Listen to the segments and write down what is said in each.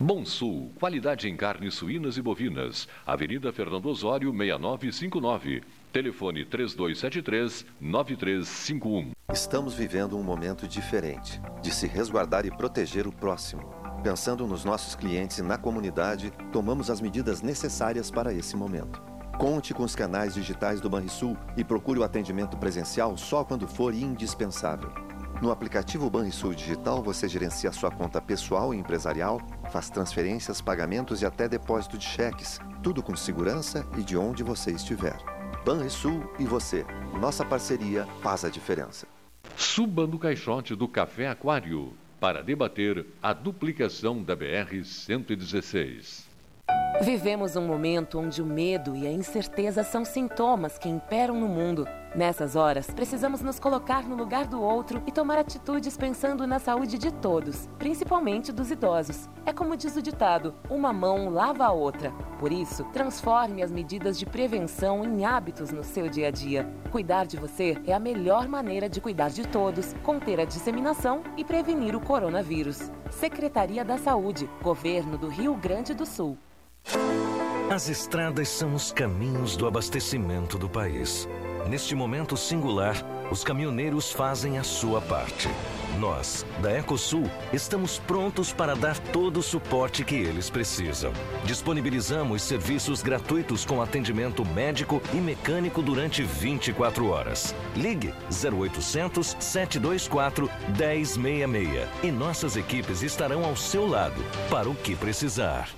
Bom Sul, qualidade em carnes suínas e bovinas. Avenida Fernando Osório, 6959. Telefone 3273-9351. Estamos vivendo um momento diferente de se resguardar e proteger o próximo. Pensando nos nossos clientes e na comunidade, tomamos as medidas necessárias para esse momento. Conte com os canais digitais do Banrisul e procure o atendimento presencial só quando for indispensável. No aplicativo Banrisul Digital, você gerencia sua conta pessoal e empresarial, faz transferências, pagamentos e até depósito de cheques, tudo com segurança e de onde você estiver. Banrisul e você. Nossa parceria faz a diferença. Suba no caixote do Café Aquário para debater a duplicação da BR-116. Vivemos um momento onde o medo e a incerteza são sintomas que imperam no mundo. Nessas horas, precisamos nos colocar no lugar do outro e tomar atitudes pensando na saúde de todos, principalmente dos idosos. É como diz o ditado: uma mão lava a outra. Por isso, transforme as medidas de prevenção em hábitos no seu dia a dia. Cuidar de você é a melhor maneira de cuidar de todos, conter a disseminação e prevenir o coronavírus. Secretaria da Saúde, Governo do Rio Grande do Sul. As estradas são os caminhos do abastecimento do país. Neste momento singular, os caminhoneiros fazem a sua parte. Nós, da Ecosul, estamos prontos para dar todo o suporte que eles precisam. Disponibilizamos serviços gratuitos com atendimento médico e mecânico durante 24 horas. Ligue 0800 724 1066 e nossas equipes estarão ao seu lado para o que precisar.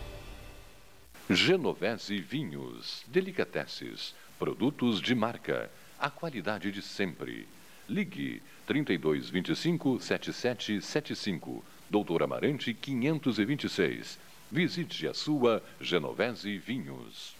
Genovese Vinhos, Delicateces, produtos de marca, a qualidade de sempre. Ligue 3225 7775, Doutor Amarante 526. Visite a sua Genovese Vinhos.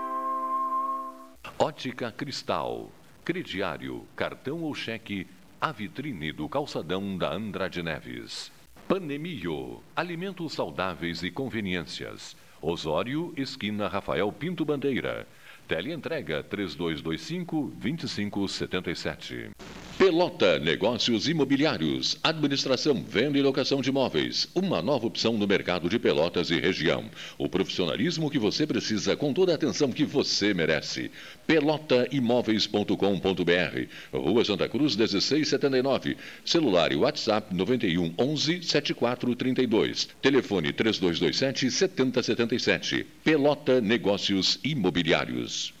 Ótica Cristal, crediário, cartão ou cheque, a vitrine do calçadão da Andrade Neves. Panemio, alimentos saudáveis e conveniências. Osório, esquina Rafael Pinto Bandeira. Teleentrega 3225 2577. Pelota Negócios Imobiliários, Administração, Venda e Locação de Imóveis. Uma nova opção no mercado de Pelotas e região. O profissionalismo que você precisa com toda a atenção que você merece. Pelotaimóveis.com.br. Rua Santa Cruz 1679. Celular e WhatsApp 91 11 7432. Telefone 3227 7077. Pelota Negócios Imobiliários.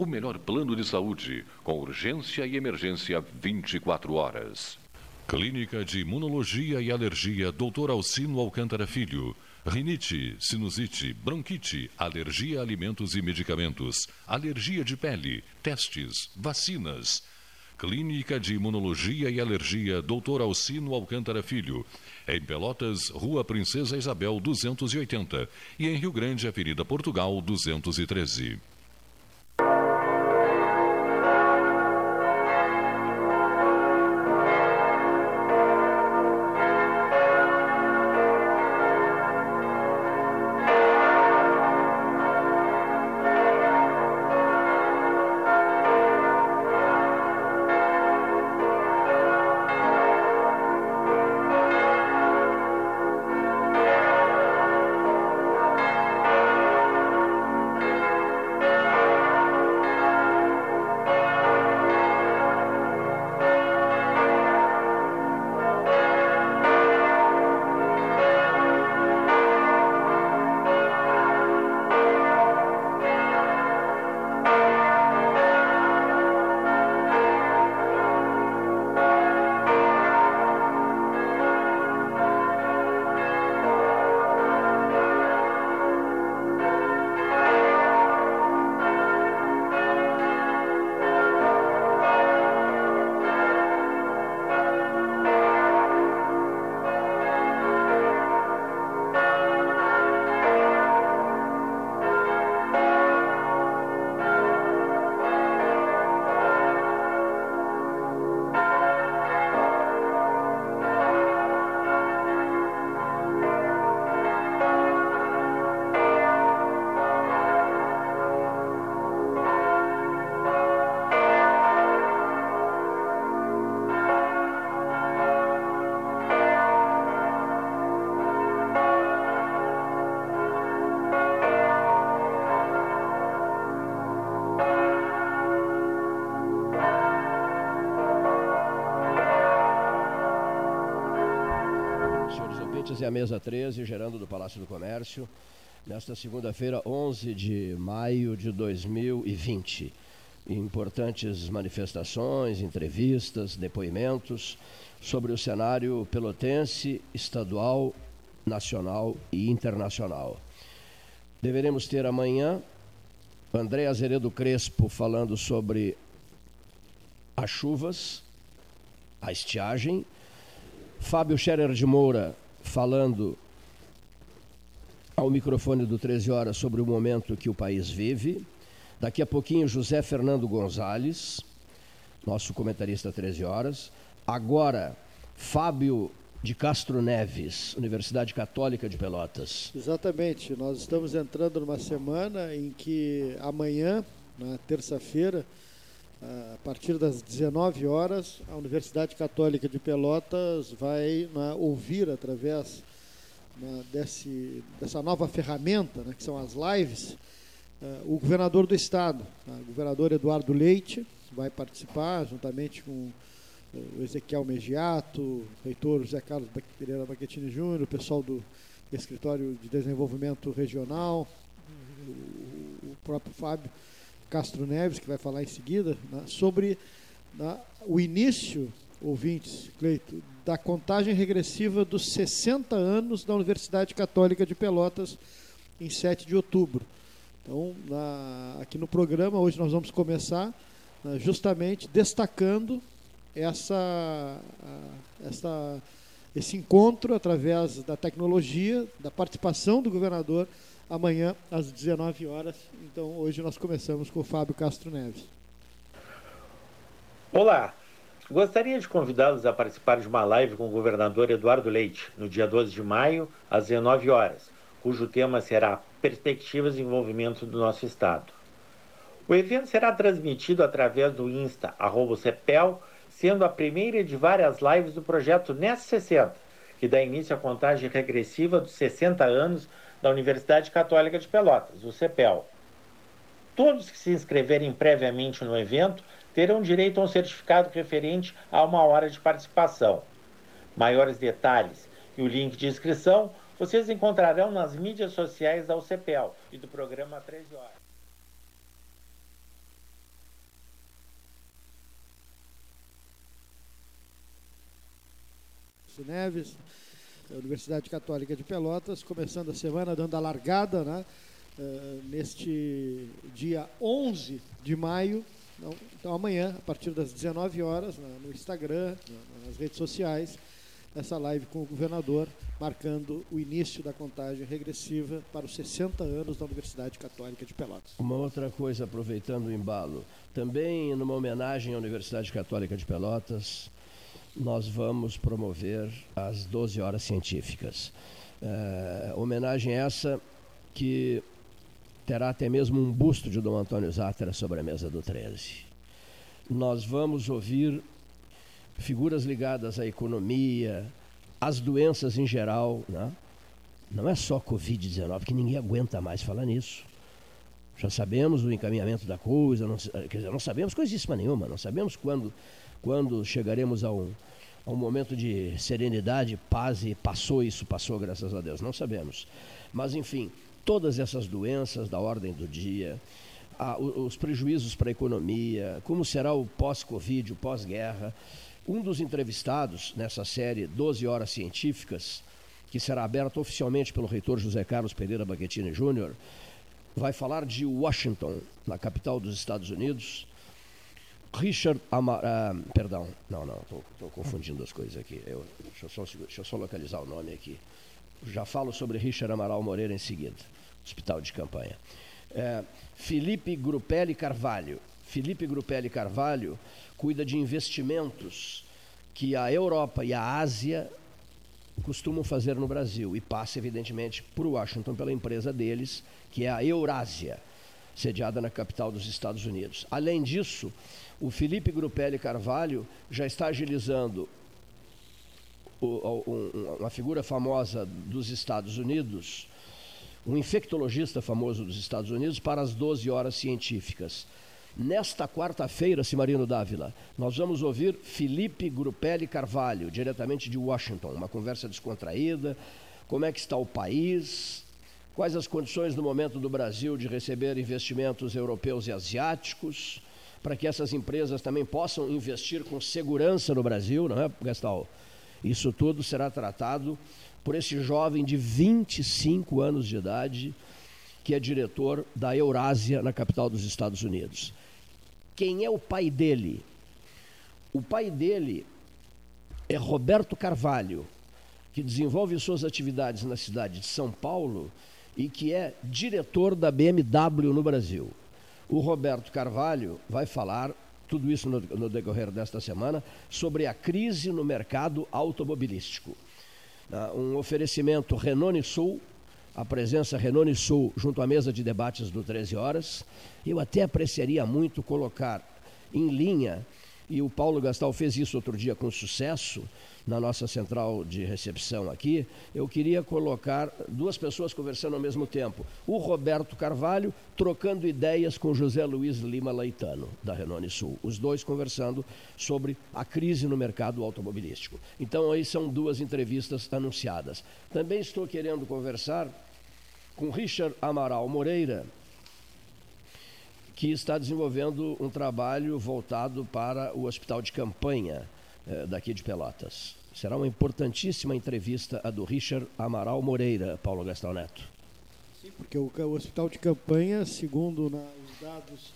O melhor plano de saúde, com urgência e emergência 24 horas. Clínica de Imunologia e Alergia Dr. Alcino Alcântara Filho. rinite, sinusite, bronquite, alergia a alimentos e medicamentos, alergia de pele, testes, vacinas. Clínica de Imunologia e Alergia, Dr. Alcino Alcântara Filho. Em Pelotas, Rua Princesa Isabel 280 e em Rio Grande, Avenida Portugal 213. A mesa 13, gerando do Palácio do Comércio, nesta segunda-feira, 11 de maio de 2020. Importantes manifestações, entrevistas, depoimentos sobre o cenário pelotense, estadual, nacional e internacional. Deveremos ter amanhã André Azeredo Crespo falando sobre as chuvas, a estiagem. Fábio Scherer de Moura falando ao microfone do 13 Horas sobre o momento que o país vive. Daqui a pouquinho, José Fernando Gonzalez, nosso comentarista 13 Horas. Agora, Fábio de Castro Neves, Universidade Católica de Pelotas. Exatamente. Nós estamos entrando numa semana em que amanhã, na terça-feira, a partir das 19 horas, a Universidade Católica de Pelotas vai né, ouvir através né, desse, dessa nova ferramenta, né, que são as lives, uh, o governador do estado, tá? o governador Eduardo Leite, vai participar juntamente com o Ezequiel Megiato, o reitor José Carlos Pereira Baquetini Júnior, o pessoal do Escritório de Desenvolvimento Regional, o próprio Fábio Castro Neves, que vai falar em seguida, né, sobre né, o início, ouvintes, Cleito, da contagem regressiva dos 60 anos da Universidade Católica de Pelotas, em 7 de outubro. Então, na, aqui no programa, hoje nós vamos começar né, justamente destacando essa, essa, esse encontro através da tecnologia, da participação do governador amanhã às 19 horas. Então hoje nós começamos com o Fábio Castro Neves. Olá, gostaria de convidá-los a participar de uma live com o governador Eduardo Leite, no dia 12 de maio, às 19 horas, cujo tema será Perspectivas de Desenvolvimento do Nosso Estado. O evento será transmitido através do Insta, arroba CEPEL, sendo a primeira de várias lives do projeto NES 60, que dá início à contagem regressiva dos 60 anos da Universidade Católica de Pelotas, o CEPEL. Todos que se inscreverem previamente no evento terão direito a um certificado referente a uma hora de participação. Maiores detalhes e o link de inscrição vocês encontrarão nas mídias sociais da UCPEL e do programa 13 Horas. Neves, Universidade Católica de Pelotas, começando a semana, dando a largada, né? Uh, neste dia 11 de maio. Então, então, amanhã, a partir das 19 horas, no Instagram, nas redes sociais, essa live com o governador, marcando o início da contagem regressiva para os 60 anos da Universidade Católica de Pelotas. Uma outra coisa, aproveitando o embalo, também numa homenagem à Universidade Católica de Pelotas, nós vamos promover as 12 horas científicas. É, homenagem essa que terá até mesmo um busto de Dom Antônio Zátera sobre a mesa do 13. Nós vamos ouvir figuras ligadas à economia, às doenças em geral, né? não é só Covid-19, que ninguém aguenta mais falar nisso. Já sabemos o encaminhamento da coisa, não, quer dizer, não sabemos coisíssima nenhuma, não sabemos quando, quando chegaremos a um, a um momento de serenidade, paz e passou isso, passou, graças a Deus, não sabemos. Mas, enfim, todas essas doenças da ordem do dia, a, os prejuízos para a economia, como será o pós-Covid, o pós-guerra, um dos entrevistados nessa série 12 Horas Científicas, que será aberta oficialmente pelo reitor José Carlos Pereira Baquetini Júnior, vai falar de Washington, na capital dos Estados Unidos. Richard Amar... Ah, perdão, não, não, estou confundindo as coisas aqui. Eu, deixa, eu só, deixa eu só localizar o nome aqui. Já falo sobre Richard Amaral Moreira em seguida, hospital de campanha. É, Felipe Grupelli Carvalho. Felipe Grupelli Carvalho cuida de investimentos que a Europa e a Ásia costumam fazer no Brasil e passa, evidentemente, por Washington pela empresa deles, que é a Eurásia, sediada na capital dos Estados Unidos. Além disso, o Felipe Grupelli Carvalho já está agilizando uma figura famosa dos Estados Unidos, um infectologista famoso dos Estados Unidos, para as 12 horas científicas. Nesta quarta-feira, Simarino Dávila, nós vamos ouvir Felipe Grupelli Carvalho, diretamente de Washington, uma conversa descontraída, como é que está o país, quais as condições no momento do Brasil de receber investimentos europeus e asiáticos, para que essas empresas também possam investir com segurança no Brasil, não é, Gastal? Isso tudo será tratado por esse jovem de 25 anos de idade, que é diretor da Eurásia, na capital dos Estados Unidos. Quem é o pai dele? O pai dele é Roberto Carvalho, que desenvolve suas atividades na cidade de São Paulo e que é diretor da BMW no Brasil. O Roberto Carvalho vai falar tudo isso no, no decorrer desta semana sobre a crise no mercado automobilístico. Uh, um oferecimento Renault Sul, a presença Renault Sul junto à mesa de debates do 13 horas. Eu até apreciaria muito colocar em linha, e o Paulo Gastal fez isso outro dia com sucesso, na nossa central de recepção aqui, eu queria colocar duas pessoas conversando ao mesmo tempo. O Roberto Carvalho trocando ideias com José Luiz Lima Leitano, da Renault Sul. Os dois conversando sobre a crise no mercado automobilístico. Então, aí são duas entrevistas anunciadas. Também estou querendo conversar com Richard Amaral Moreira, que está desenvolvendo um trabalho voltado para o hospital de campanha eh, daqui de Pelotas. Será uma importantíssima entrevista a do Richard Amaral Moreira, Paulo Gastão Neto. Sim, porque o, o hospital de campanha, segundo na, os dados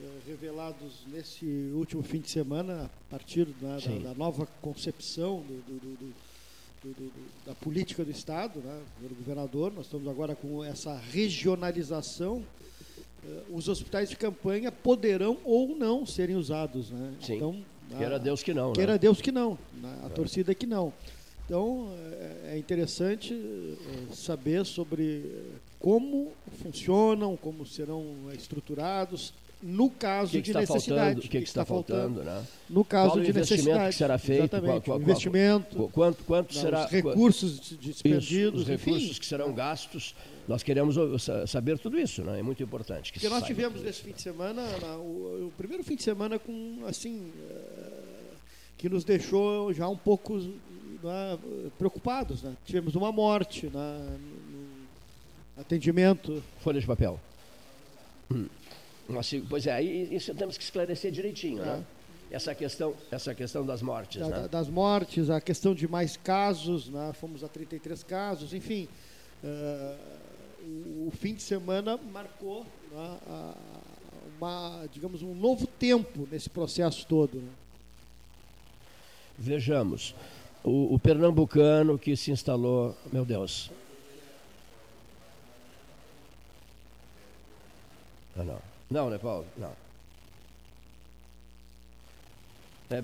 eh, revelados nesse último fim de semana, a partir da, da, da nova concepção do, do, do, da política do Estado, né, pelo governador, nós estamos agora com essa regionalização eh, os hospitais de campanha poderão ou não serem usados. Né? Sim. Então, Queira Deus que não. Queira né? Deus que não. Né? A torcida que não. Então, é, é interessante é, saber sobre como funcionam, como serão estruturados, no caso que que de necessidade. O que, que, está, faltando, faltando, né? No caso qual de investimento que será feito? Qual, qual, investimento. Quanto, quanto não, será? Os recursos despendidos. os recursos enfim. que serão gastos. Nós queremos saber tudo isso, né? É muito importante. Que Porque nós tivemos nesse fim de semana, na, o, o, primeiro fim de semana com, assim, que nos deixou já um pouco né, preocupados. Né? Tivemos uma morte né, no atendimento. Folha de papel. Hum. Pois é, isso temos que esclarecer direitinho, né? essa questão, essa questão das mortes, da, né? das mortes, a questão de mais casos, né? fomos a 33 casos, enfim. Uh, o, fim de semana marcou né? uma, digamos, um novo tempo nesse processo todo. Né? Vejamos, o, o pernambucano que se instalou, meu Deus. Ah, não. Não, né, Paulo? Não. É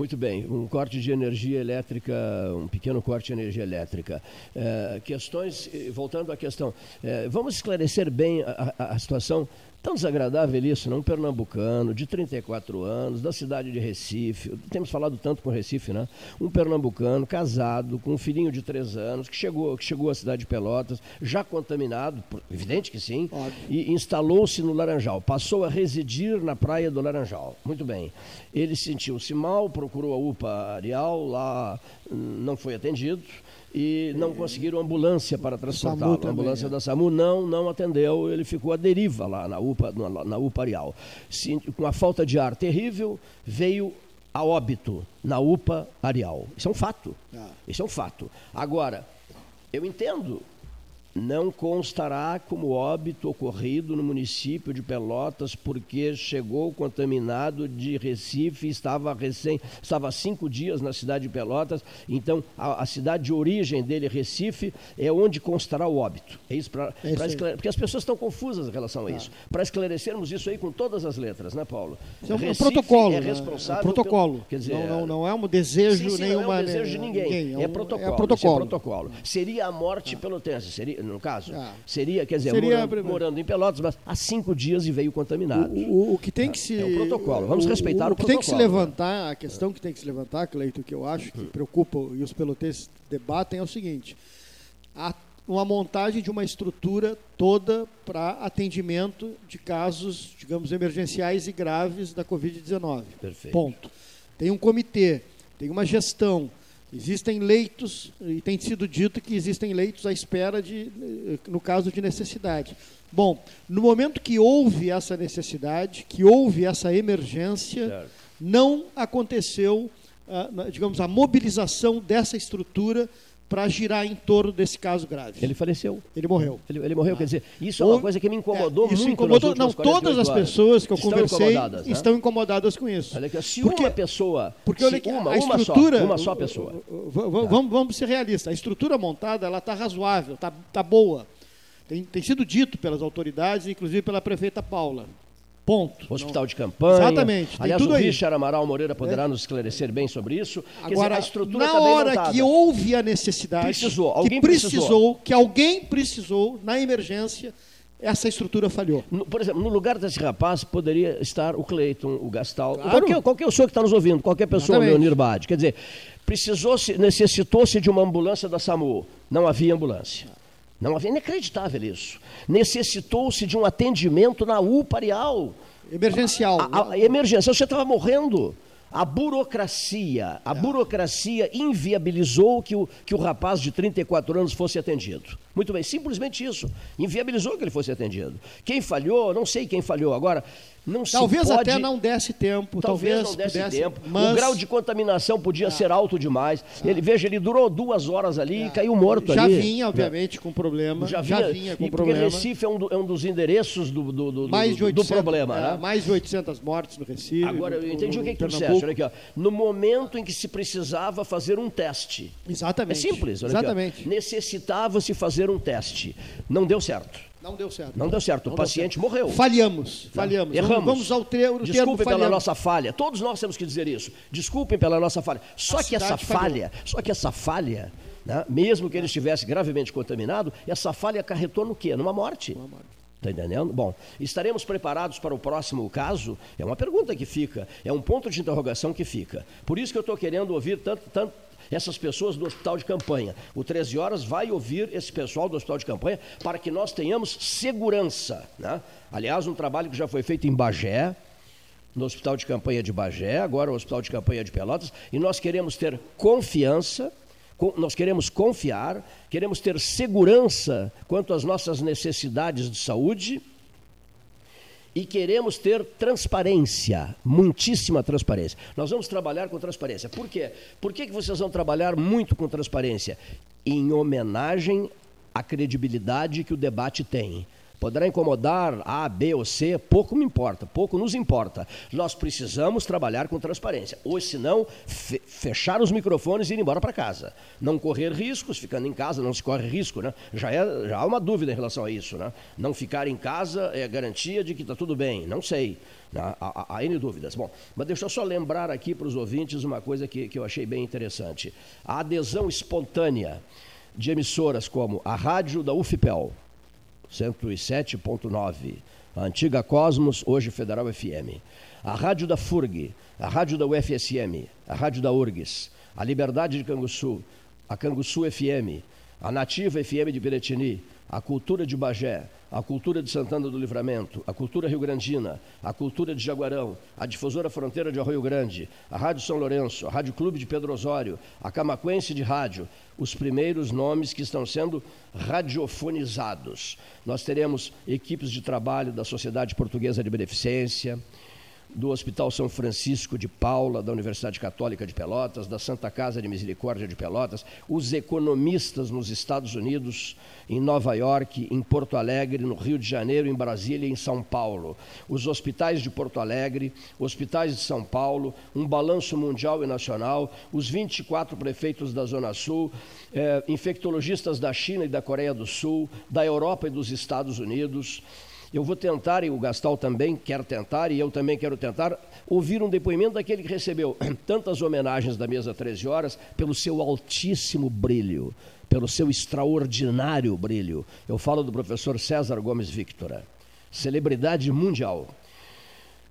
Muito bem, um corte de energia elétrica, um pequeno corte de energia elétrica. É, questões, voltando à questão, é, vamos esclarecer bem a, a, a situação Tão desagradável isso, não? Um pernambucano de 34 anos, da cidade de Recife, temos falado tanto com Recife, né? Um pernambucano casado, com um filhinho de 3 anos, que chegou, que chegou à cidade de Pelotas, já contaminado, evidente que sim, Óbvio. e instalou-se no Laranjal. Passou a residir na praia do Laranjal. Muito bem. Ele sentiu-se mal, procurou a UPA Areal, lá não foi atendido e não conseguiram ambulância para transportá-lo. A ambulância é. da SAMU não, não atendeu, ele ficou à deriva lá na UPA, na, na UPA Areal. Com a falta de ar terrível, veio a óbito na UPA Areal. Isso é um fato. Ah. Isso é um fato. Agora, eu entendo não constará como óbito ocorrido no município de Pelotas porque chegou contaminado de Recife, estava recém, estava há cinco dias na cidade de Pelotas, então a, a cidade de origem dele, Recife, é onde constará o óbito. É isso para é porque as pessoas estão confusas em relação a isso. Para esclarecermos isso aí com todas as letras, né, Paulo? Isso é um Recife protocolo. É responsável. Né? É protocolo. Pelo, quer dizer, não, não, não, é um desejo sim, sim, nenhuma. Não é um desejo de ninguém. ninguém. É, um, é, protocolo, é protocolo. É protocolo. Seria a morte ah. pelotense, seria no caso. Ah. Seria, quer dizer, Seria morando, morando, em Pelotas, mas há cinco dias e veio contaminado. O, o, o que tem que se. É o protocolo. Vamos respeitar o, o, o que tem que se levantar, a questão que tem que se levantar, Cleito, que eu acho que preocupa e os pelotenses debatem é o seguinte: há uma montagem de uma estrutura toda para atendimento de casos, digamos, emergenciais e graves da Covid-19. Perfeito. Ponto. Tem um comitê, tem uma gestão, Existem leitos, e tem sido dito que existem leitos à espera de, no caso de necessidade. Bom, no momento que houve essa necessidade, que houve essa emergência, certo. não aconteceu, digamos, a mobilização dessa estrutura para girar em torno desse caso grave. Ele faleceu. Ele morreu. Ele, ele morreu, ah. quer dizer, isso é uma coisa que me incomodou é, isso muito. Incomodou, não, todas as pessoas que eu estão conversei incomodadas, né? estão incomodadas com isso. Olha, se porque, uma pessoa, porque olha que uma, a uma estrutura, só, uma só pessoa. Vamos, vamos ser realistas. A estrutura montada, ela está razoável, está tá boa. Tem, tem sido dito pelas autoridades, inclusive pela prefeita Paula. Ponto. Hospital não. de campanha. Exatamente. Aliás, o Richard Amaral Moreira poderá é. nos esclarecer bem sobre isso. Agora, dizer, a estrutura na hora que houve a necessidade, precisou, alguém que precisou, precisou, que alguém precisou, na emergência, essa estrutura falhou. No, por exemplo, no lugar desse rapaz poderia estar o Cleiton, o Gastal, claro. qualquer, qualquer pessoa que está nos ouvindo, qualquer pessoa, Exatamente. Leonir Bade. Quer dizer, precisou-se, necessitou-se de uma ambulância da SAMU. Não havia ambulância. Não havia inacreditável isso. Necessitou-se de um atendimento na UPA Areal. Emergencial. A, a, a emergencial, você estava morrendo. A burocracia, a é. burocracia inviabilizou que o, que o rapaz de 34 anos fosse atendido. Muito bem, simplesmente isso. Inviabilizou que ele fosse atendido. Quem falhou, não sei quem falhou. Agora, Não Talvez pode- até não desse tempo. Talvez, Talvez, não desse pudesse, tempo. Mas Ah. O grau de contaminação podia ser alto demais. Ele, veja, ele durou duas horas ali e caiu morto Ah. já ali. vinha, obviamente, com problema. Já Já vinha, vinha, com e porque problema. Recife é um, do- é um dos endereços do, do, do, mais do- de do 800, problema, é, né? Mais de 800 mortes no Recife. Agora, eu entendi no- o que, que disseste. Olha aqui, ó. No momento em que se precisava fazer um teste. Exatamente. É simples. Olha. Exatamente. Necessitava-se fazer um teste. Não deu certo. Não deu certo. Não deu certo. O Não deu paciente certo. morreu. Falhamos. Falhamos. Erramos. Vamos ao ter- o termo Desculpem pela falhamos. nossa falha. Todos nós temos que dizer isso. Desculpem pela nossa falha. Só A que essa falhou. falha, só que essa falha, né, mesmo que ele estivesse gravemente contaminado, essa falha acarretou no quê? Numa morte. Está entendendo? Bom, estaremos preparados para o próximo caso? É uma pergunta que fica, é um ponto de interrogação que fica. Por isso que eu estou querendo ouvir tanto, tanto essas pessoas do hospital de campanha. O 13 horas vai ouvir esse pessoal do hospital de campanha para que nós tenhamos segurança. Né? Aliás, um trabalho que já foi feito em Bagé, no Hospital de Campanha de Bagé, agora o Hospital de Campanha de Pelotas, e nós queremos ter confiança, co- nós queremos confiar, queremos ter segurança quanto às nossas necessidades de saúde e queremos ter transparência, muitíssima transparência. Nós vamos trabalhar com transparência. Por quê? Por que, que vocês vão trabalhar muito com transparência? Em homenagem à credibilidade que o debate tem. Poderá incomodar A, B ou C, pouco me importa, pouco nos importa. Nós precisamos trabalhar com transparência. Ou senão, fe- fechar os microfones e ir embora para casa. Não correr riscos, ficando em casa não se corre risco, né? Já, é, já há uma dúvida em relação a isso, né? Não ficar em casa é garantia de que está tudo bem, não sei. né? Há, há, há N dúvidas. Bom, mas deixa eu só lembrar aqui para os ouvintes uma coisa que, que eu achei bem interessante. A adesão espontânea de emissoras como a rádio da UFPEL, 107.9, a antiga Cosmos, hoje Federal FM. A rádio da FURG, a rádio da UFSM, a rádio da URGS, a Liberdade de Canguçu, a Canguçu FM, a Nativa FM de Piratini, a Cultura de Bagé, a Cultura de Santana do Livramento, a Cultura Rio Grandina, a Cultura de Jaguarão, a Difusora Fronteira de Arroio Grande, a Rádio São Lourenço, a Rádio Clube de Pedro Osório, a Camaquense de Rádio, os primeiros nomes que estão sendo radiofonizados. Nós teremos equipes de trabalho da Sociedade Portuguesa de Beneficência, do Hospital São Francisco de Paula, da Universidade Católica de Pelotas, da Santa Casa de Misericórdia de Pelotas, os economistas nos Estados Unidos, em Nova York, em Porto Alegre, no Rio de Janeiro, em Brasília e em São Paulo, os hospitais de Porto Alegre, hospitais de São Paulo, um balanço mundial e nacional, os 24 prefeitos da Zona Sul, eh, infectologistas da China e da Coreia do Sul, da Europa e dos Estados Unidos. Eu vou tentar, e o Gastal também quer tentar, e eu também quero tentar, ouvir um depoimento daquele que recebeu tantas homenagens da mesa 13 horas pelo seu altíssimo brilho, pelo seu extraordinário brilho. Eu falo do professor César Gomes Victora, celebridade mundial.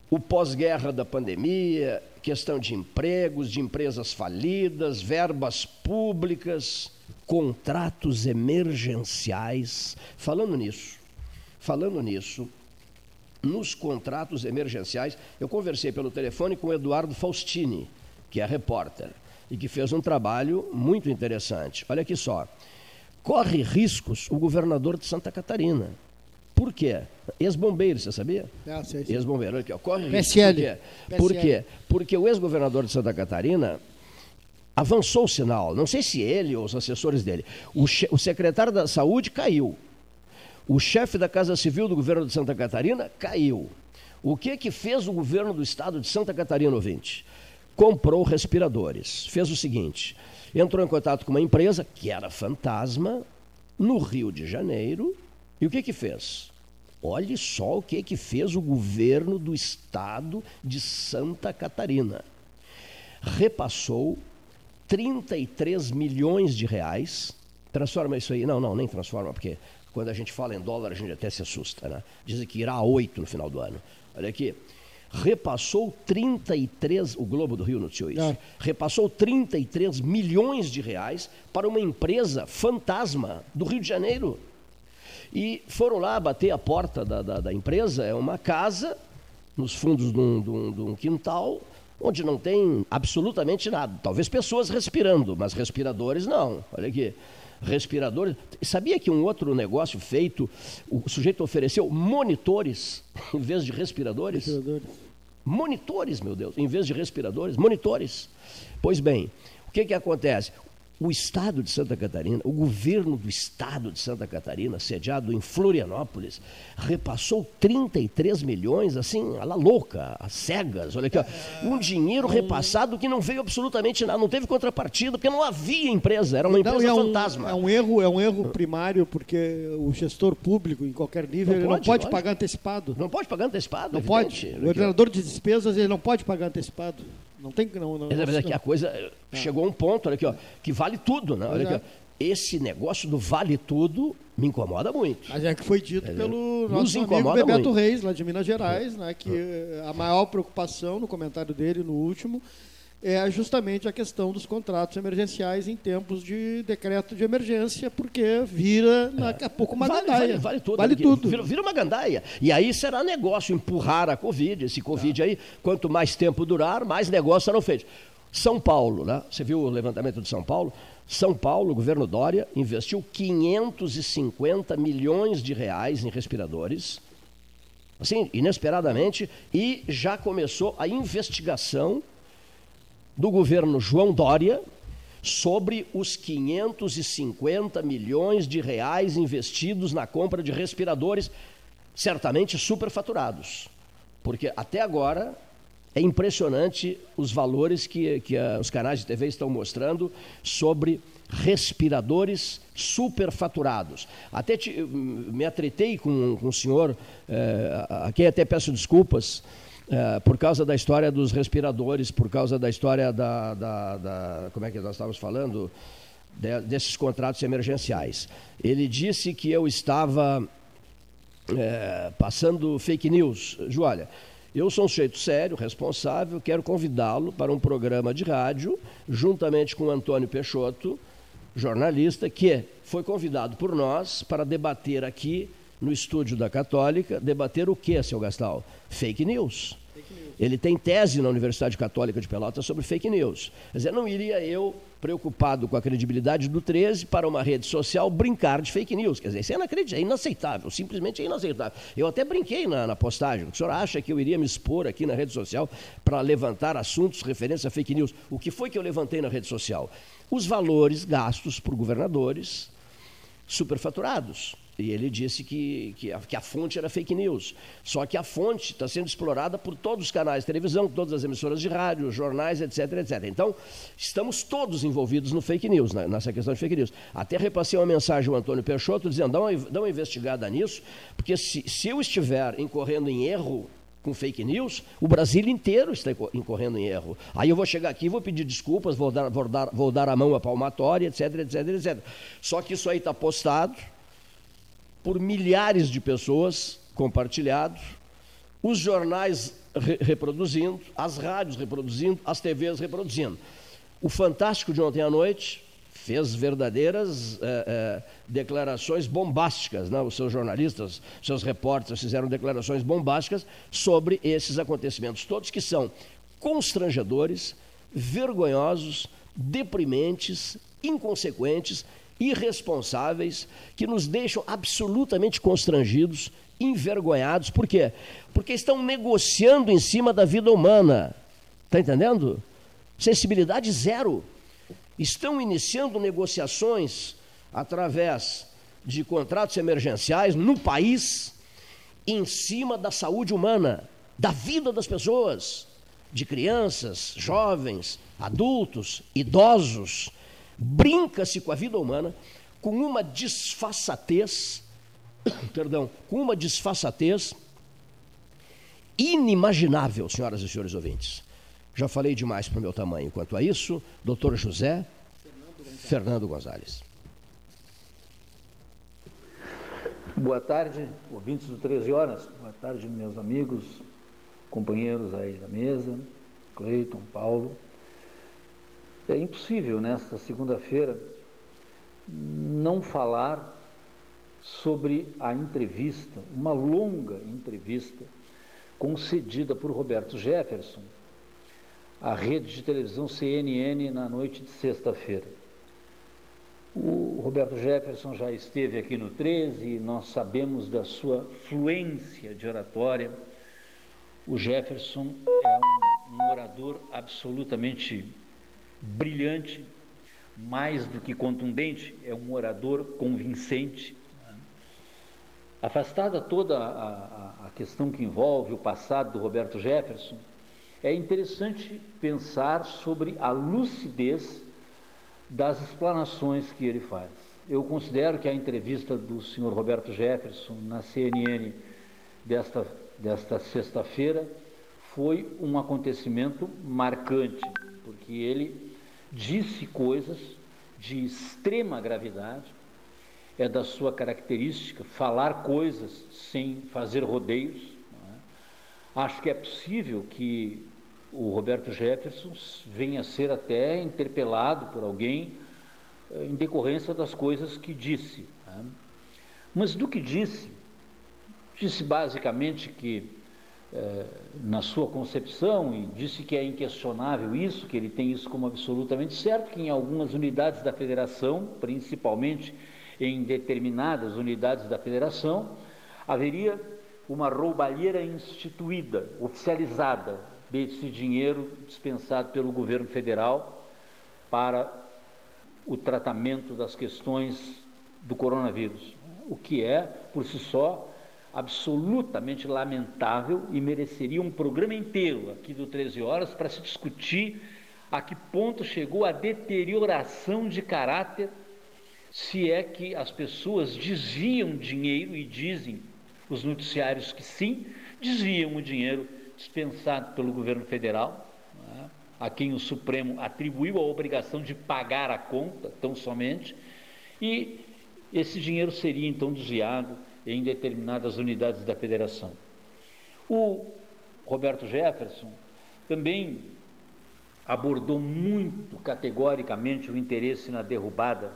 O pós-guerra da pandemia, questão de empregos, de empresas falidas, verbas públicas, contratos emergenciais. Falando nisso, Falando nisso, nos contratos emergenciais, eu conversei pelo telefone com o Eduardo Faustini, que é repórter, e que fez um trabalho muito interessante. Olha aqui só. Corre riscos o governador de Santa Catarina. Por quê? Ex-bombeiro, você sabia? Ah, sei, sei. Ex-bombeiro, olha aqui, ó. corre riscos. PSL. Por quê? Por quê? Porque o ex-governador de Santa Catarina avançou o sinal. Não sei se ele ou os assessores dele. O, o secretário da Saúde caiu. O chefe da Casa Civil do governo de Santa Catarina caiu. O que que fez o governo do estado de Santa Catarina, ouvinte? Comprou respiradores. Fez o seguinte: entrou em contato com uma empresa que era fantasma no Rio de Janeiro. E o que que fez? Olhe só o que que fez o governo do estado de Santa Catarina. Repassou 33 milhões de reais. Transforma isso aí. Não, não, nem transforma, porque quando a gente fala em dólar, a gente até se assusta, né? Dizem que irá a 8 no final do ano. Olha aqui. Repassou 33, o Globo do Rio noticiou isso, É. repassou 33 milhões de reais para uma empresa fantasma do Rio de Janeiro. E foram lá bater a porta da, da, da empresa, é uma casa nos fundos de um, de um- de um quintal, onde não tem absolutamente nada. Talvez pessoas respirando, mas respiradores não. Olha aqui. Respiradores. Sabia que um outro negócio feito, o sujeito ofereceu monitores em vez de respiradores? Respiradores. Monitores, meu Deus, em vez de respiradores, monitores. Pois bem, o que, que acontece? O Estado de Santa Catarina, o governo do Estado de Santa Catarina, sediado em Florianópolis, repassou 33 milhões, assim, a la louca, a cegas, olha aqui, ó, um dinheiro repassado que não veio absolutamente nada, não teve contrapartida, porque não havia empresa, era uma empresa não, é fantasma. Um, é um erro, é um erro primário, porque o gestor público, em qualquer nível, não ele pode, não pode pagar antecipado. Não pode pagar antecipado, Não evidente. pode. O ordenador de despesas, ele não pode pagar antecipado. Não tem não, não, Mas é que a coisa é. chegou a um ponto, olha aqui, ó, que vale tudo, né? Olha aqui, ó, esse negócio do vale tudo me incomoda muito. Mas é que foi dito é, pelo nosso amigo Bebeto muito. Reis, lá de Minas Gerais, né, que a maior preocupação no comentário dele, no último, é justamente a questão dos contratos emergenciais em tempos de decreto de emergência, porque vira daqui a pouco uma vale, gandaia. Vale, vale tudo. Vale tudo. Vira, vira, uma gandaia. E aí será negócio empurrar a Covid, esse Covid aí, quanto mais tempo durar, mais negócio serão feitos. São Paulo, né? Você viu o levantamento de São Paulo? São Paulo, o governo Dória, investiu 550 milhões de reais em respiradores, assim, inesperadamente, e já começou a investigação do governo João Dória sobre os 550 milhões de reais investidos na compra de respiradores, certamente superfaturados. Porque até agora é impressionante os valores que, que a, os canais de TV estão mostrando sobre respiradores superfaturados. Até te, me atretei com, com o senhor, eh, a quem até peço desculpas, é, por causa da história dos respiradores, por causa da história da, da, da como é que nós estávamos falando, de, desses contratos emergenciais. Ele disse que eu estava é, passando fake news. Ju, olha, eu sou um sujeito sério, responsável, quero convidá-lo para um programa de rádio, juntamente com o Antônio Peixoto, jornalista, que foi convidado por nós para debater aqui no estúdio da Católica, debater o que, seu Gastal? Fake news. Ele tem tese na Universidade Católica de Pelotas sobre fake news. Quer dizer, não iria eu, preocupado com a credibilidade do 13, para uma rede social brincar de fake news. Quer dizer, isso é inacreditável, é inaceitável, simplesmente é inaceitável. Eu até brinquei na, na postagem. O senhor acha que eu iria me expor aqui na rede social para levantar assuntos referentes a fake news? O que foi que eu levantei na rede social? Os valores gastos por governadores superfaturados. E ele disse que, que, a, que a fonte era fake news. Só que a fonte está sendo explorada por todos os canais de televisão, todas as emissoras de rádio, jornais, etc, etc. Então, estamos todos envolvidos no fake news, né, nessa questão de fake news. Até repassei uma mensagem ao Antônio Peixoto dizendo, dá uma, dá uma investigada nisso, porque se, se eu estiver incorrendo em erro com fake news, o Brasil inteiro está incorrendo em erro. Aí eu vou chegar aqui, vou pedir desculpas, vou dar, vou dar, vou dar a mão à palmatória, etc, etc, etc. Só que isso aí está postado, por milhares de pessoas compartilhado, os jornais re reproduzindo, as rádios reproduzindo, as TVs reproduzindo. O Fantástico de ontem à noite fez verdadeiras é, é, declarações bombásticas, né? os seus jornalistas, seus repórteres fizeram declarações bombásticas sobre esses acontecimentos todos que são constrangedores, vergonhosos, deprimentes, inconsequentes irresponsáveis que nos deixam absolutamente constrangidos, envergonhados. Por quê? Porque estão negociando em cima da vida humana. Está entendendo? Sensibilidade zero. Estão iniciando negociações através de contratos emergenciais no país em cima da saúde humana, da vida das pessoas, de crianças, jovens, adultos, idosos brinca-se com a vida humana com uma disfarçatez, perdão, com uma disfarçatez inimaginável, senhoras e senhores ouvintes. Já falei demais para o meu tamanho quanto a isso. Doutor José Fernando Gonzalez. Boa tarde, ouvintes do 13 Horas. Boa tarde, meus amigos, companheiros aí da mesa, Cleiton, Paulo. É impossível nesta segunda-feira não falar sobre a entrevista, uma longa entrevista concedida por Roberto Jefferson à rede de televisão CNN na noite de sexta-feira. O Roberto Jefferson já esteve aqui no 13 e nós sabemos da sua fluência de oratória. O Jefferson é um, um orador absolutamente brilhante, mais do que contundente, é um orador convincente. Afastada toda a, a, questão que envolve o passado do Roberto Jefferson, é interessante pensar sobre a lucidez das explanações que ele faz. Eu considero que a entrevista do senhor Roberto Jefferson na CNN desta, desta sexta-feira foi um acontecimento marcante, porque ele disse coisas de extrema gravidade, é da sua característica falar coisas sem fazer rodeios. É? Acho que é possível que o Roberto Jefferson venha a ser até interpelado por alguém eh, em decorrência das coisas que disse. Né? Mas do que disse, disse basicamente que, na sua concepção, e disse que é inquestionável isso, que ele tem isso como absolutamente certo, que em algumas unidades da federação, principalmente em determinadas unidades da federação, haveria uma roubalheira instituída, oficializada, desse dinheiro dispensado pelo governo federal para o tratamento das questões do coronavírus, o que é, por si só, absolutamente lamentável e mereceria um programa inteiro aqui do 13 Horas para se discutir a que ponto chegou a deterioração de caráter, se é que as pessoas desviam dinheiro, e dizem os noticiários que sim, desviam o dinheiro dispensado pelo governo federal, né, a quem o Supremo atribuiu a obrigação de pagar a conta, tão somente, e esse dinheiro seria então desviado em determinadas unidades da federação. O Roberto Jefferson também abordou muito categoricamente o interesse na derrubada,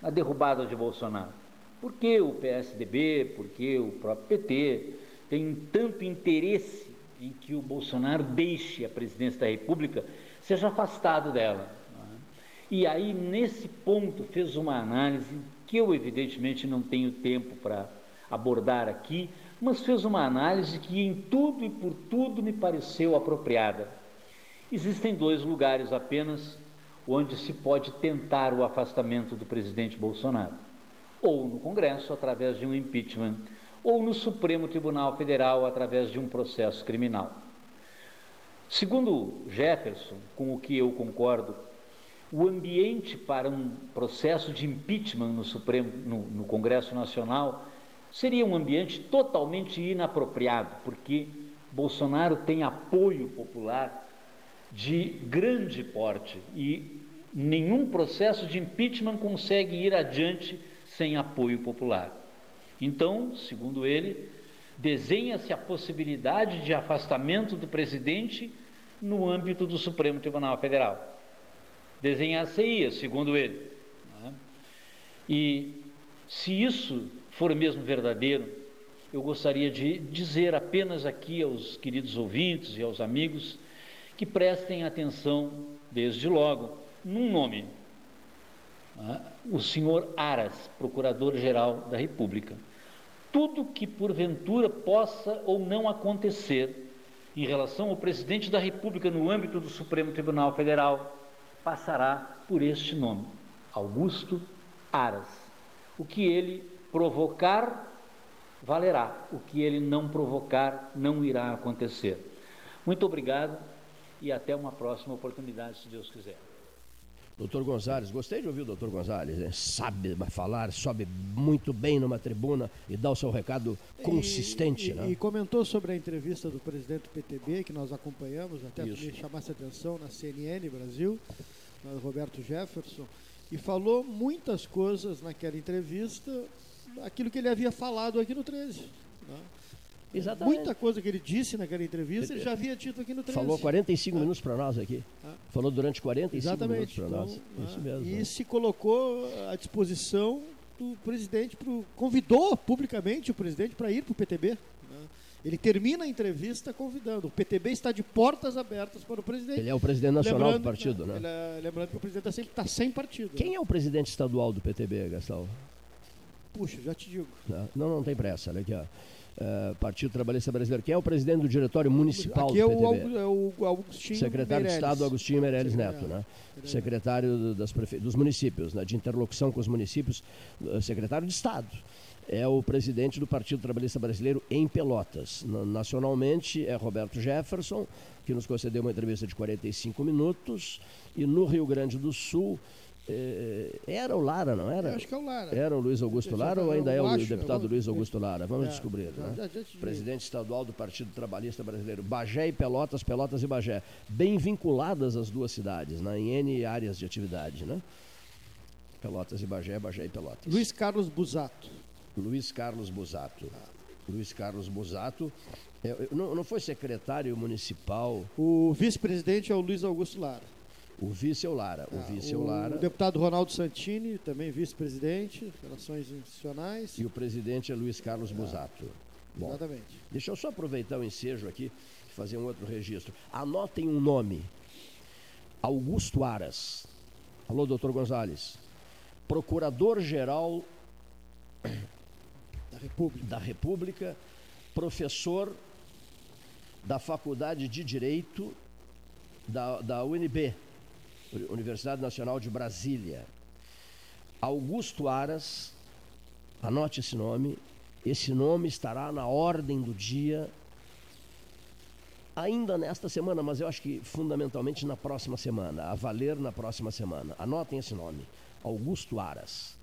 na derrubada de Bolsonaro. Por que o PSDB, por que o próprio PT tem tanto interesse em que o Bolsonaro deixe a presidência da República, seja afastado dela. É? E aí, nesse ponto, fez uma análise que eu, evidentemente, não tenho tempo para abordar aqui, mas fez uma análise que, em tudo e por tudo, me pareceu apropriada. Existem dois lugares apenas onde se pode tentar o afastamento do presidente Bolsonaro: ou no Congresso, através de um impeachment ou no Supremo Tribunal Federal através de um processo criminal. Segundo Jefferson, com o que eu concordo, o ambiente para um processo de impeachment no Supremo, no, no Congresso Nacional, seria um ambiente totalmente inapropriado, porque Bolsonaro tem apoio popular de grande porte e nenhum processo de impeachment consegue ir adiante sem apoio popular. Então, segundo ele, desenha-se a possibilidade de afastamento do presidente no âmbito do Supremo Tribunal Federal. Desenhar-se-ia, segundo ele. Né? E se isso for mesmo verdadeiro, eu gostaria de dizer apenas aqui aos queridos ouvintes e aos amigos que prestem atenção, desde logo, num nome: né? o senhor Aras, Procurador-Geral da República tudo que porventura possa ou não acontecer em relação ao presidente da República no âmbito do Supremo Tribunal Federal passará por este nome, Augusto Aras. O que ele provocar valerá, o que ele não provocar não irá acontecer. Muito obrigado e até uma próxima oportunidade, se Deus quiser. Doutor Gonzalez, gostei de ouvir o doutor Gonzalez, né? sabe falar, sobe muito bem numa tribuna e dá o seu recado consistente. E, né? e comentou sobre a entrevista do presidente do PTB, que nós acompanhamos, até Isso. me chamasse a atenção na CNN Brasil, Roberto Jefferson, e falou muitas coisas naquela entrevista, aquilo que ele havia falado aqui no 13. Né? Exatamente. Muita coisa que ele disse naquela entrevista ele já havia dito aqui no 13. Falou 45 ah. minutos para nós aqui. Ah. Falou durante 45 Exatamente. minutos para nós. Então, Isso ah, mesmo. E se colocou à disposição do presidente, pro, convidou publicamente o presidente para ir para o PTB. Né? Ele termina a entrevista convidando. O PTB está de portas abertas para o presidente. Ele é o presidente nacional lembrando, do partido, né? É, lembrando que o presidente está sempre tá sem partido. Quem é o presidente estadual do PTB, Gastão? Puxa, já te digo. Não, não tem pressa, olha aqui, ó. Uh, Partido Trabalhista Brasileiro. Quem é o presidente do Diretório Municipal Aqui do é PTB? o, é o Agostinho Secretário Meirelles. de Estado Agostinho Meirelles Neto, né? Secretário das prefe... dos municípios, né? de interlocução com os municípios, uh, secretário de Estado. É o presidente do Partido Trabalhista Brasileiro em Pelotas. Na- Nacionalmente é Roberto Jefferson, que nos concedeu uma entrevista de 45 minutos. E no Rio Grande do Sul, eh, era o Lara, não era? Eu acho que é o Lara. Era o Luiz Augusto Lara ou ainda é o deputado Luiz Augusto Lara? Vamos É, descobrir. já- né? já- já. Presidente estadual do Partido Trabalhista Brasileiro. Bagé e Pelotas, Pelotas e Bagé. Bem vinculadas as duas cidades, né? em N áreas de atividade. Né? Pelotas e Bagé, Bagé e Pelotas. Luiz Carlos Busato. Luiz Carlos Busato. Luiz Carlos Busato. é, não, não foi secretário municipal, O vice-presidente é o Luiz Augusto Lara. O vice é o Lara. O vice é o O Lara. deputado Ronaldo Santini, também vice-presidente, Relações Institucionais. E o presidente é Luiz Carlos Busato. Bom, Exatamente. Deixa eu só aproveitar o ensejo aqui e fazer um outro registro. Anotem um nome. Augusto Aras. Alô, doutor Gonzalez. Procurador-geral Da República. da República, professor da Faculdade de Direito da, da UNB, Universidade Nacional de Brasília. Augusto Aras, anote esse nome, esse nome estará na ordem do dia ainda nesta semana, mas eu acho que fundamentalmente na próxima semana, a valer na próxima semana. Anotem esse nome, Augusto Aras.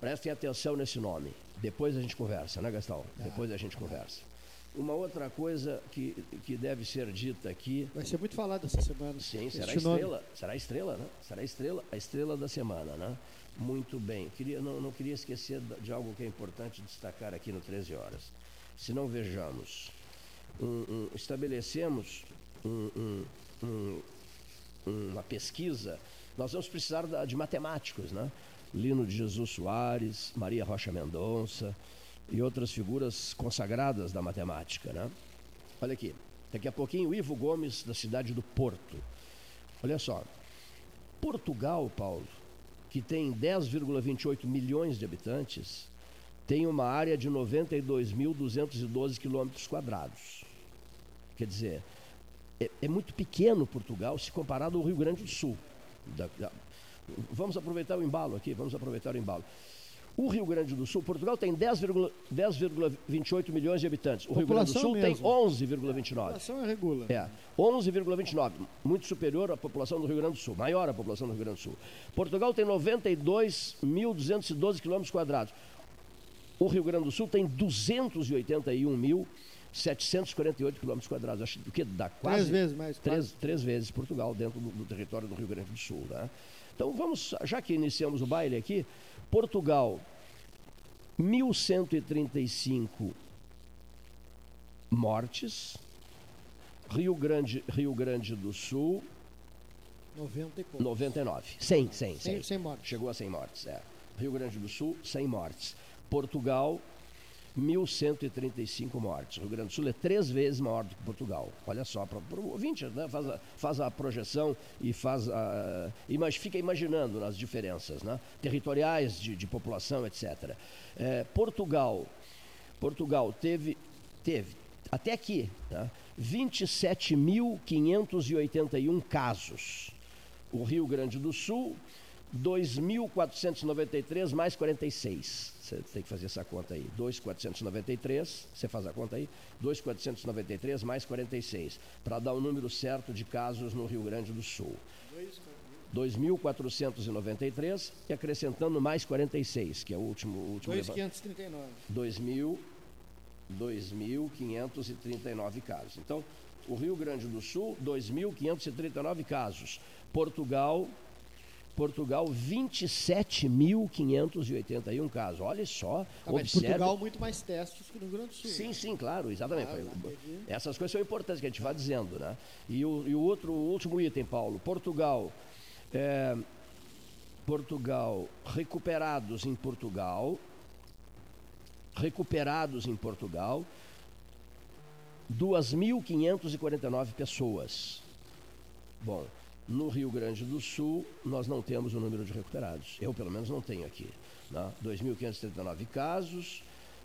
Prestem atenção nesse nome. Depois a gente conversa, né, Gastão? Depois a gente conversa. Uma outra coisa que, que deve ser dita aqui. Vai ser muito falado essa semana. Sim, será Este nome. estrela. Será estrela, né? Será estrela, a estrela da semana, né? Muito bem. Queria, não, não queria esquecer de algo que é importante destacar aqui no 13 horas. Se não vejamos, um- um- estabelecemos um- um- um- uma pesquisa, nós vamos precisar de matemáticos, né? Lino de Jesus Soares, Maria Rocha Mendonça e outras figuras consagradas da matemática, né? Olha aqui, daqui a pouquinho o Ivo Gomes da cidade do Porto. Olha só, Portugal, Paulo, que tem 10,28 milhões de habitantes, tem uma área de 92.212 quilômetros quadrados. Quer dizer, é, é muito pequeno Portugal se comparado ao Rio Grande do Sul. Da- da- vamos aproveitar o embalo aqui, vamos aproveitar o embalo. O Rio Grande do Sul, Portugal tem 10,28 10,28 milhões de habitantes. O Rio Grande do Sul tem mesmo. 11,29. A população é regula. É, 11,29, muito superior à população do Rio Grande do Sul, maior a população do Rio Grande do Sul. Portugal tem 92.212 quilômetros quadrados. O Rio Grande do Sul tem 281.748 quilômetros quadrados. Acho que dá quase Três vezes mais. três, três vezes Portugal dentro do, do território do Rio Grande do Sul. Né? Então vamos, já que iniciamos o baile aqui, Portugal, 1.135 mortes, Rio Grande, Rio Grande do Sul, 90 e pouco. 99. 100, 100, 100. Sem, sem morte. Chegou a 100 mortes, é. Rio Grande do Sul, 100 mortes. Portugal, 1.135 mortes. O Rio Grande do Sul é três vezes maior do que Portugal. Olha só, para o ouvinte, né? faz, a, faz a projeção e faz a, imag, fica imaginando as diferenças né? territoriais de, de população, etc. É, Portugal, Portugal teve, teve até aqui, né? 27.581 casos. O Rio Grande do Sul, 2.493 mais 46. Você tem que fazer essa conta aí. 2.493, você faz a conta aí. 2.493 mais 46, para dar o número certo de casos no Rio Grande do Sul. 2.493 e acrescentando mais 46, que é o último. o último leva- 2,539. 2.000 2.539 casos. Então, o Rio Grande do Sul, 2.539 casos. Portugal, Portugal, 27.581 casos. Olha só, Ah. Portugal, muito mais testes que no Rio Grande do Sul. Sim, sim, claro, exatamente. Entendi. Essas coisas são importantes que a gente vai dizendo, né? E o, e o outro, o último item, Paulo, Portugal. é, Portugal, recuperados em Portugal, recuperados em Portugal, 2.549 pessoas. Bom, no Rio Grande do Sul, nós não temos o número de recuperados. Eu, pelo menos, não tenho aqui. Né? 2.539 casos,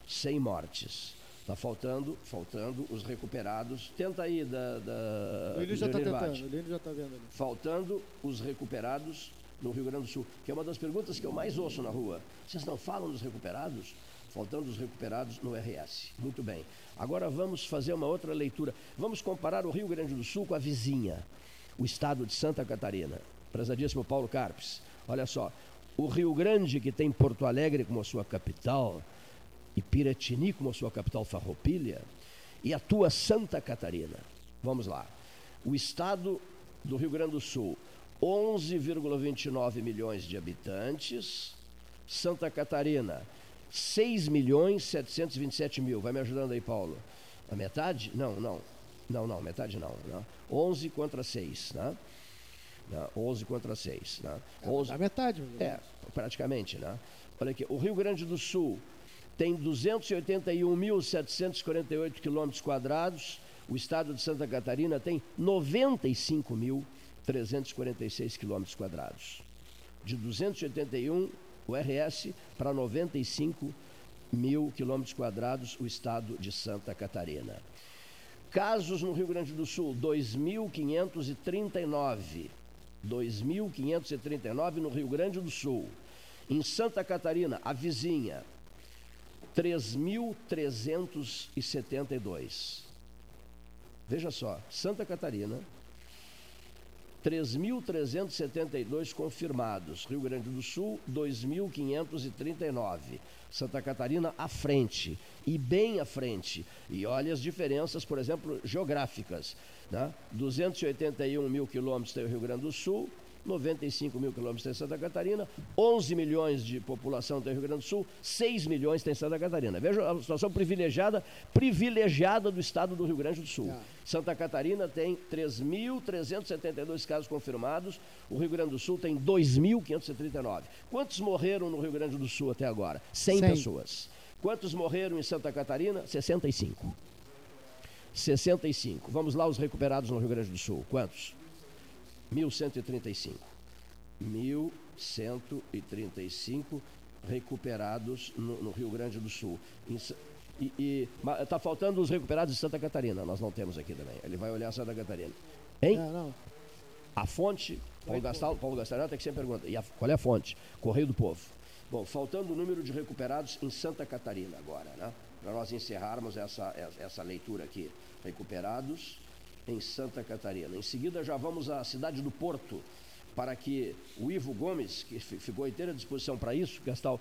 100 mortes. Está faltando, faltando os recuperados. Tenta aí da. da o Lino já está tentando, o Lino já está vendo ali. Faltando os recuperados no Rio Grande do Sul, que é uma das perguntas que eu mais ouço na rua. Vocês não falam dos recuperados? Faltando os recuperados no RS. Muito bem. Agora vamos fazer uma outra leitura. Vamos comparar o Rio Grande do Sul com a vizinha, o estado de Santa Catarina. Prezadíssimo Paulo Carpes. Olha só, o Rio Grande, que tem Porto Alegre como sua capital, e Piratini como sua capital farroupilha, e a tua Santa Catarina. Vamos lá. O estado do Rio Grande do Sul, 11,29 milhões de habitantes. Santa Catarina, 6 milhões 727 mil. Vai me ajudando aí, Paulo. A metade? Não, não. Não, não, metade não. Né? 11 contra 6. Né? Né? 11 contra 6. Né? 11... A metade. É, praticamente. Né? Olha aqui, o Rio Grande do Sul tem 281.748 quilômetros quadrados. O estado de Santa Catarina tem 95.346 quilômetros quadrados. De 281 o RS para 95 mil quilômetros quadrados o estado de Santa Catarina. Casos no Rio Grande do Sul, 2.539. 2.539 no Rio Grande do Sul. Em Santa Catarina, a vizinha, 3.372. Veja só, Santa Catarina, 3.372 confirmados. Rio Grande do Sul, 2.539. Santa Catarina à frente, e bem à frente. E olha as diferenças, por exemplo, geográficas. Né? 281 mil quilômetros tem o Rio Grande do Sul, 95 mil quilômetros tem Santa Catarina, 11 milhões de população tem Rio Grande do Sul, 6 milhões tem Santa Catarina. Veja a situação privilegiada, privilegiada do estado do Rio Grande do Sul. É. Santa Catarina tem 3.372 casos confirmados, o Rio Grande do Sul tem 2.539. Quantos morreram no Rio Grande do Sul até agora? 100, 100. pessoas. Quantos morreram em Santa Catarina? 65. 65. Vamos lá, os recuperados no Rio Grande do Sul. Quantos? 1135. 1135 recuperados no, no, Rio Grande do Sul. E está faltando os recuperados de Santa Catarina. Nós não temos aqui também. Ele vai olhar Santa Catarina. Hein? Não, não. A fonte, Paulo Gastal, Paulo Gastal, tem que sempre pergunta. E a, qual é a fonte? Correio do Povo. Bom, faltando o número de recuperados em Santa Catarina agora, né? Para nós encerrarmos essa, essa leitura aqui. Recuperados em Santa Catarina. Em seguida, já vamos à cidade do Porto, para que o Ivo Gomes, que ficou inteira disposição para isso, Gastal,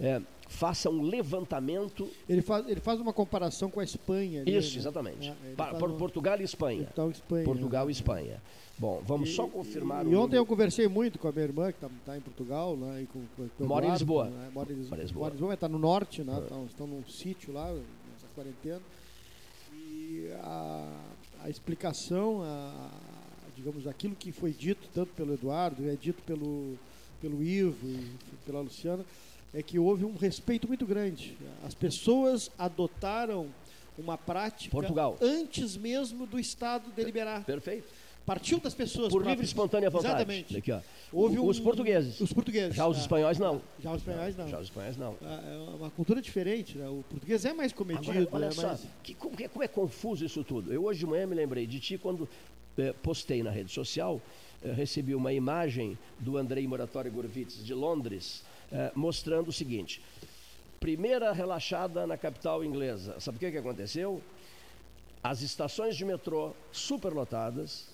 é, faça um levantamento. Ele faz, ele faz uma comparação com a Espanha. Ali, isso, né? exatamente. É, para. Portugal e Espanha. Portugal, Espanha, Portugal e Espanha. Bom, vamos e, só confirmar. E, e ontem eu conversei muito com a minha irmã, que está tá em Portugal, né, e com, com, com Mora em Lisboa. Né, mora em Lisboa. Mora em Lisboa, Lisboa está no norte, né, é. estão num sítio lá, nessa quarentena. E a, a explicação, a, digamos, aquilo que foi dito tanto pelo Eduardo, é dito pelo, pelo Ivo e pela Luciana, é que houve um respeito muito grande. As pessoas adotaram uma prática Portugal. antes mesmo do Estado deliberar. Perfeito partiu das pessoas. Por próprias. livre e espontânea vontade. Exatamente. Aqui, ó. Houve os um, portugueses. Os portugueses. Já os é. espanhóis não. Já os espanhóis não. Já os espanhóis não. É, é uma cultura diferente, né? O português é mais comedido. Agora, olha é só, mais... que, como, é, como, é, confuso isso tudo. Eu hoje de manhã me lembrei de ti quando eh, postei na rede social, eh, recebi uma imagem do Andrei Moratório Gurvitz de Londres, eh, mostrando o seguinte. Primeira relaxada na capital inglesa. Sabe o que, que aconteceu? As estações de metrô superlotadas,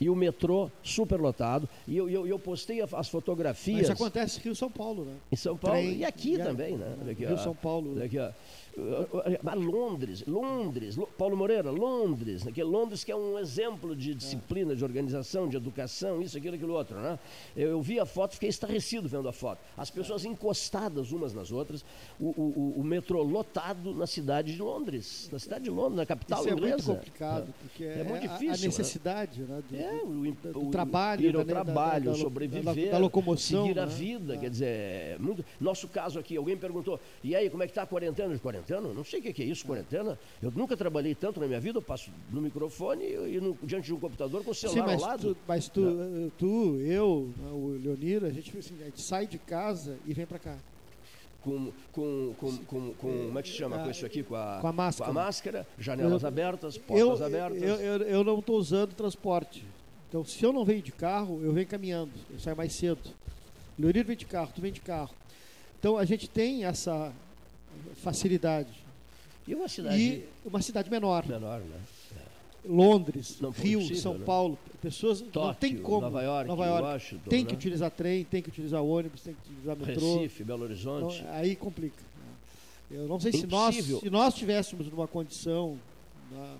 e o metrô superlotado. E eu, eu, eu postei as fotografias. Isso acontece aqui em São Paulo, né? Em São Paulo. Trem, e aqui e também, né? Aqui, Rio São Paulo. Aqui, ó. Londres, Londres, Paulo Moreira, Londres, que Londres que é um exemplo de disciplina, de organização, de educação, isso, aquilo, aquilo outro, né? Eu, eu vi a foto, fiquei estarrecido vendo a foto. As pessoas encostadas umas nas outras, o, o, o metrô lotado na cidade de Londres, na cidade de Londres, na capital isso inglesa. é muito complicado, é. porque é, é muito difícil. A, a necessidade, né? Do, é, o, do, do trabalho, ir ao da, trabalho, da, da, sobreviver, da, locomoção, seguir né? a vida, quer dizer, é muito... nosso caso aqui, alguém perguntou, e aí, como é que está a quarentena? De quarentena? Não sei o que é isso, quarentena. Eu nunca trabalhei tanto na minha vida, eu passo no microfone e, no, diante de um computador com o celular Sim, mas ao lado. Tu, mas tu, uh, tu, eu, o Leonir, a gente, assim, a gente sai de casa e vem para cá. Com, com, com, com, com, como é que se chama com isso aqui? Com a, Com a máscara. com a máscara, janelas Eu- abertas, Eu, portas abertas. eu, eu, eu não estou usando transporte. Então, se eu não venho de carro, eu venho caminhando. Eu saio mais cedo. Leonir vem de carro, tu vem de carro. Então, a gente tem essa facilidade. E uma cidade E uma cidade menor. menor, né? Londres, Não Rio, possível, São né? Paulo, pessoas não Tóquio, tem como. Nova York, Washington, tem que né? utilizar trem, tem que utilizar ônibus, tem que utilizar metrô. Recife, Belo Horizonte. Então, aí complica. né? Eu não sei se nós, se nós tivéssemos numa condição né,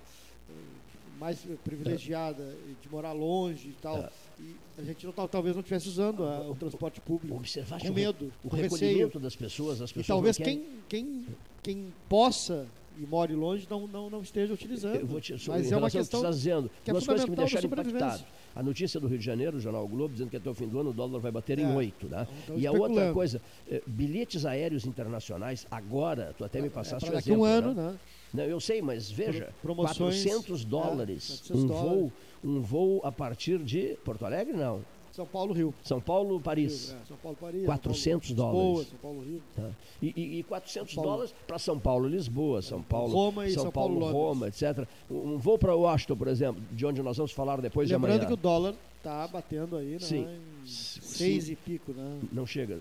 mais privilegiada de morar longe e tal, É. e a gente não, tal- talvez não estivesse usando a- o transporte público. Observaste com o medo, o recolhimento das pessoas, as E pessoas talvez não querem- quem, quem, quem possa e more longe não, não, não esteja utilizando. Eu vou te, Mas em é uma que questão você está dizendo, que é duas coisas que me deixaram impactado. A notícia do Rio de Janeiro, o jornal o Globo, dizendo que até o fim do ano o dólar vai bater em É. 8. Né? Então, e a outra coisa, eh, bilhetes aéreos internacionais, agora, tu até me passaste para o daqui a um exemplo, ano, né? Não, eu sei, mas veja, Pro- promoções, 400 é, dólares, 400 um, dólares. voo, um voo a partir de Porto Alegre, não. São Paulo, Rio. São Paulo, Paris. Rio, é, São Paulo, Paris. 400 São Paulo, dólares. Lisboa, São Paulo, Rio. Tá? E, e- e 400 São Paulo. dólares para São Paulo, Lisboa, São Paulo, Roma e São, São Paulo, Paulo, Roma, etc. Um voo para Washington, por exemplo, de onde nós vamos falar depois de Lembrando amanhã. que o dólar está batendo aí, né? Sim. Em Sim. seis e pico, né? Não chega.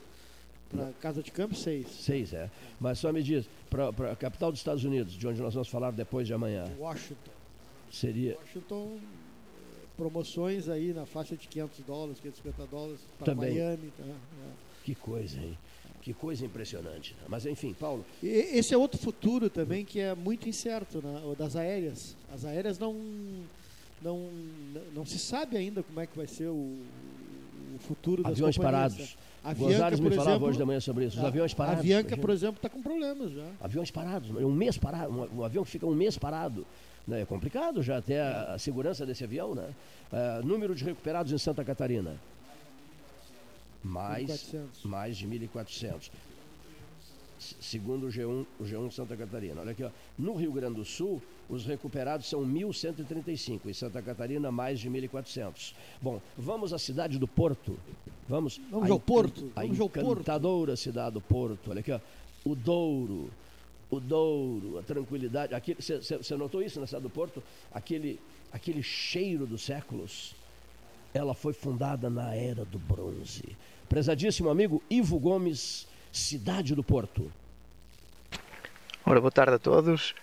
Para Casa de Campo, seis. Seis, é. Mas só me diz, para a capital dos Estados Unidos, de onde nós vamos falar depois de amanhã, Washington. seria Washington, eh, promoções aí na faixa de 500 dólares, 550 dólares para Também. Miami. Tá? É. que coisa, hein? Que coisa impressionante. né? Mas enfim, Paulo, E esse é outro futuro também que é muito incerto, né? o das aéreas. As aéreas não, não, não se sabe ainda como é que vai ser o, o futuro das aviões parados. A me falava exemplo, hoje da manhã sobre isso. Os aviões parados. A Avianca, por exemplo, está com problemas já. Aviões parados, um mês parado, um, um avião que fica um mês parado. Né? É complicado já até a, a segurança desse avião, né? Ah, número de recuperados em Santa Catarina. Mais, 1.400. mais de 1.400. Segundo o G1, o G1 Santa Catarina. Olha aqui, ó. no Rio Grande do Sul, os recuperados são 1.135. Em Santa Catarina, mais de 1.400. Bom, vamos à cidade do Porto. Vamos, Vamos ao Porto, A vamos encantadora cidade do Porto. Olha aqui, ó. O Douro, o Douro, a tranquilidade. Você notou isso na cidade do Porto? Aquele, aquele cheiro dos séculos. Ela foi fundada na Era do Bronze. Prezadíssimo amigo Ivo Gomes, cidade do Porto. Ora, boa tarde a todos.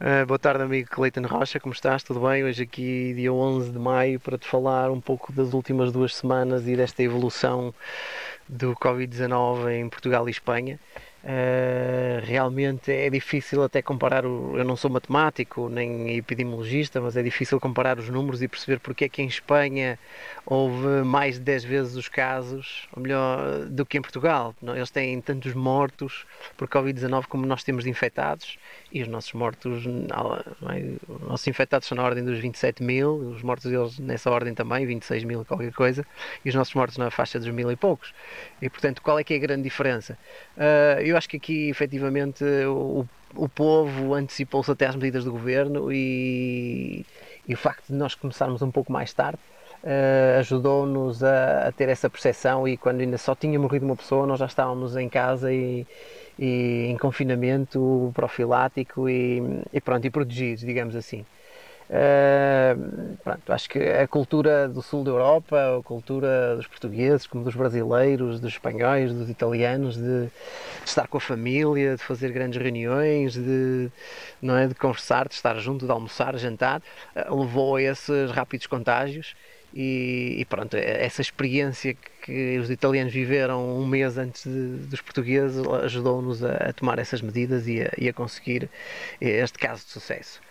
Uh, boa tarde, amigo Cleiton Rocha, como estás? Tudo bem? Hoje aqui, dia 11 de maio, para te falar um pouco das últimas duas semanas e desta evolução do Covid-19 em Portugal e Espanha. Uh, realmente é difícil até comparar, o, eu não sou matemático nem epidemiologista, mas é difícil comparar os números e perceber porque é que em Espanha houve mais de 10 vezes os casos, ou melhor, do que em Portugal. Eles têm tantos mortos por Covid-19 como nós temos de infectados e os nossos mortos, os nossos infectados são na ordem dos 27 mil, os mortos deles nessa ordem também, 26 mil qualquer coisa, e os nossos mortos na faixa dos mil e poucos. E portanto, qual é que é a grande diferença? Uh, eu acho que aqui efetivamente o, o povo antecipou-se até às medidas do governo e, e o facto de nós começarmos um pouco mais tarde uh, ajudou-nos a, a, ter essa percepção e quando ainda só tinha morrido uma pessoa nós já estávamos em casa e, e em confinamento profilático e, e pronto, e protegidos, digamos assim. Uh, pronto, acho que a cultura do sul da Europa, a cultura dos portugueses, como dos brasileiros, dos espanhóis, dos italianos, de, de, estar com a família, de fazer grandes reuniões, de, não é, de conversar, de estar junto, de almoçar, jantar, uh, levou a esses rápidos contágios. E, e, pronto, essa experiência que os italianos viveram um mês antes de, dos portugueses ajudou-nos a, a, tomar essas medidas e a, e a conseguir este caso de sucesso.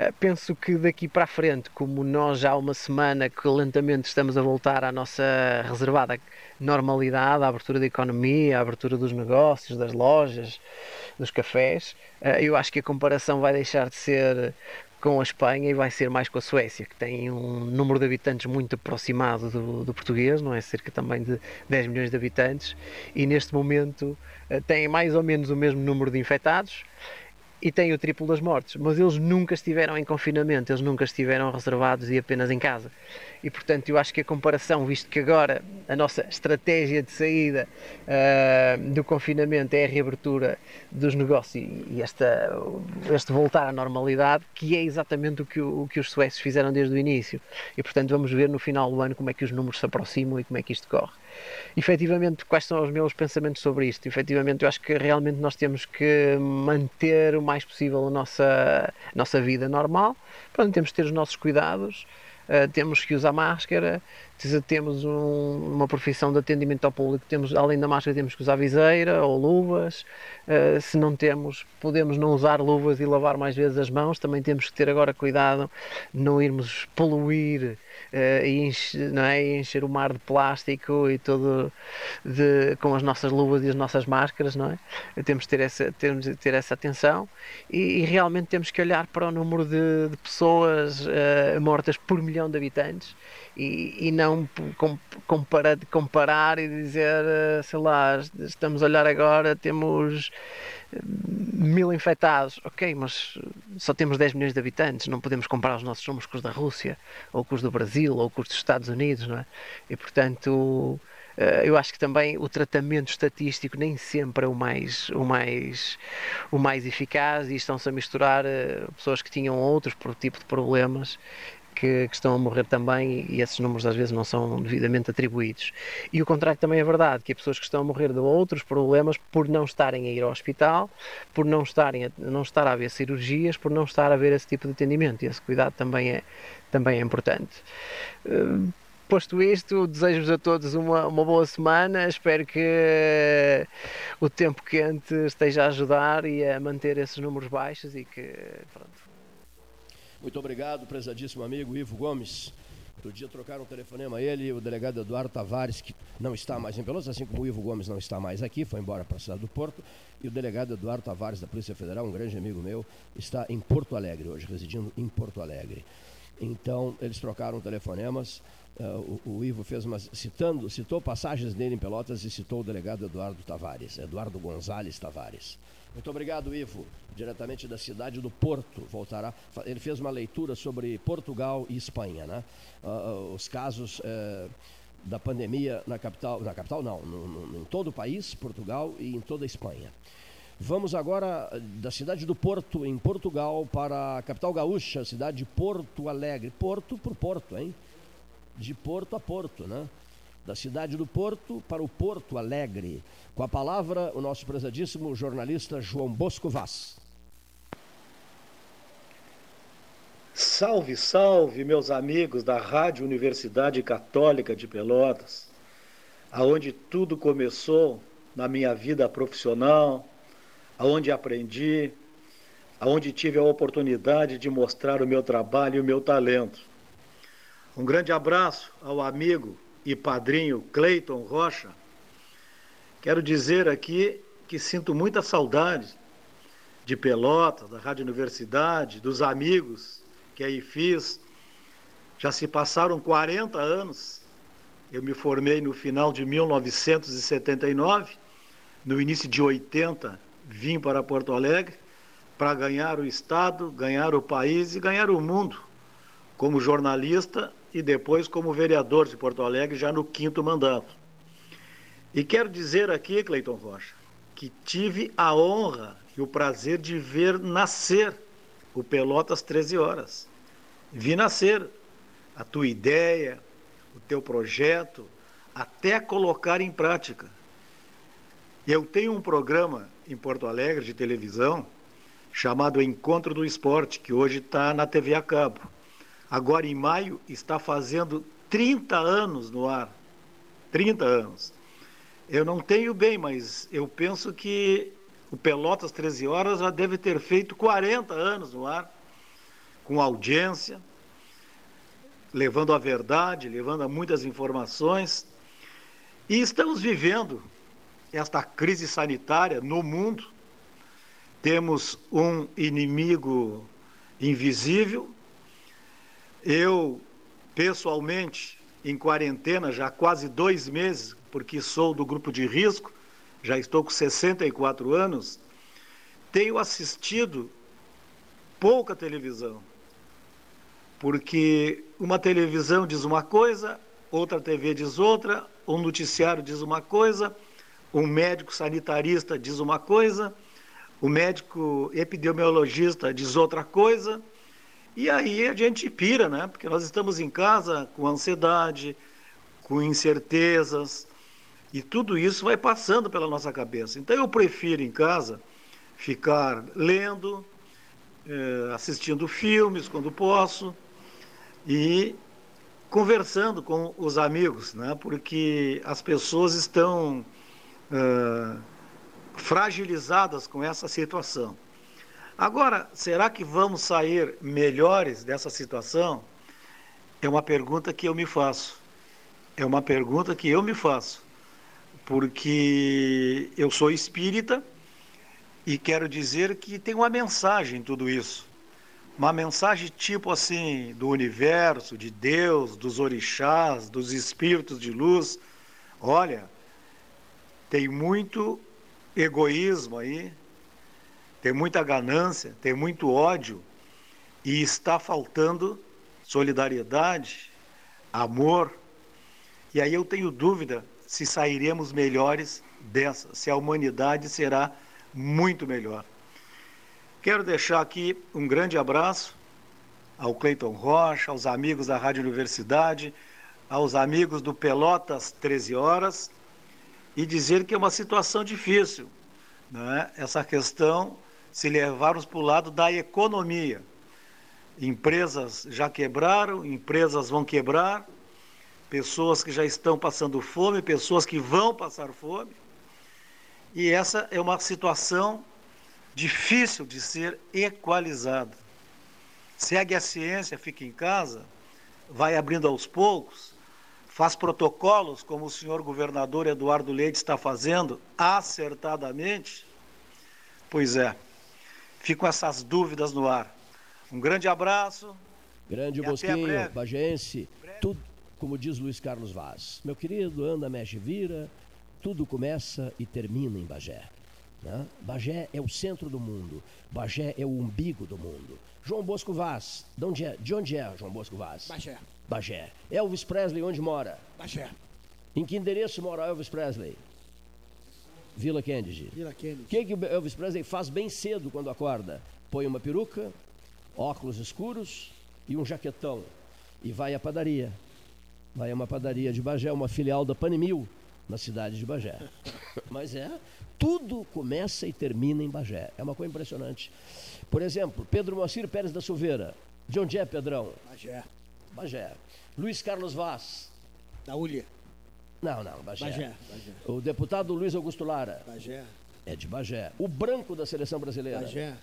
Uh, penso que daqui para a frente, como nós já há uma semana que lentamente estamos a voltar à nossa reservada normalidade, à abertura da economia, à abertura dos negócios, das lojas, dos cafés, uh, eu acho que a comparação vai deixar de ser com a Espanha e vai ser mais com a Suécia, que tem um número de habitantes muito aproximado do, do português, não é? Cerca também de 10 milhões de habitantes, e neste momento uh, tem mais ou menos o mesmo número de infectados e tem o triplo das mortes, mas eles nunca estiveram em confinamento, eles nunca estiveram reservados e apenas em casa. E portanto, eu acho que a comparação, visto que agora a nossa estratégia de saída uh, do confinamento é a reabertura dos negócios e, e esta, este voltar à normalidade, que é exatamente o que, o, o que os suecos fizeram desde o início. E portanto, vamos ver no final do ano como é que os números se aproximam e como é que isto corre efetivamente, quais são os meus pensamentos sobre isto? Efetivamente, eu acho que realmente nós temos que manter o mais possível a nossa, a nossa vida normal, Pronto, temos que ter os nossos cuidados, uh, temos que usar máscara, temos um, uma profissão de atendimento ao público, temos, além da máscara, temos que usar viseira ou luvas. Uh, se não temos, podemos não usar luvas e lavar mais vezes as mãos. Também temos que ter agora cuidado, não irmos poluir uh, e, encher, não é? e encher o mar de plástico e todo de, com as nossas luvas e as nossas máscaras, não é? Temos que ter essa, temos de ter essa atenção e, e realmente temos que olhar para o número de, de pessoas uh, mortas por milhão de habitantes e, e não comparar, comparar e dizer, eh, sei lá, estamos a olhar agora, temos eh, mil infectados, ok, mas só temos 10 milhões de habitantes, não podemos comparar os nossos números com os da Rússia, ou com os do Brasil, ou com os dos Estados Unidos, não é? E portanto, eh, eu acho que também o tratamento estatístico nem sempre é o mais, o mais, o mais eficaz e estão-se a misturar pessoas que tinham outros tipo de problemas que, que, estão a morrer também e esses números às vezes não são devidamente atribuídos. E o contrário também é verdade, que há pessoas que estão a morrer de outros problemas por não estarem a ir ao hospital, por não, estarem a, não estar a haver cirurgias, por não estar a haver esse tipo de atendimento. E esse cuidado também é, também é importante. Uh, posto isto, desejo-vos a todos uma, uma boa semana. Espero que o tempo quente esteja a ajudar e a manter esses números baixos e que pronto, muito obrigado, prezadíssimo amigo Ivo Gomes. Outro dia trocaram telefonema ele, o delegado Eduardo Tavares, que não está mais em Pelotas, assim como o Ivo Gomes não está mais aqui, foi embora para a cidade do Porto. E o delegado Eduardo Tavares, da Polícia Federal, um grande amigo meu, está em Porto Alegre hoje, residindo em Porto Alegre. Então, eles trocaram telefonemas. Uh, o, o, Ivo fez uma. citando, citou passagens dele em Pelotas e citou o delegado Eduardo Tavares, Eduardo Gonzalez Tavares. Muito obrigado, Ivo. Diretamente da cidade do Porto, voltará. Ele fez uma leitura sobre Portugal e Espanha, né? Uh, os casos uh, da pandemia na capital, na capital não, no, no, em todo o país, Portugal e em toda a Espanha. Vamos agora da cidade do Porto, em Portugal, para a capital gaúcha, cidade de Porto Alegre. Porto por Porto, hein? De Porto a Porto, né? Da cidade do Porto para o Porto Alegre. Com a palavra, o nosso prezadíssimo jornalista João Bosco Vaz. Salve, salve, meus amigos da Rádio Universidade Católica de Pelotas, aonde tudo começou na minha vida profissional, aonde aprendi, aonde tive a oportunidade de mostrar o meu trabalho e o meu talento. Um grande abraço ao amigo e padrinho Cleiton Rocha Quero dizer aqui que sinto muita saudade de Pelotas, da Rádio Universidade, dos amigos que aí fiz. Já se passaram 40 anos. Eu me formei no final de 1979, no início de 80 vim para Porto Alegre para ganhar o estado, ganhar o país e ganhar o mundo como jornalista e depois como vereador de Porto Alegre já no quinto mandato. E quero dizer aqui, Cleiton Rocha, que tive a honra e o prazer de ver nascer o Pelotas 13 Horas. Vi nascer a tua ideia, o teu projeto, até colocar em prática. Eu tenho um programa em Porto Alegre de televisão chamado Encontro do Esporte, que hoje está na TV a cabo. Agora, em maio, está fazendo 30 anos no ar. 30 anos. Eu não tenho bem, mas eu penso que o Pelotas 13 Horas já deve ter feito 40 anos no ar, com audiência, levando a verdade, levando a muitas informações. E estamos vivendo esta crise sanitária no mundo. Temos um inimigo invisível. Eu, pessoalmente, em quarentena já há quase dois meses, porque sou do grupo de risco, já estou com 64 anos, tenho assistido pouca televisão. Porque uma televisão diz uma coisa, outra TV diz outra, um noticiário diz uma coisa, um médico sanitarista diz uma coisa, o médico epidemiologista diz outra coisa, e aí a gente pira, né? Porque nós estamos em casa com ansiedade, com incertezas, e tudo isso vai passando pela nossa cabeça. Então eu prefiro em casa ficar lendo, eh, assistindo filmes quando posso e conversando com os amigos, né? porque as pessoas estão uh, fragilizadas com essa situação. Agora, será que vamos sair melhores dessa situação? É uma pergunta que eu me faço. É uma pergunta que eu me faço. Porque eu sou espírita e quero dizer que tem uma mensagem em tudo isso uma mensagem tipo assim do universo, de Deus, dos orixás, dos espíritos de luz. Olha, tem muito egoísmo aí, tem muita ganância, tem muito ódio e está faltando solidariedade, amor. E aí eu tenho dúvida se sairemos melhores dessa, se a humanidade será muito melhor. Quero deixar aqui um grande abraço ao Cleiton Rocha, aos amigos da Rádio Universidade, aos amigos do Pelotas 13 Horas e dizer que é uma situação difícil, né? essa questão se levarmos para o lado da economia. Empresas já quebraram, empresas vão quebrar, pessoas que já estão passando fome, pessoas que vão passar fome. E essa é uma situação difícil de ser equalizado. Segue a ciência, fica em casa, vai abrindo aos poucos, faz protocolos, como o senhor governador Eduardo Leite está fazendo, acertadamente. Pois é, ficam essas dúvidas no ar. Um grande abraço. Grande Bosquinho, Bagense, tudo, como diz Luiz Carlos Vaz. Meu querido, anda, mexe, vira, tudo começa e termina em Bagé. Né? Bagé é o centro do mundo. Bagé é o umbigo do mundo. João Bosco Vaz, de onde é, de onde é João Bosco Vaz? Bagé. Bagé. Elvis Presley, onde mora? Bagé. Em que endereço mora Elvis Presley? Vila Kennedy. Vila Kennedy. O que, que Elvis Presley faz bem cedo quando acorda? Põe uma peruca, óculos escuros e um jaquetão. E vai à padaria. Vai a uma padaria de Bagé, uma filial da Panemil, na cidade de Bagé. Mas é, tudo começa e termina em Bagé. É uma coisa impressionante. Por exemplo, Pedro Moacir Pérez da Silveira. De onde é, Pedrão? Bagé. Bagé. Luiz Carlos Vaz. Da Ulha. Não, não, Bagé. Bagé. Bagé. O deputado Luiz Augusto Lara. Bagé. É de Bagé. O branco da seleção brasileira. Bagé.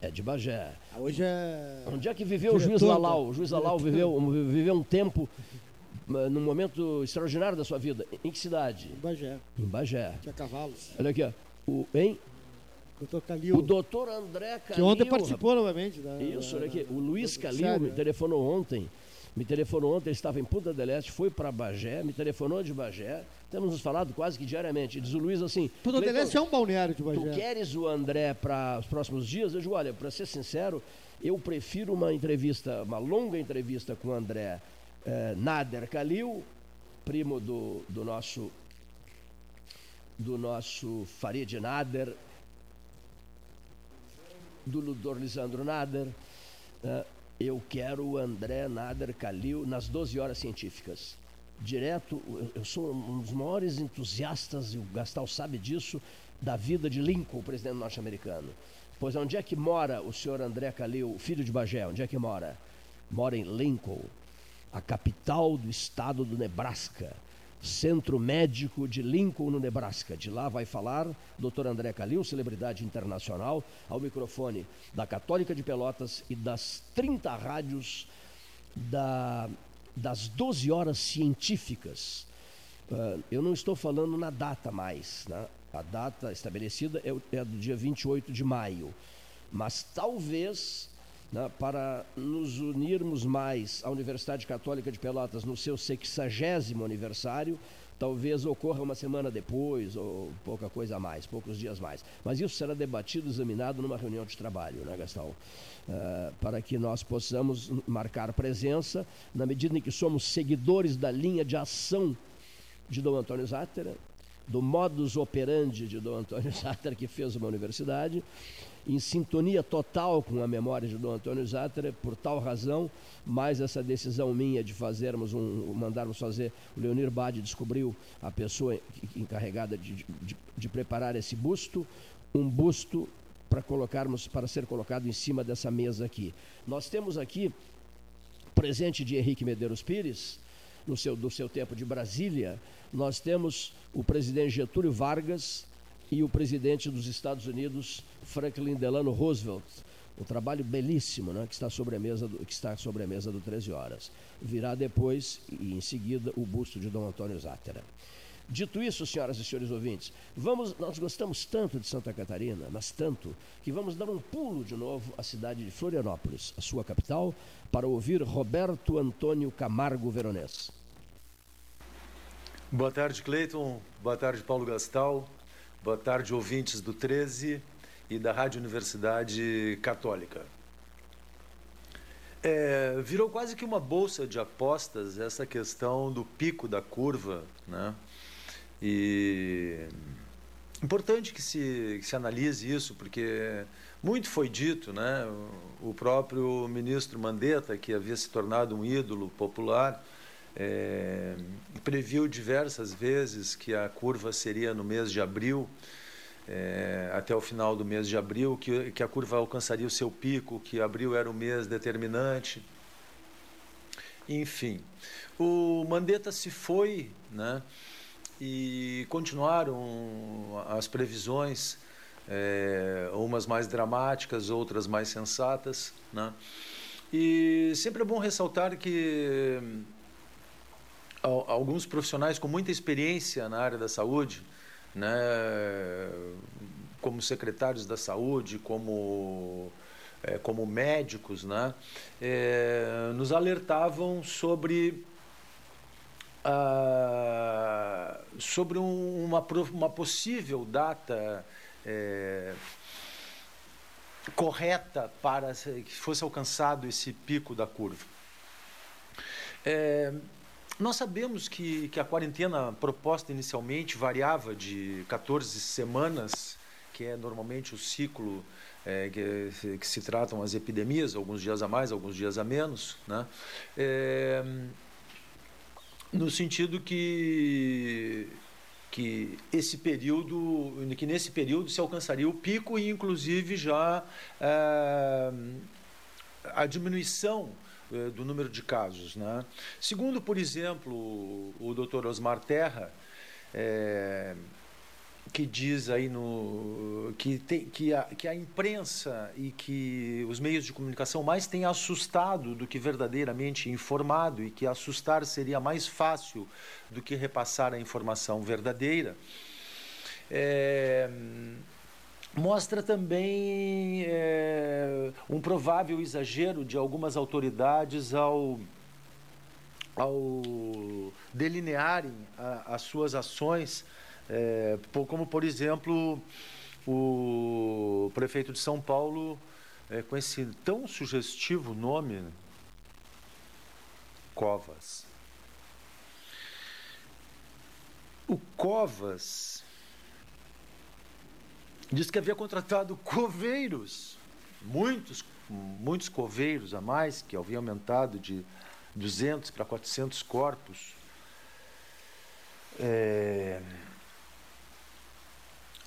É de Bagé. Hoje é. Onde é que viveu o juiz Lalau? O juiz Lalau viveu, viveu um tempo num momento extraordinário da sua vida. Em que cidade? Em Bagé. Em Bagé. Tinha cavalos. Olha aqui, ó. O, hein? Doutor Calil. O doutor André Calil. Que ontem participou novamente. Da, Isso, olha aqui. O Luiz Calil me telefonou ontem. Me telefonou ontem, ele estava em Punta del Este, foi para Bagé, me telefonou de Bagé. Temos nos falado quase que diariamente. Diz o Luiz assim. Punta del Este é um balneário de Bagé. Tu queres o André para os próximos dias? Eu digo, olha, para ser sincero, eu prefiro uma entrevista, uma longa entrevista com o André eh, Nader Kalil, primo do, do nosso do nosso Farid Nader, do Ludor Lisandro Nader. Eh, eu quero o André Nader Kalil nas 12 horas científicas. Direto, eu sou um dos maiores entusiastas, e o Gastal sabe disso, da vida de Lincoln, presidente norte-americano. Pois onde é que mora o senhor André Calil, filho de Bagé? Onde é que mora? Mora em Lincoln, a capital do estado do Nebraska. Centro Médico de Lincoln, no Nebraska. De lá vai falar Dr. André Calil, celebridade internacional, ao microfone da Católica de Pelotas e das 30 rádios da, das 12 horas científicas. Uh, eu não estou falando na data mais, né? a data estabelecida é, é do dia 28 de maio, mas talvez né, para nos unirmos mais à Universidade Católica de Pelotas no seu 60 aniversário, talvez ocorra uma semana depois ou pouca coisa a mais, poucos dias mais. Mas isso será debatido, examinado numa reunião de trabalho, né, Gastão? Uh, para que nós possamos marcar presença na medida em que somos seguidores da linha de ação de Dom Antônio Zátera, do modus operandi de Dom Antônio Zátera, que fez uma universidade, em sintonia total com a memória de Dom Antônio Zátera, por tal razão, mais essa decisão minha de fazermos um, mandarmos fazer, o Leonir Bade descobriu a pessoa encarregada de, de, de preparar esse busto, um busto para colocarmos, para ser colocado em cima dessa mesa aqui. Nós temos aqui presente de Henrique Medeiros Pires, no seu, do seu tempo de Brasília, nós temos o presidente Getúlio Vargas e o presidente dos Estados Unidos, Franklin Delano Roosevelt. Um trabalho belíssimo, né, que está sobre a mesa do, que está sobre a mesa do 13 horas. Virá depois e em seguida o busto de Dom Antônio Zátera. Dito isso, senhoras e senhores ouvintes, vamos, nós gostamos tanto de Santa Catarina, mas tanto, que vamos dar um pulo de novo à cidade de Florianópolis, a sua capital, para ouvir Roberto Antônio Camargo Veronês. Boa tarde, Cleiton. Boa tarde, Paulo Gastal. Boa tarde, ouvintes do 13 e da Rádio Universidade Católica. É, virou quase que uma bolsa de apostas essa questão do pico da curva, né? E importante que se, que se analise isso, porque muito foi dito, né? O próprio ministro Mandetta, que havia se tornado um ídolo popular, é, previu diversas vezes que a curva seria no mês de abril, é, até o final do mês de abril, que, que a curva alcançaria o seu pico, que abril era o mês determinante. Enfim, o Mandetta se foi, né? E continuaram as previsões, é, umas mais dramáticas, outras mais sensatas, né? E sempre é bom ressaltar que alguns profissionais com muita experiência na área da saúde, né, como secretários da saúde, como é, como médicos, né, é, nos alertavam sobre ah, sobre um, uma, uma possível data é, correta para que fosse alcançado esse pico da curva. É, nós sabemos que, que a quarentena proposta inicialmente variava de 14 semanas, que é normalmente o ciclo é, que, que, se tratam as epidemias, alguns dias a mais, alguns dias a menos, né? É, no sentido que que esse período, que nesse período se alcançaria o pico e inclusive já é, a diminuição do número de casos. Né? Segundo, por exemplo, o doutor Osmar Terra, é, que diz aí no que, tem, que, a, que a imprensa e que os meios de comunicação mais têm assustado do que verdadeiramente informado e que assustar seria mais fácil do que repassar a informação verdadeira. É, mostra também é, um provável exagero de algumas autoridades ao, ao delinearem a, as suas ações, é, como por exemplo o prefeito de São Paulo, é, com esse tão sugestivo nome, Covas. O Covas Diz que havia contratado coveiros, muitos, muitos coveiros a mais, que havia aumentado de 200 para 400 corpos. É,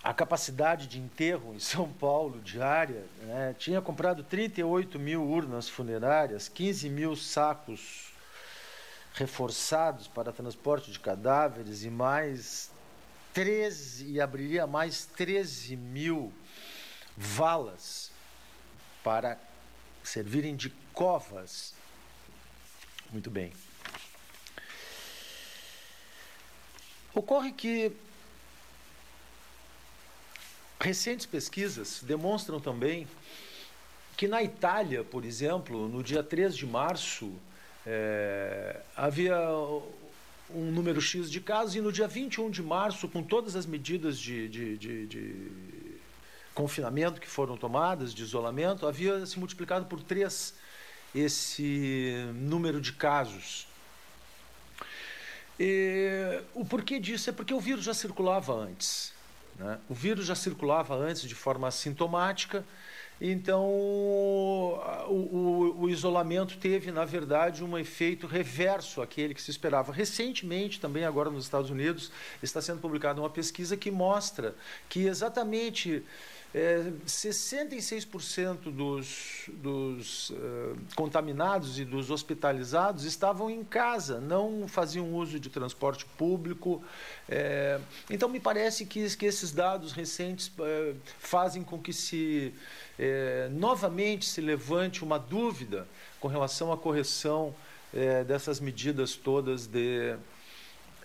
a capacidade de enterro em São Paulo diária né, tinha comprado 38 mil urnas funerárias, 15 mil sacos reforçados para transporte de cadáveres e mais 13 e abriria mais 13 mil valas para servirem de covas. Muito bem. Ocorre que recentes pesquisas demonstram também que na Itália, por exemplo, no dia 3 de março, é, havia um número X de casos, e no dia 21 de março, com todas as medidas de, de, de, de confinamento que foram tomadas, de isolamento, havia se multiplicado por três esse número de casos. E, o porquê disso é porque o vírus já circulava antes. Né? O vírus já circulava antes de forma assintomática, então o, o, o, isolamento teve, na verdade, um efeito reverso àquele que se esperava. Recentemente, também agora nos Estados Unidos, está sendo publicada uma pesquisa que mostra que exatamente é, 66% dos, dos uh, contaminados e dos hospitalizados estavam em casa, não faziam uso de transporte público. É, então, me parece que, que esses dados recentes uh, fazem com que se é, novamente se levante uma dúvida com relação à correção dessas medidas todas de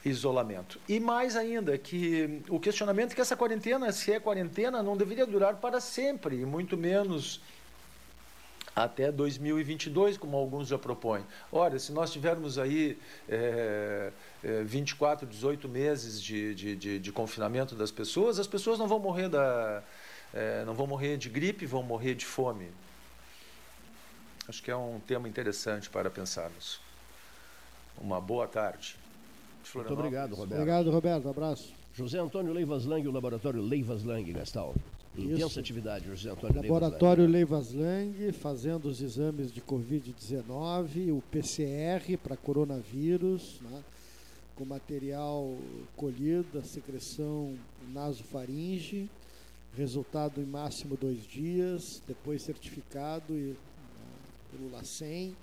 isolamento. E mais ainda, que o questionamento é que essa quarentena, se é quarentena, não deveria durar para sempre, e muito menos até 2022, como alguns já propõem. Olha, se nós tivermos aí é, é, 24, 18 meses de, de, de, de, confinamento das pessoas, as pessoas não vão morrer da, é, não vão morrer de gripe, vão morrer de fome. Acho que é um tema interessante para pensarmos. Uma boa tarde. Muito obrigado, Roberto. Obrigado, Roberto. Abraço. José Antônio Leivas Lang, o laboratório Leivas Lang, Gastal. Intensa Isso. atividade, José Antônio Laboratório Leivas Lang, fazendo os exames de Covid-19, o PCR para coronavírus, né, com material colhido, a secreção nasofaringe, resultado em máximo dois dias, depois certificado e, pelo LACEN.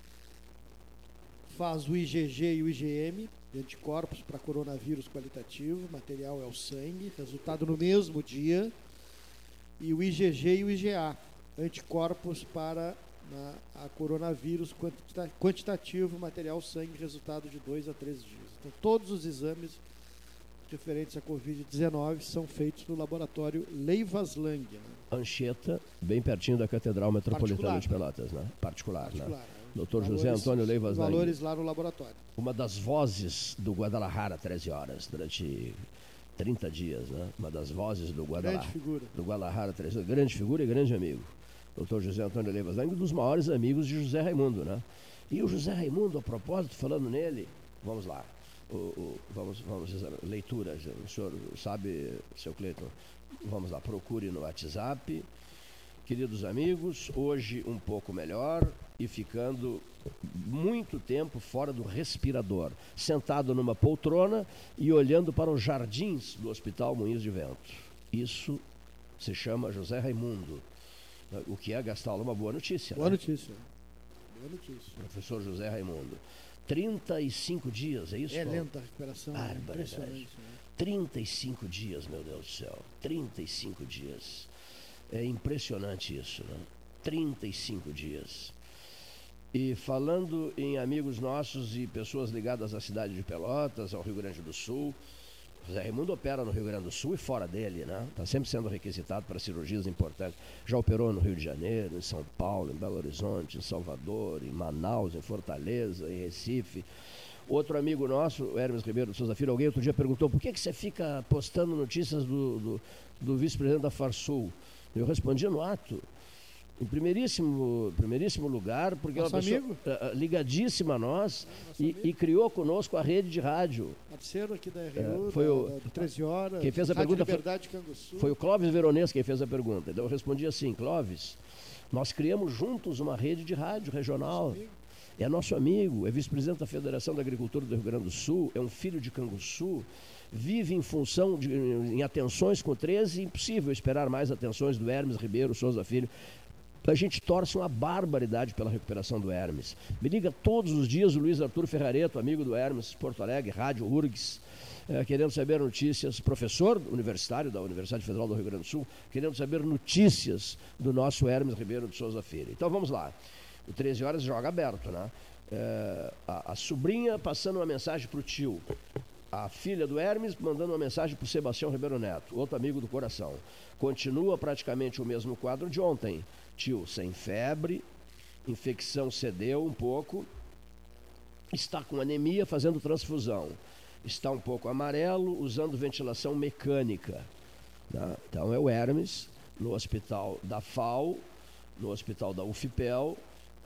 Faz o IgG e o IgM, de anticorpos para coronavírus qualitativo, material é o sangue, resultado no mesmo dia, e o IgG e o IgA, anticorpos para na, a coronavírus quantitativo, material sangue, resultado de dois a três dias. Então, todos os exames referentes à Covid-19 são feitos no laboratório Leivas Lang. Né? Anchieta, bem pertinho da Catedral Metropolitana de Pelotas, né? Particular, Particular né? Dr. José Antônio Leivas Valores lá no laboratório. Uma das vozes do Guadalajara 13 horas, durante 30 dias, né? Uma das vozes do Guadalajara. Grande figura. Do Guadalajara 13 horas. Grande figura e grande amigo. Dr. José Antônio Leivas um dos maiores amigos de José Raimundo, né? E o José Raimundo, a propósito, falando nele, vamos lá. O, o, vamos, vamos leitura. O senhor sabe, seu Cleiton? Vamos lá, procure no WhatsApp. Queridos amigos, hoje um pouco melhor, e ficando muito tempo fora do respirador, sentado numa poltrona e olhando para os jardins do Hospital Moinhos de Vento. Isso se chama José Raimundo. O que é gastar uma boa notícia. Boa né? notícia. Boa notícia. Professor José Raimundo. 35 dias, é isso? É lenta a recuperação. Ah, impressionante. Né? 35 dias, meu Deus do céu. 35 dias. É impressionante isso, né? 35 dias. E falando em amigos nossos e pessoas ligadas à cidade de Pelotas, ao Rio Grande do Sul, José Raimundo opera no Rio Grande do Sul e fora dele, né? Está sempre sendo requisitado para cirurgias importantes. Já operou no Rio de Janeiro, em São Paulo, em Belo Horizonte, em Salvador, em Manaus, em Fortaleza, em Recife. Outro amigo nosso, Hermes Ribeiro de Souza Filho, alguém outro dia perguntou por que, que você fica postando notícias do, do, do vice-presidente da Farsul? Eu respondi no ato. Em primeiríssimo, primeiríssimo lugar, porque Nosso é uma pessoa amigo. Uh, ligadíssima a nós e, e, criou conosco a rede de rádio. Parceiro aqui da RU, é, foi o, da, 13 horas. Quem fez a rádio pergunta foi, foi o Clóvis Veronês quem fez a pergunta. Então eu respondi assim, Clóvis, nós criamos juntos uma rede de rádio regional. É nosso amigo, é vice-presidente da Federação da Agricultura do Rio Grande do Sul, é um filho de Canguçu, vive em função de em atenções com 13, impossível esperar mais atenções do Hermes Ribeiro Souza Filho. A gente torce uma barbaridade pela recuperação do Hermes. Me liga todos os dias o Luiz Arthur Ferrareto, amigo do Hermes, Porto Alegre, Rádio URGS, é, querendo saber notícias, professor universitário da Universidade Federal do Rio Grande do Sul, querendo saber notícias do nosso Hermes Ribeiro de Souza Filho. Então vamos lá. O 13 horas joga aberto, né? É, a, a sobrinha passando uma mensagem para o tio a filha do Hermes mandando uma mensagem para o Sebastião Ribeiro Neto, outro amigo do coração. Continua praticamente o mesmo quadro de ontem. Tio, sem febre, infecção cedeu um pouco, está com anemia fazendo transfusão. está um pouco amarelo, usando ventilação mecânica. Né? Então é o Hermes, no hospital da FAO, no hospital da UFPEL,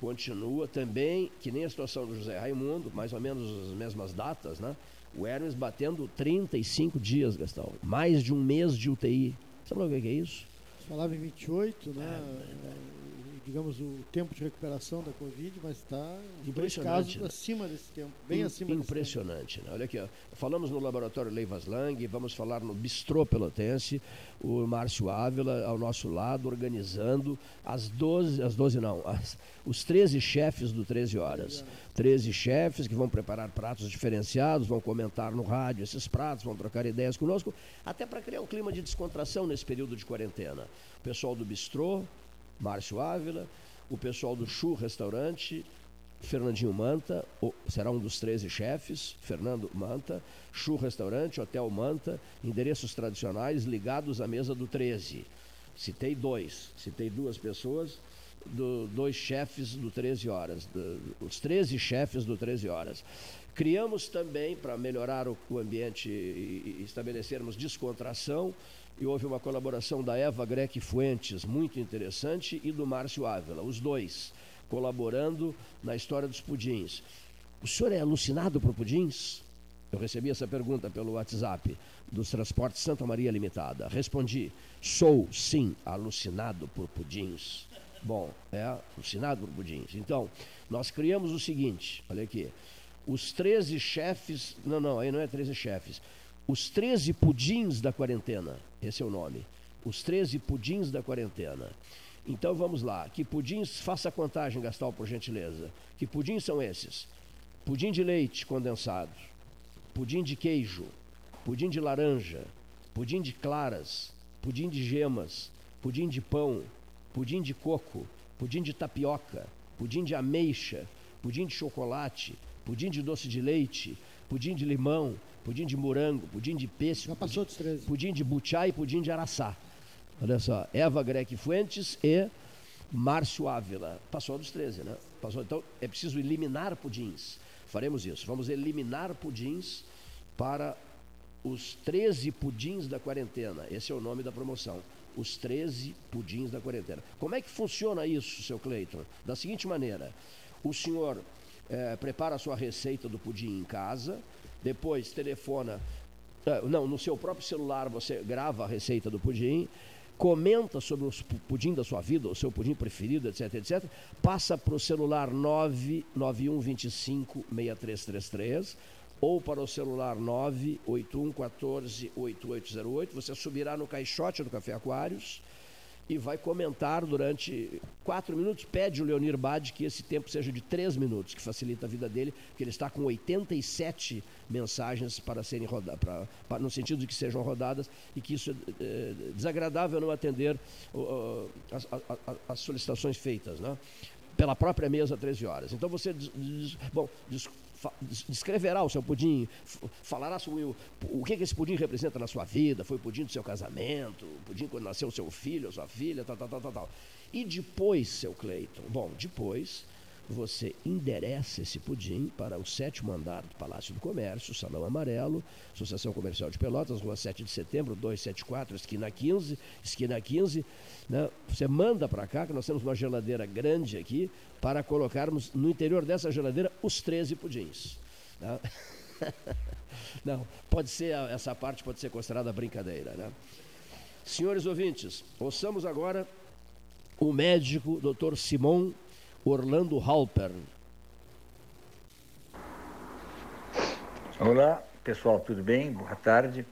continua também, que nem a situação do José Raimundo, mais ou menos as mesmas datas, né? O Hermes batendo 35 dias, Gastão. Mais de um mês de UTI. Sabe o que é isso? Falava em 28, né? É, digamos, o tempo de recuperação da Covid, mas está dois casos né? acima desse tempo, bem In, acima Impressionante, né? Olha aqui, ó. falamos no laboratório Leivas Lang, vamos falar no Bistrô Pelotense, o Márcio Ávila ao nosso lado, organizando as 12, as 12 não, as, os 13 chefes do 13 horas. 13 chefes que vão preparar pratos diferenciados, vão comentar no rádio esses pratos, vão trocar ideias conosco, até para criar um clima de descontração nesse período de quarentena. O pessoal do Bistrô, Márcio Ávila, o pessoal do Chu Restaurante, Fernandinho Manta, será um dos 13 chefes, Fernando Manta, Chu Restaurante, Hotel Manta, endereços tradicionais ligados à mesa do 13. Citei dois, citei duas pessoas, do, dois chefes do 13 horas, do, os 13 chefes do 13 horas. Criamos também, para melhorar o, o ambiente e, e estabelecermos descontração, e houve uma colaboração da Eva Greque Fuentes, muito interessante, e do Márcio Ávila, os dois colaborando na história dos pudins. O senhor é alucinado por pudins? Eu recebi essa pergunta pelo WhatsApp dos Transportes Santa Maria Limitada. Respondi: sou sim alucinado por pudins. Bom, é alucinado por pudins. Então, nós criamos o seguinte: olha aqui. Os 13 chefes. Não, não, aí não é 13 chefes. Os 13 pudins da quarentena. Esse é o nome. Os 13 pudins da quarentena. Então vamos lá. Que pudins, faça a contagem, Gastal, por gentileza. Que pudins são esses? Pudim de leite condensado, pudim de queijo, pudim de laranja, pudim de claras, pudim de gemas, pudim de pão, pudim de coco, pudim de tapioca, pudim de ameixa, pudim de chocolate, pudim de doce de leite, pudim de limão, pudim de morango, pudim de peixe, Já passou dos 13. pudim de butiá e pudim de araçá. Olha só, Eva Greque Fuentes e Márcio Ávila. Passou dos 13, né? Passou. Então é preciso eliminar pudins. Faremos isso. Vamos eliminar pudins para os 13 pudins da quarentena. Esse é o nome da promoção. Os 13 pudins da quarentena. Como é que funciona isso, seu Cleiton? Da seguinte maneira: o senhor é, prepara a sua receita do pudim em casa, depois telefona, uh, não, no seu próprio celular você grava a receita do pudim, comenta sobre o pudim da sua vida, o seu pudim preferido, etc, etc, passa para o celular 99125 6333 ou para o celular 981 14 8808, você subirá no caixote do Café Aquários, e vai comentar durante quatro minutos. Pede o Leonir Bade que esse tempo seja de três minutos, que facilita a vida dele, porque ele está com 87 mensagens para serem rodadas, no sentido de que sejam rodadas e que isso é, é desagradável não atender uh, as, as, solicitações feitas, né? Pela própria mesa 13 horas. Então você, bom, descreverá o seu pudim, falará sobre o, o que, que esse pudim representa na sua vida, foi o pudim do seu casamento, o pudim quando nasceu seu filho, a sua filha, tal, tal, tal, tal, tal. E depois, seu Cleiton, bom, depois você endereça esse pudim para o sétimo andar do Palácio do Comércio, Salão Amarelo, Associação Comercial de Pelotas, Rua 7 de Setembro, 274, esquina 15, esquina 15. Né? Você manda para cá, que nós temos uma geladeira grande aqui, para colocarmos no interior dessa geladeira os 13 pudins. Né? Não, pode ser, essa parte pode ser considerada brincadeira. Né? Senhores ouvintes, ouçamos agora o médico Dr. Simon Orlando Halper. Olá, pessoal, tudo bem? Boa tarde.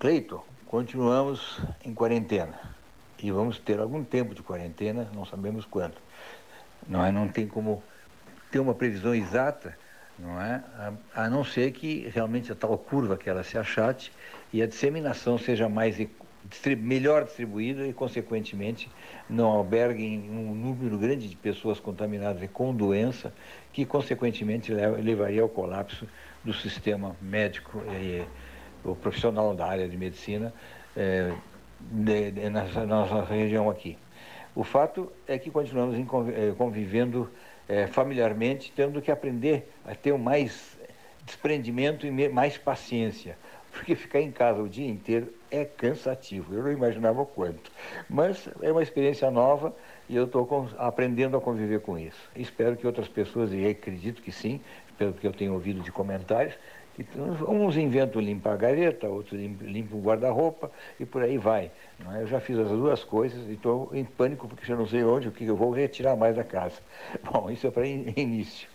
Cleito, continuamos em quarentena e vamos ter algum tempo de quarentena, não sabemos quanto. Não é? Não tem como ter uma previsão exata, não é? A, a não ser que realmente a tal curva que ela se achate e a disseminação seja mais melhor distribuída e, consequentemente, não alberguem um número grande de pessoas contaminadas e com doença, que, consequentemente, levaria ao colapso do sistema médico e o profissional da área de medicina é, de, de, nossa região aqui. O fato é que continuamos eh, convivendo é, familiarmente, tendo que aprender a ter mais desprendimento e mais paciência, porque ficar em casa o dia inteiro é cansativo. Eu não imaginava o quanto. Mas é uma experiência nova e eu estou aprendendo a conviver com isso. Espero que outras pessoas, e acredito que sim, pelo que eu tenho ouvido de comentários, que uns inventam limpar a gareta, outros limpam o guarda-roupa e por aí vai. É? Eu já fiz as duas coisas e estou em pânico porque já não sei onde, o que eu vou retirar mais da casa. Bom, isso é para início.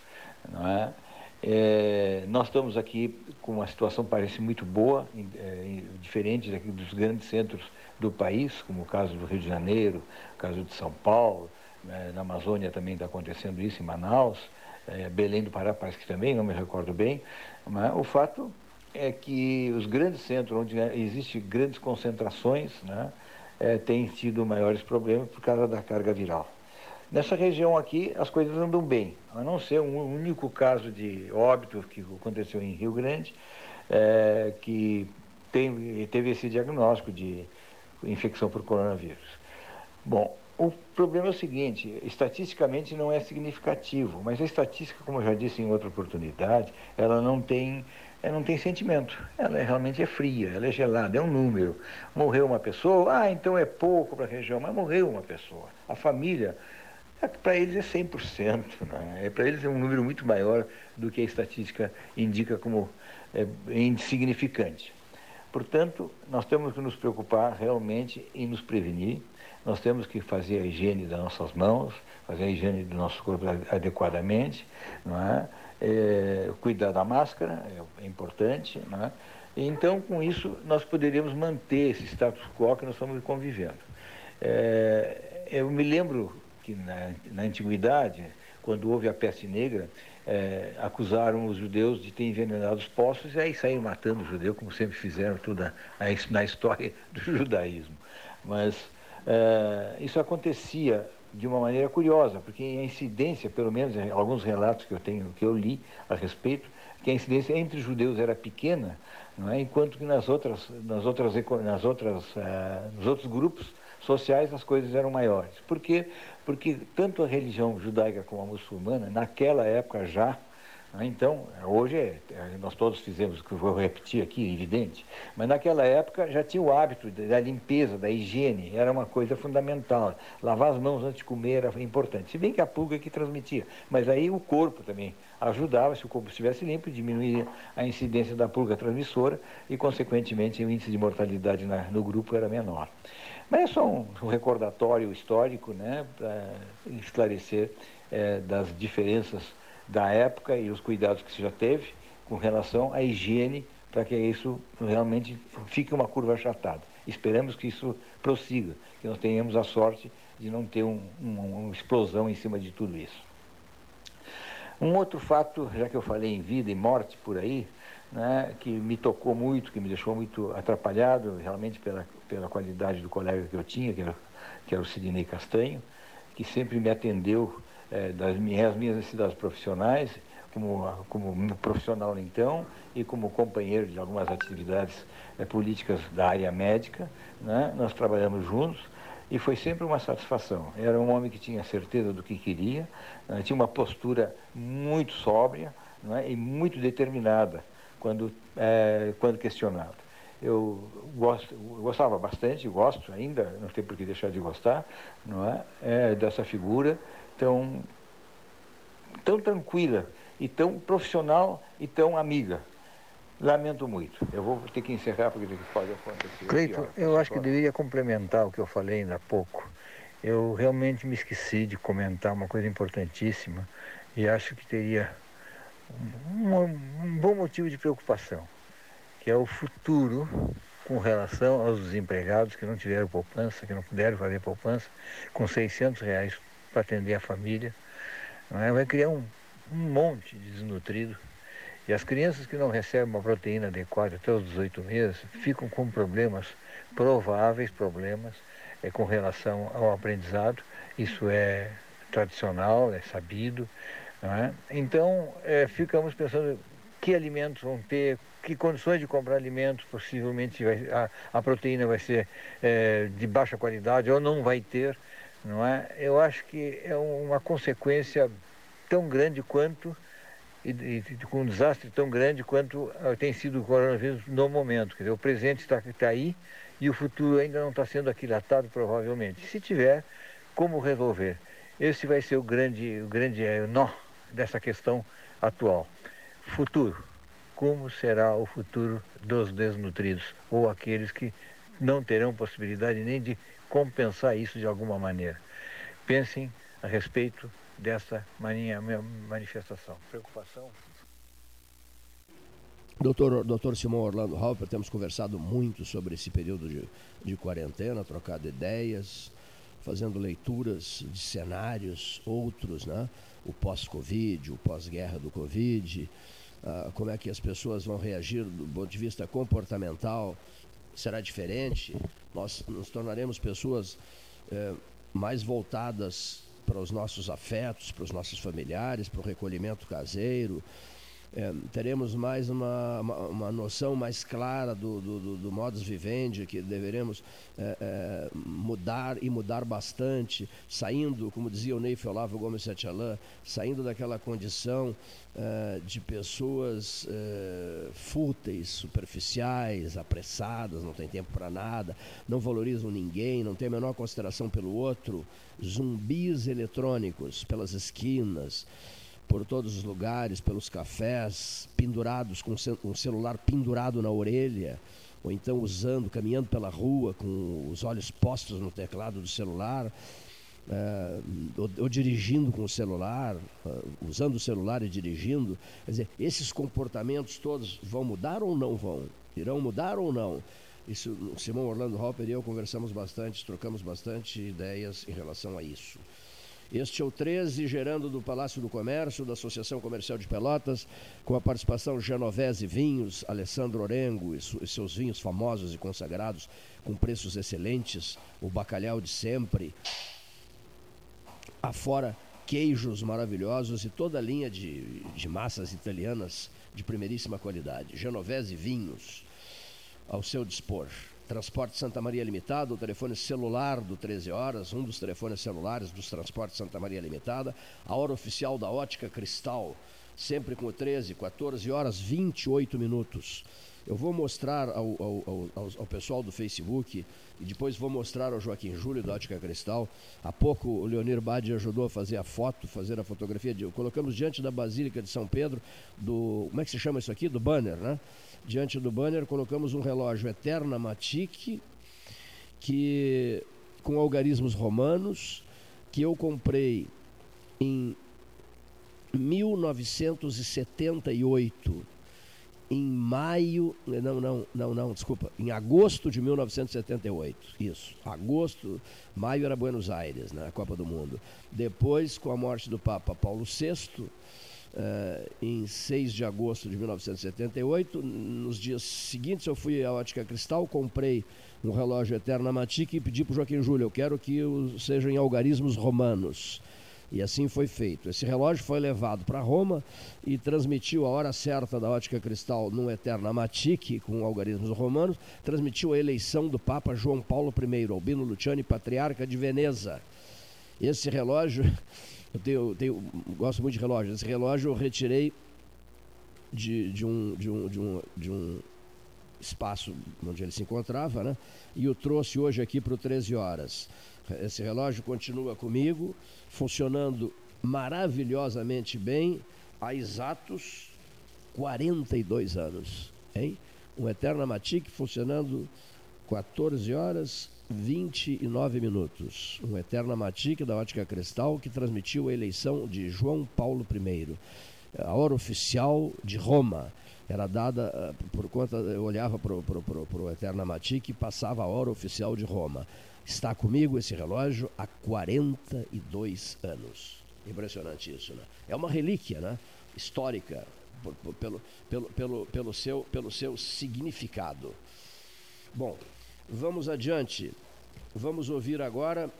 Não é? É, nós estamos aqui com uma situação parece muito boa, é, diferente daqui dos grandes centros do país, como o caso do Rio de Janeiro, o caso de São Paulo, né, na Amazônia também está acontecendo isso, em Manaus, é, Belém do Pará parece que também, não me recordo bem, mas o fato é que os grandes centros, onde existem grandes concentrações, né, é, têm tido maiores problemas por causa da carga viral. Nessa região aqui, as coisas andam bem, a não ser um único caso de óbito que aconteceu em Rio Grande, é, que tem, teve esse diagnóstico de infecção por coronavírus. Bom, o problema é o seguinte: estatisticamente não é significativo, mas a estatística, como eu já disse em outra oportunidade, ela não tem ela não tem sentimento. Ela é, realmente é fria, ela é gelada, é um número. Morreu uma pessoa, ah, então é pouco para a região, mas morreu uma pessoa. A família para eles é 100%, né? é, para eles é um número muito maior do que a estatística indica como é, insignificante. Portanto, nós temos que nos preocupar realmente em nos prevenir, nós temos que fazer a higiene das nossas mãos, fazer a higiene do nosso corpo adequadamente, não é? É, cuidar da máscara é, é importante, não é? então, com isso, nós poderíamos manter esse status quo que nós estamos convivendo. É, eu me lembro que na, na antiguidade, quando houve a peste negra, é, acusaram os judeus de ter envenenado os poços e aí saíram matando o judeu, como sempre fizeram tudo a, na história do judaísmo. Mas é, isso acontecia de uma maneira curiosa, porque a incidência, pelo menos alguns relatos que eu tenho, que eu li a respeito, que a incidência entre os judeus era pequena, é? enquanto que nas outras, nas outras, nas outras, uh, nos outros grupos sociais as coisas eram maiores. Por quê? Porque tanto a religião judaica como a muçulmana, naquela época já, né, então, hoje é, é, nós todos fizemos o que eu vou repetir aqui, evidente, mas naquela época já tinha o hábito da limpeza, da higiene, era uma coisa fundamental. Lavar as mãos antes de comer era importante. Se bem que a pulga é que transmitia, mas aí o corpo também ajudava, se o corpo estivesse limpo, diminuía a incidência da pulga transmissora e, consequentemente, o índice de mortalidade no grupo era menor. Mas é só um, um recordatório histórico né, para esclarecer é, das diferenças da época e os cuidados que se já teve com relação à higiene para que isso realmente fique uma curva achatada. Esperamos que isso prossiga, que nós tenhamos a sorte de não ter um, um, uma explosão em cima de tudo isso. Um outro fato, já que eu falei em vida e morte por aí, né, que me tocou muito, que me deixou muito atrapalhado, realmente pela, pela qualidade do colega que eu tinha, que era, que era o Sidney Castanho, que sempre me atendeu é, das minhas, minhas necessidades profissionais, como, como profissional então, e como companheiro de algumas atividades é, políticas da área médica. Né, nós trabalhamos juntos e foi sempre uma satisfação. Era um homem que tinha certeza do que queria, né, tinha uma postura muito sóbria né, e muito determinada quando, é, quando questionado. Eu, gosto, eu gostava bastante, gosto ainda, não tem por que deixar de gostar, não é? é dessa figura tão, tão tranquila e tão profissional e tão amiga. Lamento muito. Eu vou ter que encerrar porque pode acontecer. Cleiton, eu acho que deveria complementar o que eu falei ainda há pouco. Eu realmente me esqueci de comentar uma coisa importantíssima e acho que teria um, um bom motivo de preocupação, que é o futuro com relação aos desempregados que não tiveram poupança, que não puderam fazer poupança, com 600 reais para atender a família. É? Vai criar um, um monte de desnutrido. E as crianças que não recebem uma proteína adequada até os 18 meses ficam com problemas, prováveis problemas, é, com relação ao aprendizado. Isso é tradicional, é sabido. É? Então, é, ficamos pensando que alimentos vão ter, que condições de comprar alimentos, possivelmente vai, a, a, proteína vai ser é, de baixa qualidade ou não vai ter, não é? Eu acho que é uma consequência tão grande quanto e, e, com um desastre tão grande quanto uh, tem sido o coronavírus no momento. Quer dizer, o presente está, está aí e o futuro ainda não está sendo aquilatado, provavelmente. Se tiver, como resolver? Esse vai ser o grande, o grande eh, nó dessa questão atual. Futuro. Como será o futuro dos desnutridos ou aqueles que não terão possibilidade nem de compensar isso de alguma maneira? Pensem a respeito dessa manifestação. Preocupação. Doutor, doutor Simão Orlando Halper, temos conversado muito sobre esse período de, de quarentena, trocado ideias, fazendo leituras de cenários, outros, né? O pós-Covid, o pós-guerra do Covid, uh, como é que as pessoas vão reagir do ponto de vista comportamental, será diferente, nós nos tornaremos pessoas eh, mais voltadas para os nossos afetos, para os nossos familiares, para o recolhimento caseiro, é, teremos mais uma, uma, uma, noção mais clara do, do, do, do modus vivendi, que deveremos é, é, mudar e mudar bastante, saindo, como dizia o Neif Olavo Gomes Setialã, saindo daquela condição é, de pessoas é, fúteis, superficiais, apressadas, não tem tempo para nada, não valorizam ninguém, não tem a menor consideração pelo outro, zumbis eletrônicos pelas esquinas por todos os lugares, pelos cafés, pendurados com um celular pendurado na orelha, ou então usando, caminhando pela rua com os olhos postos no teclado do celular, uh, ou, ou, dirigindo com o celular, uh, usando o celular e dirigindo. Quer dizer, esses comportamentos todos vão mudar ou não vão? Irão mudar ou não? Isso, Simão Orlando Hopper e eu conversamos bastante, trocamos bastante ideias em relação a isso. Este é o 13, gerando do Palácio do Comércio, da Associação Comercial de Pelotas, com a participação Genovese Vinhos, Alessandro Orengo e seus vinhos famosos e consagrados, com preços excelentes, o bacalhau de sempre. Afora queijos maravilhosos e toda a linha de, de massas italianas de primeiríssima qualidade. Genovese Vinhos, ao seu dispor. Transporte Santa Maria Limitada, o telefone celular do 13 horas, um dos telefones celulares dos Transportes Santa Maria Limitada, a hora oficial da Ótica Cristal, sempre com o 13, 14 horas 28 minutos. Eu vou mostrar ao, ao, ao, ao, pessoal do Facebook e depois vou mostrar ao Joaquim Júlio da Ótica Cristal. Há pouco o Leonir Badi ajudou a fazer a foto, fazer a fotografia. De, colocamos diante da Basílica de São Pedro, do. Como é que se chama isso aqui? Do banner, né? Diante do banner, colocamos um relógio Eterna Matic, que com algarismos romanos, que eu comprei em 1978, em maio, não, não, não, não, desculpa, em agosto de 1978, isso, agosto, maio era Buenos Aires, na né, Copa do Mundo. Depois, com a morte do Papa Paulo VI, Uh, em 6 de agosto de 1978. Nos dias seguintes eu fui à Ótica Cristal, comprei um relógio Eterna Matic e pedi para o Joaquim Júlio, eu quero que sejam em algarismos romanos. E assim foi feito. Esse relógio foi levado para Roma e transmitiu a hora certa da ótica cristal num Eterna Matic, com algarismos romanos, transmitiu a eleição do Papa João Paulo I, Albino Luciani, patriarca de Veneza. Esse relógio eu tenho, tenho, gosto muito de relógio. Esse relógio eu retirei de, de, um, de, um, de, um, de um espaço onde ele se encontrava, né? E o trouxe hoje aqui para o 13 horas. Esse relógio continua comigo, funcionando maravilhosamente bem há exatos 42 anos, hein? Um Eterna Matic funcionando 14 horas 29 minutos. Um Eterna Matic da Ótica Cristal que transmitiu a eleição de João Paulo I. A hora oficial de Roma era dada uh, por conta, eu olhava para o Eterna Matic e passava a hora oficial de Roma. Está comigo esse relógio há 42 anos. Impressionante isso, né? É uma relíquia, né? Histórica, pelo, pelo, pelo, pelo, seu, pelo seu significado. Bom, Vamos adiante. Vamos ouvir agora.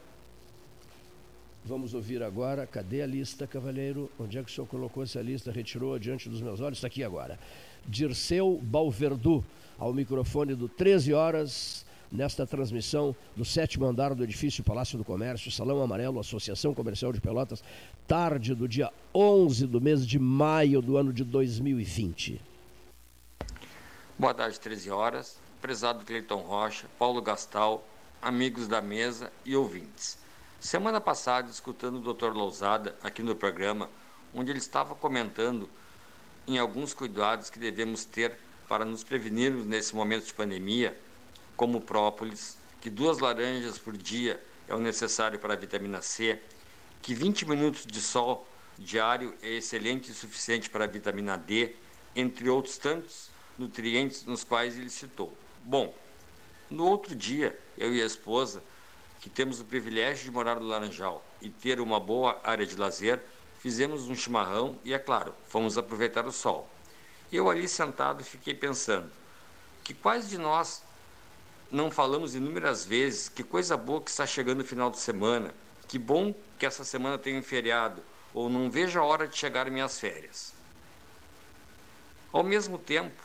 Vamos ouvir agora. Cadê a lista, cavalheiro? Onde é que o senhor colocou essa lista? Retirou diante dos meus olhos? Está aqui agora. Dirceu Balverdu, ao microfone do 13 horas nesta transmissão do sétimo andar do edifício Palácio do Comércio, Salão Amarelo, Associação Comercial de Pelotas, tarde do dia 11 do mês de maio do ano de 2020. Boa tarde, 13 horas. Prezado Cleiton Rocha, Paulo Gastal, amigos da mesa e ouvintes. Semana passada, escutando o Dr. Lousada aqui no programa, onde ele estava comentando em alguns cuidados que devemos ter para nos prevenirmos nesse momento de pandemia, como própolis, que duas laranjas por dia é o necessário para a vitamina C, que 20 minutos de sol diário é excelente e suficiente para a vitamina D, entre outros tantos nutrientes nos quais ele citou. Bom, no outro dia, eu e a esposa, que temos o privilégio de morar no Laranjal e ter uma boa área de lazer, fizemos um chimarrão e, é claro, fomos aproveitar o sol. Eu ali sentado fiquei pensando que quais de nós não falamos inúmeras vezes que coisa boa que está chegando o final de semana, que bom que essa semana tem um feriado, ou não vejo a hora de chegar minhas férias. Ao mesmo tempo,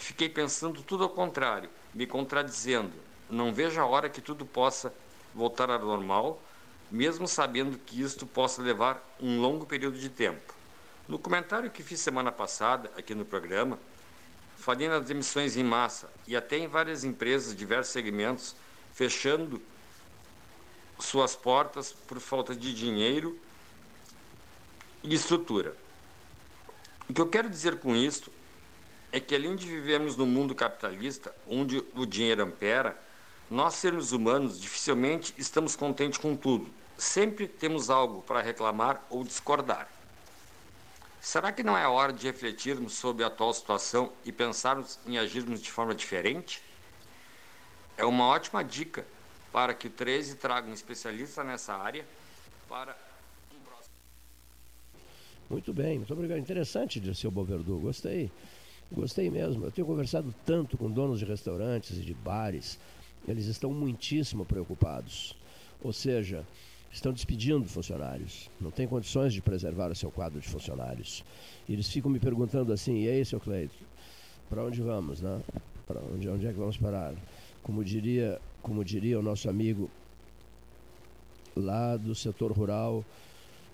fiquei pensando tudo ao contrário, me contradizendo. Não vejo a hora que tudo possa voltar ao normal, mesmo sabendo que isto possa levar um longo período de tempo. No comentário que fiz semana passada aqui no programa, falei nas demissões em massa e até em várias empresas, diversos segmentos, fechando suas portas por falta de dinheiro e estrutura. O que eu quero dizer com isso é que além de vivermos num mundo capitalista, onde o dinheiro impera, nós seres humanos dificilmente estamos contentes com tudo. Sempre temos algo para reclamar ou discordar. Será que não é hora de refletirmos sobre a atual situação e pensarmos em agirmos de forma diferente? É uma ótima dica para que o 13 traga um especialista nessa área para um próximo. Muito bem, muito obrigado. Interessante, seu Boverdu, gostei. Gostei mesmo. Eu tenho conversado tanto com donos de restaurantes e de bares. Eles estão muitíssimo preocupados. Ou seja, estão despedindo funcionários. Não têm condições de preservar o seu quadro de funcionários. E eles ficam me perguntando assim: e aí, seu Cleito? Para onde vamos, né? Para onde, onde é que vamos parar? Como diria, como diria o nosso amigo lá do setor rural,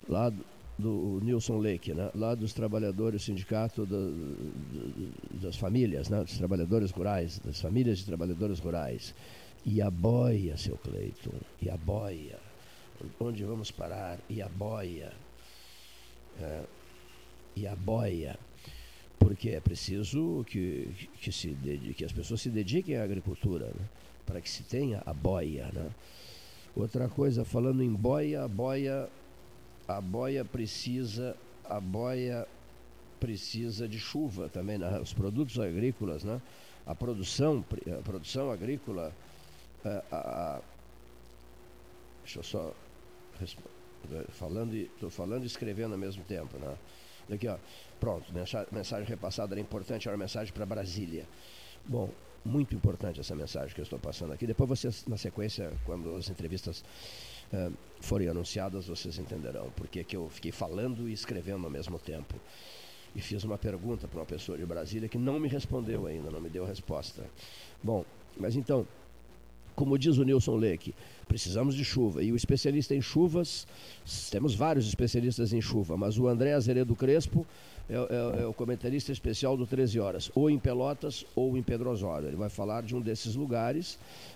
lá do, do Nilson Lake, né? lá dos trabalhadores, sindicato da, das famílias, né? dos trabalhadores rurais, das famílias de trabalhadores rurais. E a boia, seu Cleiton, e a boia. Onde vamos parar? E a boia. É, e a boia. Porque é preciso que, que, se dedique, que as pessoas se dediquem à agricultura, né? para que se tenha a boia. Né? Outra coisa, falando em boia, boia a boia precisa, a boia precisa de chuva também, né? os produtos agrícolas, né? a produção, a produção agrícola, a, é, a, a, deixa eu só falando estou falando e escrevendo ao mesmo tempo, né? Aqui, ó, pronto, mensagem repassada era importante, era uma mensagem para Brasília. Bom, muito importante essa mensagem que eu estou passando aqui. Depois vocês, na sequência, quando as entrevistas uh, forem anunciadas, vocês entenderão porque que eu fiquei falando e escrevendo ao mesmo tempo. E fiz uma pergunta para uma pessoa de Brasília que não me respondeu ainda, não me deu resposta. Bom, mas então, como diz o Nilson Leque, precisamos de chuva. E o especialista em chuvas, temos vários especialistas em chuva, mas o André Azeredo Crespo é, é, é, o comentarista especial do 13 Horas, ou em Pelotas ou em Pedro Osório. Ele vai falar de um desses lugares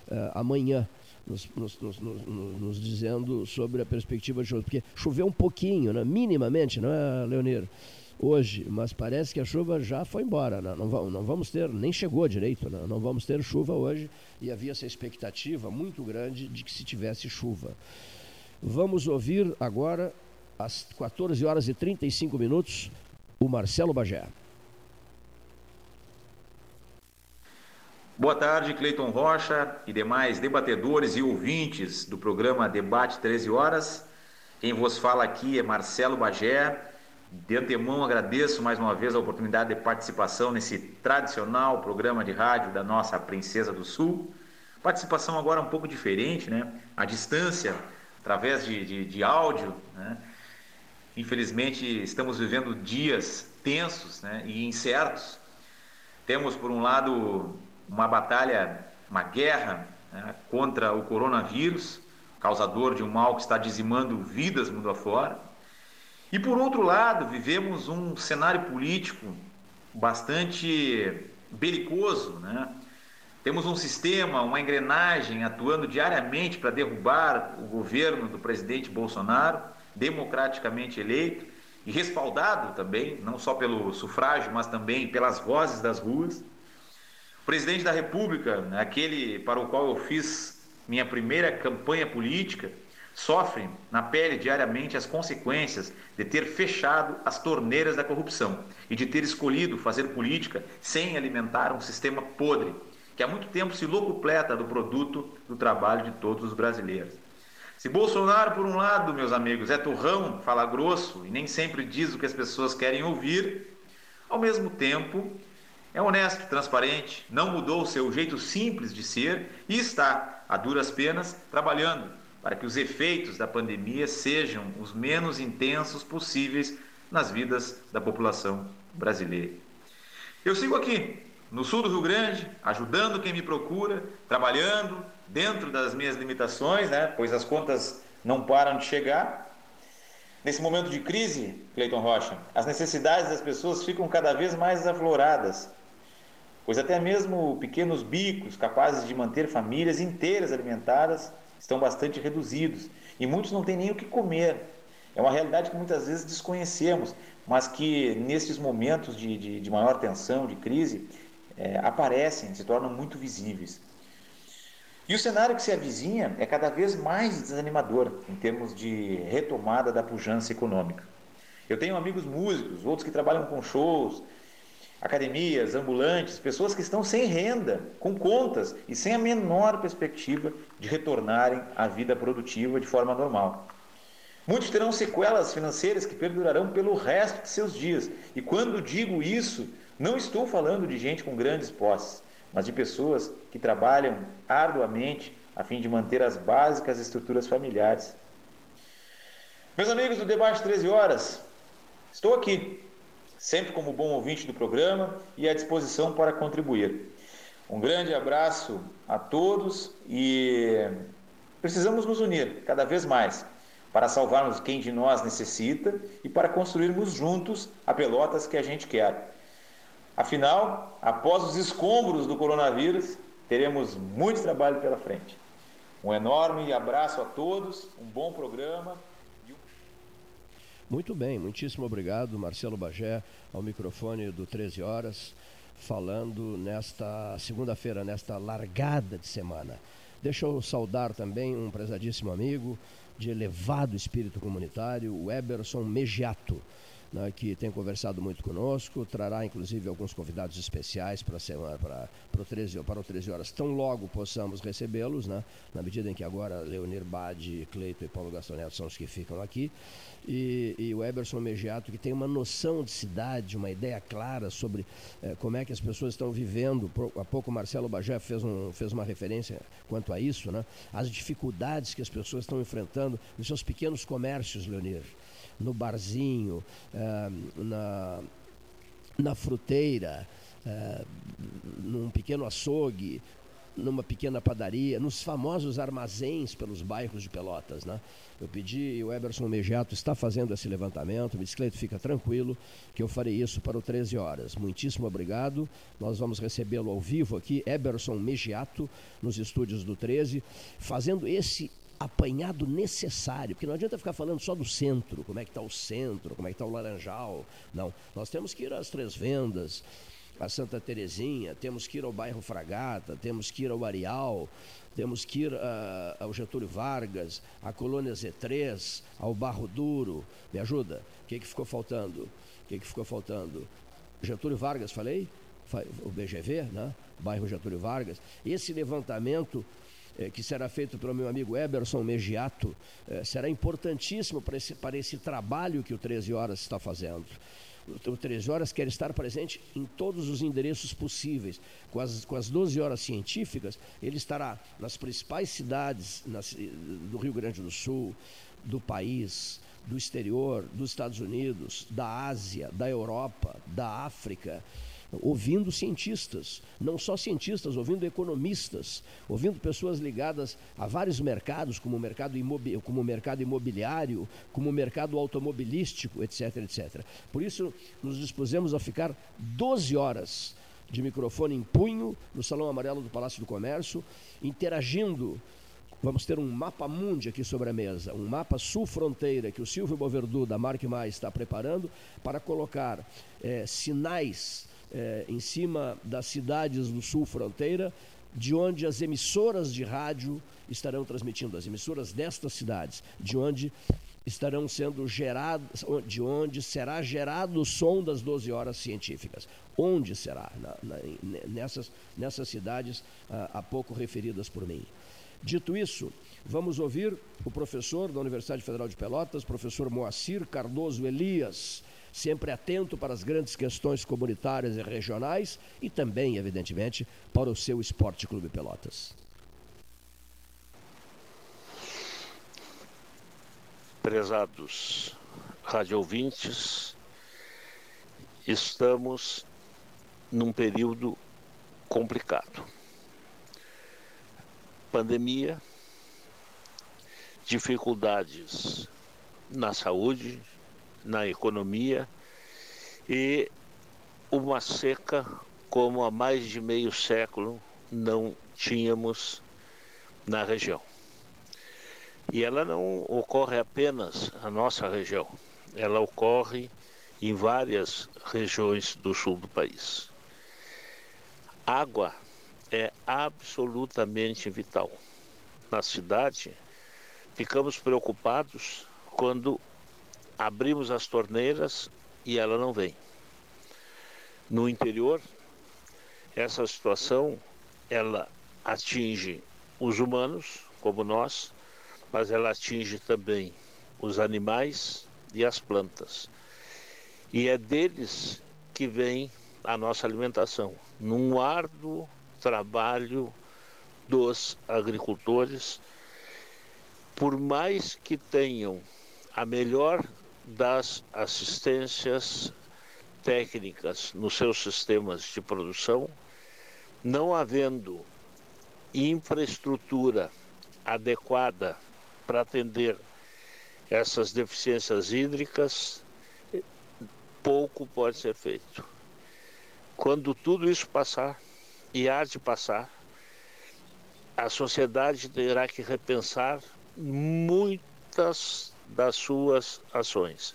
uh, amanhã nos, nos, nos, nos, dizendo sobre a perspectiva de chuva. Porque choveu um pouquinho, né? minimamente, não é, Leonir? Hoje, mas parece que a chuva já foi embora. Né? Não, não vamos ter, nem chegou direito, né? não vamos ter chuva hoje. E havia essa expectativa muito grande de que se tivesse chuva. Vamos ouvir agora, às 14 horas e 35 minutos, o Marcelo Bagé. Boa tarde, Cleiton Rocha e demais debatedores e ouvintes do programa Debate 13 Horas. Quem vos fala aqui é Marcelo Bagé. De antemão agradeço mais uma vez a oportunidade de participação nesse tradicional programa de rádio da nossa Princesa do Sul. Participação agora um pouco diferente, né? A distância, através de, de, de áudio, né? Infelizmente estamos vivendo dias tensos né? e incertos. Temos, por um lado, uma batalha uma guerra né, contra o coronavírus, causador de um mal que está dizimando vidas mundo afora. E por outro lado, vivemos um cenário político bastante belicoso, né? Temos um sistema, uma engrenagem atuando diariamente para derrubar o governo do presidente Bolsonaro, democraticamente eleito e respaldado também, não só pelo sufrágio, mas também pelas vozes das ruas. Presidente da República, aquele para o qual eu fiz minha primeira campanha política, sofre na pele diariamente as consequências de ter fechado as torneiras da corrupção e de ter escolhido fazer política sem alimentar um sistema podre que há muito tempo se locupleta do produto do trabalho de todos os brasileiros. Se Bolsonaro, por um lado, meus amigos, é turrão, fala grosso e nem sempre diz o que as pessoas querem ouvir, ao mesmo tempo é honesto, transparente, não mudou o seu jeito simples de ser e está, a duras penas, trabalhando para que os efeitos da pandemia sejam os menos intensos possíveis nas vidas da população brasileira. Eu sigo aqui, no sul do Rio Grande, ajudando quem me procura, trabalhando dentro das minhas limitações, né, pois as contas não param de chegar. Nesse momento de crise, Cleiton Rocha, as necessidades das pessoas ficam cada vez mais afloradas, pois até mesmo pequenos bicos capazes de manter famílias inteiras alimentadas estão bastante reduzidos e muitos não têm nem o que comer. É uma realidade que muitas vezes desconhecemos, mas que nesses momentos de, de, de maior tensão, de crise, é, aparecem, se tornam muito visíveis. E o cenário que se avizinha é cada vez mais desanimador em termos de retomada da pujança econômica. Eu tenho amigos músicos, outros que trabalham com shows, academias, ambulantes, pessoas que estão sem renda, com contas e sem a menor perspectiva de retornarem à vida produtiva de forma normal. Muitos terão sequelas financeiras que perdurarão pelo resto de seus dias. E quando digo isso, não estou falando de gente com grandes posses, mas de pessoas que trabalham arduamente a fim de manter as básicas estruturas familiares. Meus amigos do Debate 13 Horas, estou aqui, sempre como bom ouvinte do programa e à disposição para contribuir. Um grande abraço a todos e precisamos nos unir cada vez mais para salvarmos quem de nós necessita e para construirmos juntos a Pelotas que a gente quer. Afinal, após os escombros do coronavírus, teremos muito trabalho pela frente. Um enorme abraço a todos, um bom programa. Muito bem, muitíssimo obrigado, Marcelo Bagé, ao microfone do 13 Horas, falando nesta segunda-feira, nesta largada de semana. Deixa eu saudar também um prezadíssimo amigo de elevado espírito comunitário, o Eberson Megiato né, que tem conversado muito conosco, trará inclusive alguns convidados especiais para a semana, para, para, o 13, para o 13 horas, tão logo possamos recebê-los, né, na medida em que agora Leonir Bade, Cleito e Paulo Gastão Neto são os que ficam aqui, e, e o Eberson Megiato, que tem uma noção de cidade, uma ideia clara sobre eh, como é que as pessoas estão vivendo. Há pouco Marcelo Bagé fez, um, fez uma referência quanto a isso, né? as dificuldades que as pessoas estão enfrentando nos seus pequenos comércios, Leonir no barzinho, eh, na, na fruteira, eh, num pequeno açougue, numa pequena padaria, nos famosos armazéns pelos bairros de Pelotas, né? Eu pedi, o Eberson Megiato está fazendo esse levantamento, me Cleito, fica tranquilo que eu farei isso para o 13 horas. Muitíssimo obrigado, nós vamos recebê-lo ao vivo aqui, Eberson Megiato, nos estúdios do 13, fazendo esse apanhado necessário, porque não adianta ficar falando só do centro, como é que está o centro, como é que está o Laranjal. Não, nós temos que ir às Três Vendas, a Santa Terezinha, temos que ir ao bairro Fragata, temos que ir ao Areal, temos que ir uh, ao Getúlio Vargas, à Colônia Z3, ao Barro Duro. Me ajuda? O que, que ficou faltando? O que, que ficou faltando? Getúlio Vargas, falei? O BGV, né? bairro Getúlio Vargas. Esse levantamento que será feito pelo meu amigo Eberson Megiato, eh, será importantíssimo para esse, para esse trabalho que o 13 Horas está fazendo. O 13 Horas quer estar presente em todos os endereços possíveis. Com as, com as 12 horas científicas, ele estará nas principais cidades nas, do Rio Grande do Sul, do país, do exterior, dos Estados Unidos, da Ásia, da Europa, da África ouvindo cientistas, não só cientistas, ouvindo economistas, ouvindo pessoas ligadas a vários mercados, como o mercado, como o mercado imobiliário, como o mercado automobilístico, etc, etc. Por isso, nos dispusemos a ficar 12 horas de microfone em punho no Salão Amarelo do Palácio do Comércio, interagindo Vamos ter um mapa mundi aqui sobre a mesa, um mapa sul-fronteira que o Silvio Boverdu, da Marque Mais, está preparando para colocar é, sinais é, em cima das cidades do sul-fronteira, de onde as emissoras de rádio estarão transmitindo, as emissoras destas cidades, de onde estarão sendo geradas, de onde será gerado o som das 12 horas científicas. Onde será? Na, na, nessas, nessas cidades ah, há pouco referidas por mim. Dito isso, vamos ouvir o professor da Universidade Federal de Pelotas, professor Moacir Cardoso Elias, sempre atento para as grandes questões comunitárias e regionais e também, evidentemente, para o seu Esporte Clube Pelotas. Prezados radiovintes, estamos num período complicado pandemia, dificuldades na saúde, na economia e uma seca como há mais de meio século não tínhamos na região. E ela não ocorre apenas na nossa região, ela ocorre em várias regiões do sul do país. Água é absolutamente vital. Na cidade, ficamos preocupados quando abrimos as torneiras e ela não vem. No interior, essa situação ela atinge os humanos, como nós, mas ela atinge também os animais e as plantas. E é deles que vem a nossa alimentação, num árduo trabalho dos agricultores, por mais que tenham a melhor das assistências técnicas nos seus sistemas de produção, não havendo infraestrutura adequada para atender essas deficiências hídricas, pouco pode ser feito. Quando tudo isso passar, e há de passar, a sociedade terá que repensar muitas das suas ações.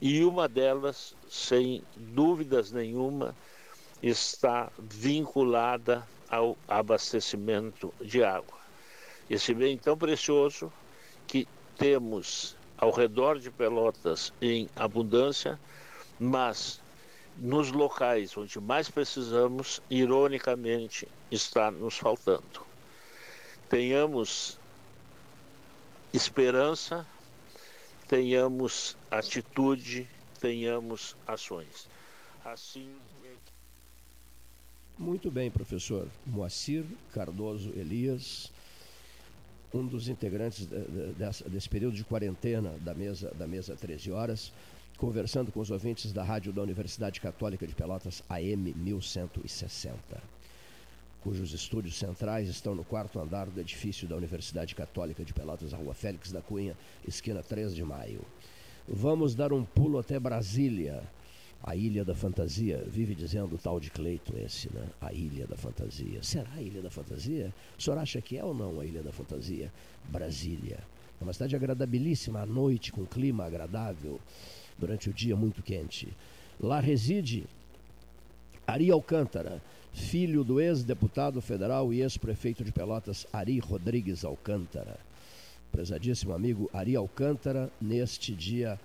E uma delas, sem dúvidas nenhuma, está vinculada ao abastecimento de água. Esse bem tão precioso que temos ao redor de Pelotas em abundância, mas nos locais onde mais precisamos, ironicamente, está nos faltando. Tenhamos esperança, tenhamos atitude, tenhamos ações. Assim. Muito bem, professor Moacir Cardoso Elias, um dos integrantes desse período de quarentena da mesa, da mesa 13 horas conversando com os ouvintes da rádio da Universidade Católica de Pelotas AM 1160, cujos estúdios centrais estão no quarto andar do edifício da Universidade Católica de Pelotas, Rua Félix da Cunha, esquina 3 de maio. Vamos dar um pulo até Brasília, a Ilha da Fantasia. Vive dizendo o tal de Cleito esse, né? A Ilha da Fantasia. Será a Ilha da Fantasia? O senhor acha que é ou não a Ilha da Fantasia? Brasília. É uma cidade agradabilíssima à noite, com clima agradável durante o dia muito quente. Lá reside Ari Alcântara, filho do ex-deputado federal e ex-prefeito de Pelotas, Ari Rodrigues Alcântara. Prezadíssimo amigo Ari Alcântara, neste dia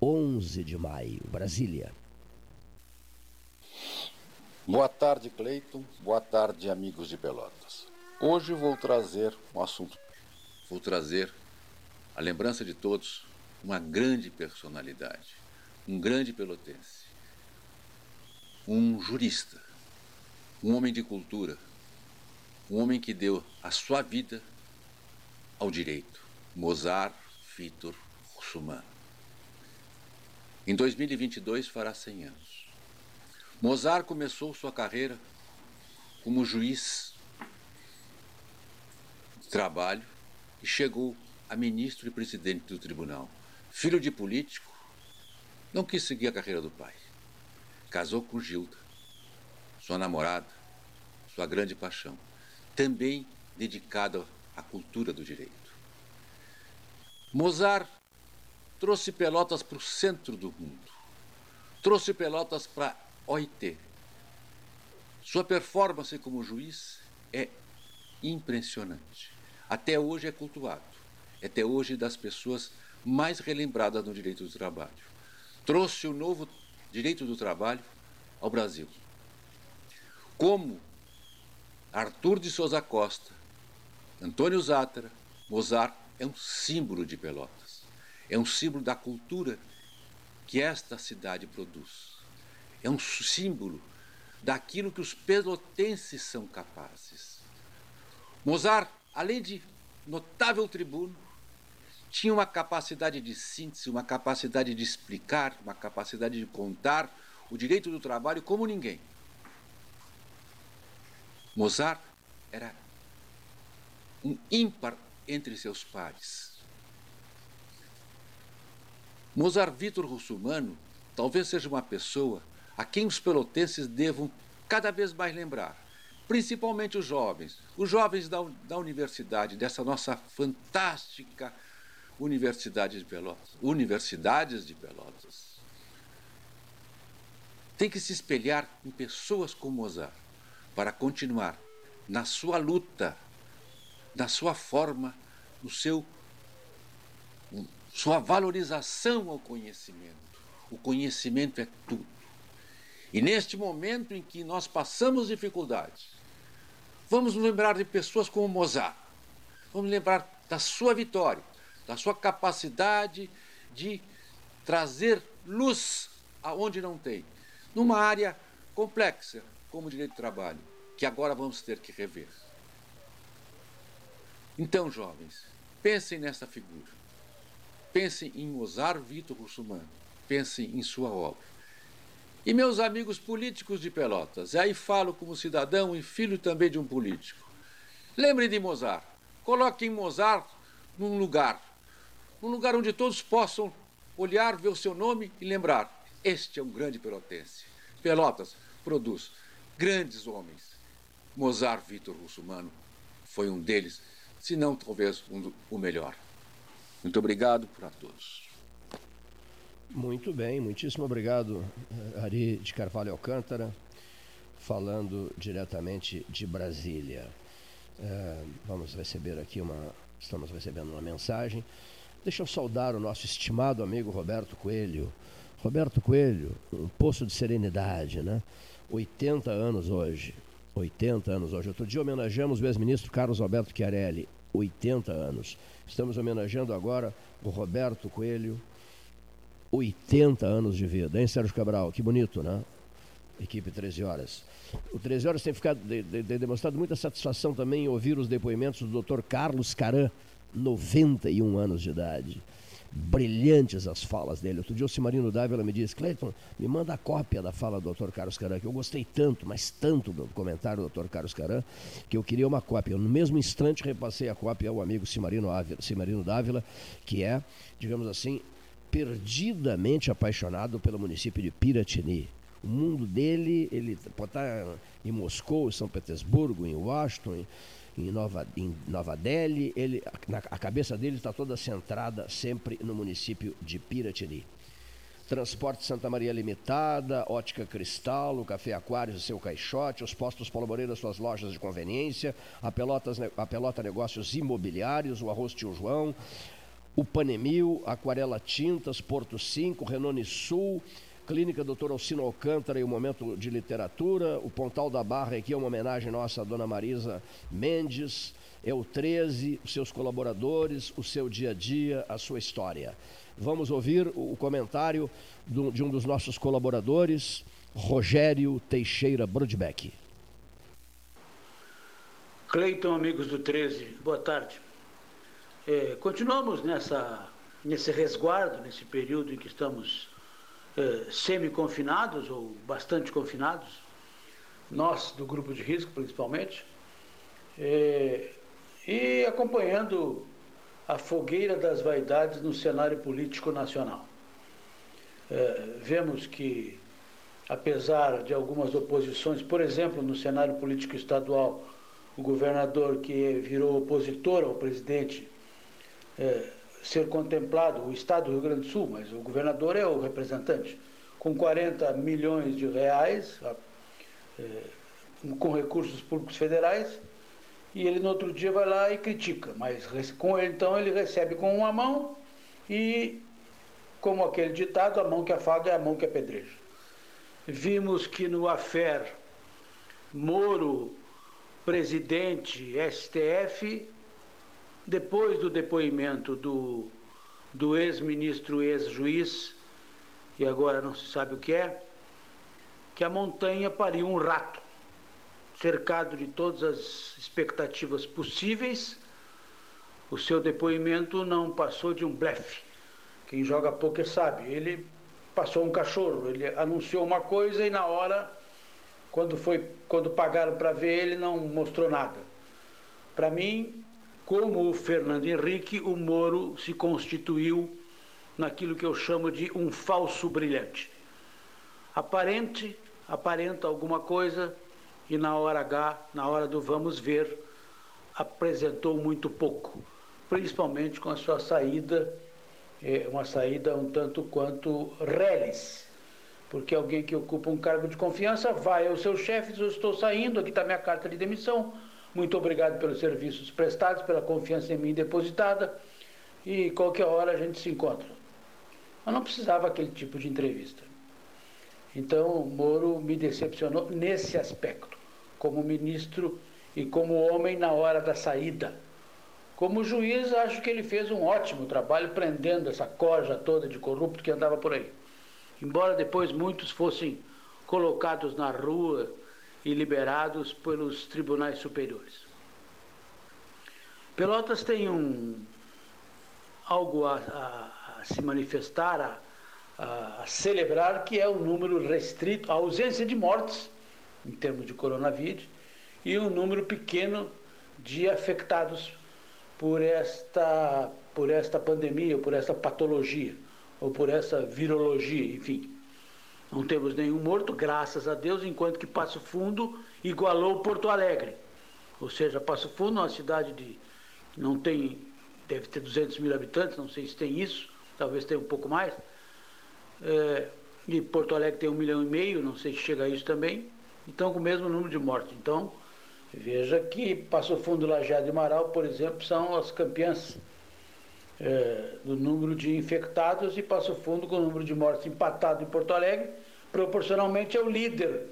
11 de maio, Brasília. Boa tarde, Cleiton. Boa tarde, amigos de Pelotas. Hoje vou trazer um assunto. Vou trazer a lembrança de todos uma grande personalidade, um grande pelotense, um jurista, um homem de cultura, um homem que deu a sua vida ao direito, Mozart Vitor Russumano. Em 2022 fará 100 anos. Mozart começou sua carreira como juiz de trabalho e chegou a ministro e presidente do tribunal. Filho de político, não quis seguir a carreira do pai. Casou com Gilda, sua namorada, sua grande paixão, também dedicada à cultura do direito. Mozart trouxe Pelotas para o centro do mundo, trouxe Pelotas para OIT. Sua performance como juiz é impressionante. Até hoje é cultuado, até hoje das pessoas mais relembradas no direito do trabalho. Trouxe o novo direito do trabalho ao Brasil. Como Arthur de Souza Costa, Antônio Zátera, Mozart é um símbolo de Pelotas. É um símbolo da cultura que esta cidade produz. É um símbolo daquilo que os pelotenses são capazes. Mozart, além de notável tribuno, tinha uma capacidade de síntese, uma capacidade de explicar, uma capacidade de contar o direito do trabalho como ninguém. Mozart era um ímpar entre seus pares. Mozart Vitor Russumano talvez seja uma pessoa a quem os pelotenses devam cada vez mais lembrar, principalmente os jovens, os jovens da, da universidade, dessa nossa fantástica Universidade de Pelotas, universidades de Pelotas. Tem que se espelhar em pessoas como Mozart para continuar na sua luta, na sua forma, no seu sua valorização ao conhecimento. O conhecimento é tudo. E neste momento em que nós passamos dificuldades, vamos nos lembrar de pessoas como Mozart. Vamos lembrar da sua vitória, da sua capacidade de trazer luz aonde não tem, numa área complexa, como direito do trabalho, que agora vamos ter que rever. Então, jovens, pensem nessa figura. Pensem em Mozart Vitor Russumano. Pensem em sua obra. E meus amigos políticos de Pelotas, aí falo como cidadão e filho também de um político. Lembrem de Mozart. Coloquem Mozart num lugar, num lugar onde todos possam olhar, ver o seu nome e lembrar: este é um grande pelotense. Pelotas produz grandes homens. Mozart Vitor Russumano foi um deles, se não talvez um, o melhor. Muito obrigado para todos. Muito bem, muitíssimo obrigado, Ari de Carvalho Alcântara, falando diretamente de Brasília. É, vamos receber aqui uma. Estamos recebendo uma mensagem. Deixa eu saudar o nosso estimado amigo Roberto Coelho. Roberto Coelho, um poço de serenidade, né? 80 anos hoje. 80 anos hoje. Outro dia homenageamos o ex-ministro Carlos Alberto Chiarelli, 80 anos. Estamos homenageando agora o Roberto Coelho, 80 anos de vida, hein, Sérgio Cabral? Que bonito, né? Equipe 13 Horas. O 13 Horas tem, ficado, de, de, de demonstrado muita satisfação também em ouvir os depoimentos do Dr. Carlos Caran, 91 anos de idade brilhantes as falas dele. Outro dia o Cimarino Dávila me disse, Cleiton, me manda a cópia da fala do Dr. Carlos Caran, que eu gostei tanto, mas tanto do comentário do Dr. Carlos Caran, que eu queria uma cópia. No mesmo instante repassei a cópia ao amigo Cimarino, Ávila, Cimarino Dávila, que é, digamos assim, perdidamente apaixonado pelo município de Piratini. O mundo dele, ele pode estar em Moscou, em São Petersburgo, em Washington, em em Nova, em Nova Delhi. Ele, na, a cabeça dele está toda centrada sempre no município de Piratini. Transporte Santa Maria Limitada, Ótica Cristal, o Café Aquários, seu caixote, os postos Paulo Moreira, suas lojas de conveniência, a, Pelotas, a Pelota Negócios Imobiliários, o Arroz Tio João, o Panemil, Aquarela Tintas, Porto 5, Renone Sul, Clínica Doutor Alcino Alcântara e o Momento de Literatura. O Pontal da Barra aqui é uma homenagem nossa à Dona Marisa Mendes. É o 13, os seus colaboradores, o seu dia a dia, a sua história. Vamos ouvir o comentário de um dos nossos colaboradores, Rogério Teixeira Brodbeck. Cleiton, amigos do 13, boa tarde. É, continuamos nessa, nesse resguardo, nesse período em que estamos eh, semi-confinados ou bastante confinados, nós do grupo de risco principalmente, eh, e acompanhando a fogueira das vaidades no cenário político nacional. É, vemos que, apesar de algumas oposições, por exemplo, no cenário político estadual, o governador que virou opositor ao presidente ser contemplado, o Estado do Rio Grande do Sul, mas o governador é o representante, com 40 milhões de reais, é, com recursos públicos federais, e ele no outro dia vai lá e critica, mas com ele, então ele recebe com uma mão e, como aquele ditado, a mão que afaga é a mão que apedreja. Vimos que no afer Moro, presidente STF, depois do depoimento do, do ex-ministro, ex-juiz, e agora não se sabe o que é, que a montanha pariu um rato cercado de todas as expectativas possíveis, o seu depoimento não passou de um blefe. Quem joga poker sabe. Ele passou um cachorro, ele anunciou uma coisa e na hora, quando foi, quando pagaram para ver, ele não mostrou nada. Para mim, como o Fernando Henrique, o Moro se constituiu naquilo que eu chamo de um falso brilhante. Aparente, aparenta alguma coisa, e na hora H, na hora do vamos ver, apresentou muito pouco, principalmente com a sua saída, é, uma saída um tanto quanto reles, porque alguém que ocupa um cargo de confiança vai ao seu chefe diz, eu estou saindo, aqui está minha carta de demissão, muito obrigado pelos serviços prestados, pela confiança em mim depositada, e qualquer hora a gente se encontra. Mas não precisava aquele tipo de entrevista. Então, Moro me decepcionou nesse aspecto, como ministro e como homem na hora da saída. Como juiz, acho que ele fez um ótimo trabalho prendendo essa corja toda de corrupto que andava por aí. Embora depois muitos fossem colocados na rua e liberados pelos tribunais superiores. Pelotas tem um algo a, a, a se manifestar, a, a, celebrar, que é o número restrito, a ausência de mortes, em termos de coronavírus, e um número pequeno de afetados por esta, por esta pandemia, ou por esta patologia, ou por essa virologia, enfim. Não temos nenhum morto, graças a Deus, enquanto que Passo Fundo igualou Porto Alegre. Ou seja, Passo Fundo é uma cidade de. não tem. deve ter 200 mil habitantes, não sei se tem isso, talvez tenha um pouco mais é, e Porto Alegre tem um milhão e meio, não sei se chega a isso também, então com o mesmo número de mortes. Então, veja que Passo Fundo, Lajeado e Marau, por exemplo, são as campeãs é, do número de infectados e Passo Fundo com o número de mortes empatado em Porto Alegre, proporcionalmente é o líder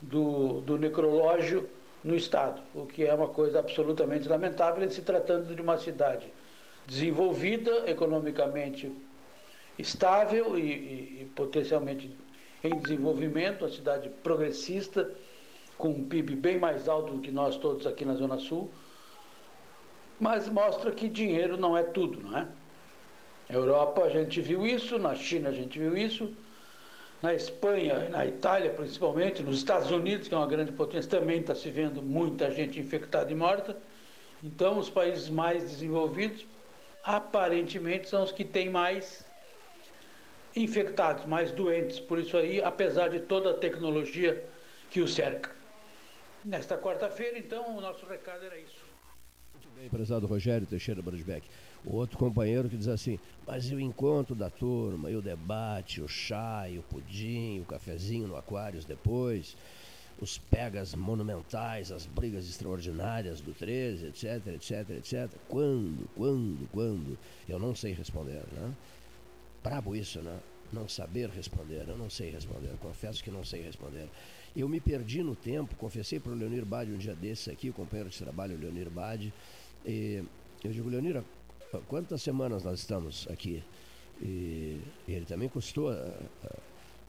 do, do necrológio no estado, o que é uma coisa absolutamente lamentável, se tratando de uma cidade desenvolvida economicamente estável e, e, e potencialmente em desenvolvimento, uma cidade progressista, com um PIB bem mais alto do que nós todos aqui na Zona Sul, mas mostra que dinheiro não é tudo, não é? Na Europa a gente viu isso, na China a gente viu isso, na Espanha na Itália principalmente, nos Estados Unidos, que é uma grande potência, também está se vendo muita gente infectada e morta. Então os países mais desenvolvidos aparentemente são os que têm mais infectados, mais doentes, por isso aí, apesar de toda a tecnologia que o cerca. Nesta quarta-feira, então, o nosso recado era isso. Muito bem, prezado Rogério Teixeira Brasbeck. Outro companheiro que diz assim, mas e o encontro da turma, e o debate, o chá, e o pudim, o cafezinho no Aquários depois, os pegas monumentais, as brigas extraordinárias do 13, etc, etc, etc. Quando, quando, quando? Eu não sei responder, né? brabo isso, né? Não saber responder, eu não sei responder, confesso que não sei responder. Eu me perdi no tempo, confessei para o Leonir Bade um dia desses aqui, o companheiro de trabalho, Leonir Bade, e eu digo, Leonir, quantas semanas nós estamos aqui? E ele também custou a,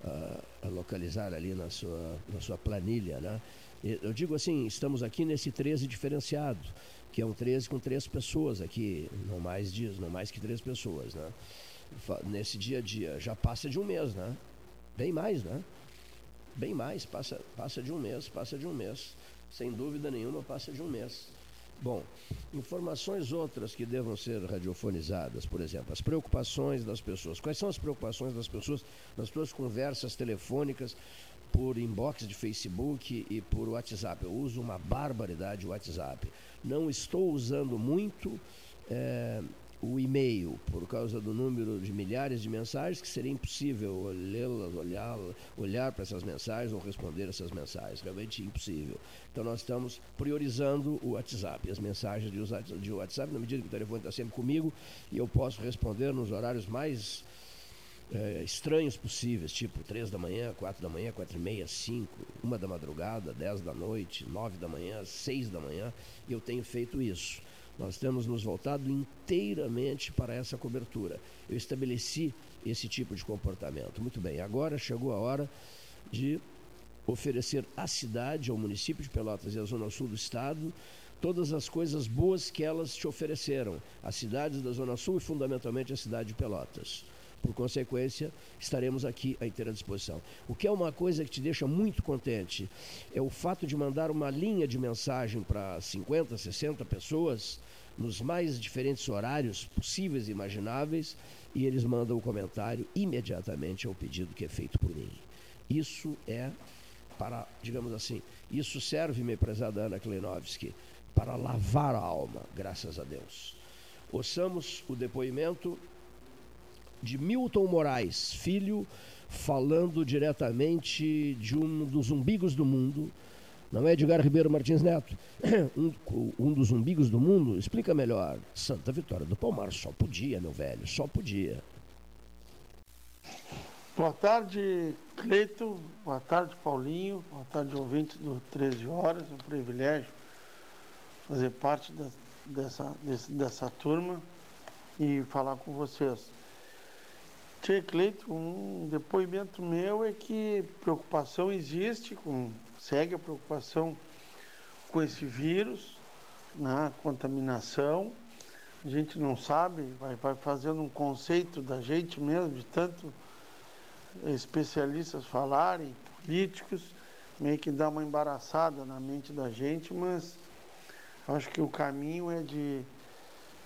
a, a localizar ali na sua, na sua planilha, né? Eu digo assim, estamos aqui nesse 13 diferenciado, que é um 13 com três pessoas aqui, não mais dias, não mais que três pessoas, né? nesse dia a dia. Já passa de um mês, né? Bem mais, né? Bem mais, passa, passa de um mês, passa de um mês. Sem dúvida nenhuma, passa de um mês. Bom, informações outras que devam ser radiofonizadas, por exemplo, as preocupações das pessoas. Quais são as preocupações das pessoas nas suas conversas telefônicas por inbox de Facebook e por WhatsApp? Eu uso uma barbaridade o WhatsApp. Não estou usando muito. É, o e-mail por causa do número de milhares de mensagens que seria impossível lê-las, olhar, olhar para essas mensagens ou responder essas mensagens, realmente impossível. Então nós estamos priorizando o WhatsApp, as mensagens de WhatsApp, na medida que o telefone está sempre comigo e eu posso responder nos horários mais é, estranhos possíveis, tipo 3 da manhã, 4 da manhã, 4 e meia, 5, 1 da madrugada, 10 da noite, 9 da manhã, 6 da manhã, e eu tenho feito isso. Nós temos nos voltado inteiramente para essa cobertura. Eu estabeleci esse tipo de comportamento. Muito bem, agora chegou a hora de oferecer à cidade, ao município de Pelotas e à Zona Sul do Estado, todas as coisas boas que elas te ofereceram, as cidades da Zona Sul e fundamentalmente a cidade de Pelotas. Por consequência, estaremos aqui à inteira disposição. O que é uma coisa que te deixa muito contente é o fato de mandar uma linha de mensagem para 50, 60 pessoas nos mais diferentes horários possíveis e imagináveis e eles mandam o comentário imediatamente ao pedido que é feito por mim. Isso é para, digamos assim, isso serve, minha prezada Ana Kleinovski, para lavar a alma, graças a Deus. Ouçamos o depoimento de Milton Moraes, filho, falando diretamente de um dos umbigos do mundo. Não é Edgar Ribeiro Martins Neto, um, um dos umbigos do mundo. Explica melhor. Santa Vitória do Palmar, só podia, meu velho, só podia. Boa tarde, Cleito. Boa tarde, Paulinho. Boa tarde, ouvintes do 13 Horas. É um privilégio fazer parte da, dessa, dessa turma e falar com vocês. Tia Cleito, um depoimento meu é que preocupação existe, com, segue a preocupação com esse vírus, na né, contaminação. A gente não sabe, vai, vai fazendo um conceito da gente mesmo, de tanto especialistas falarem, políticos, meio que dá uma embaraçada na mente da gente, mas acho que o caminho é de,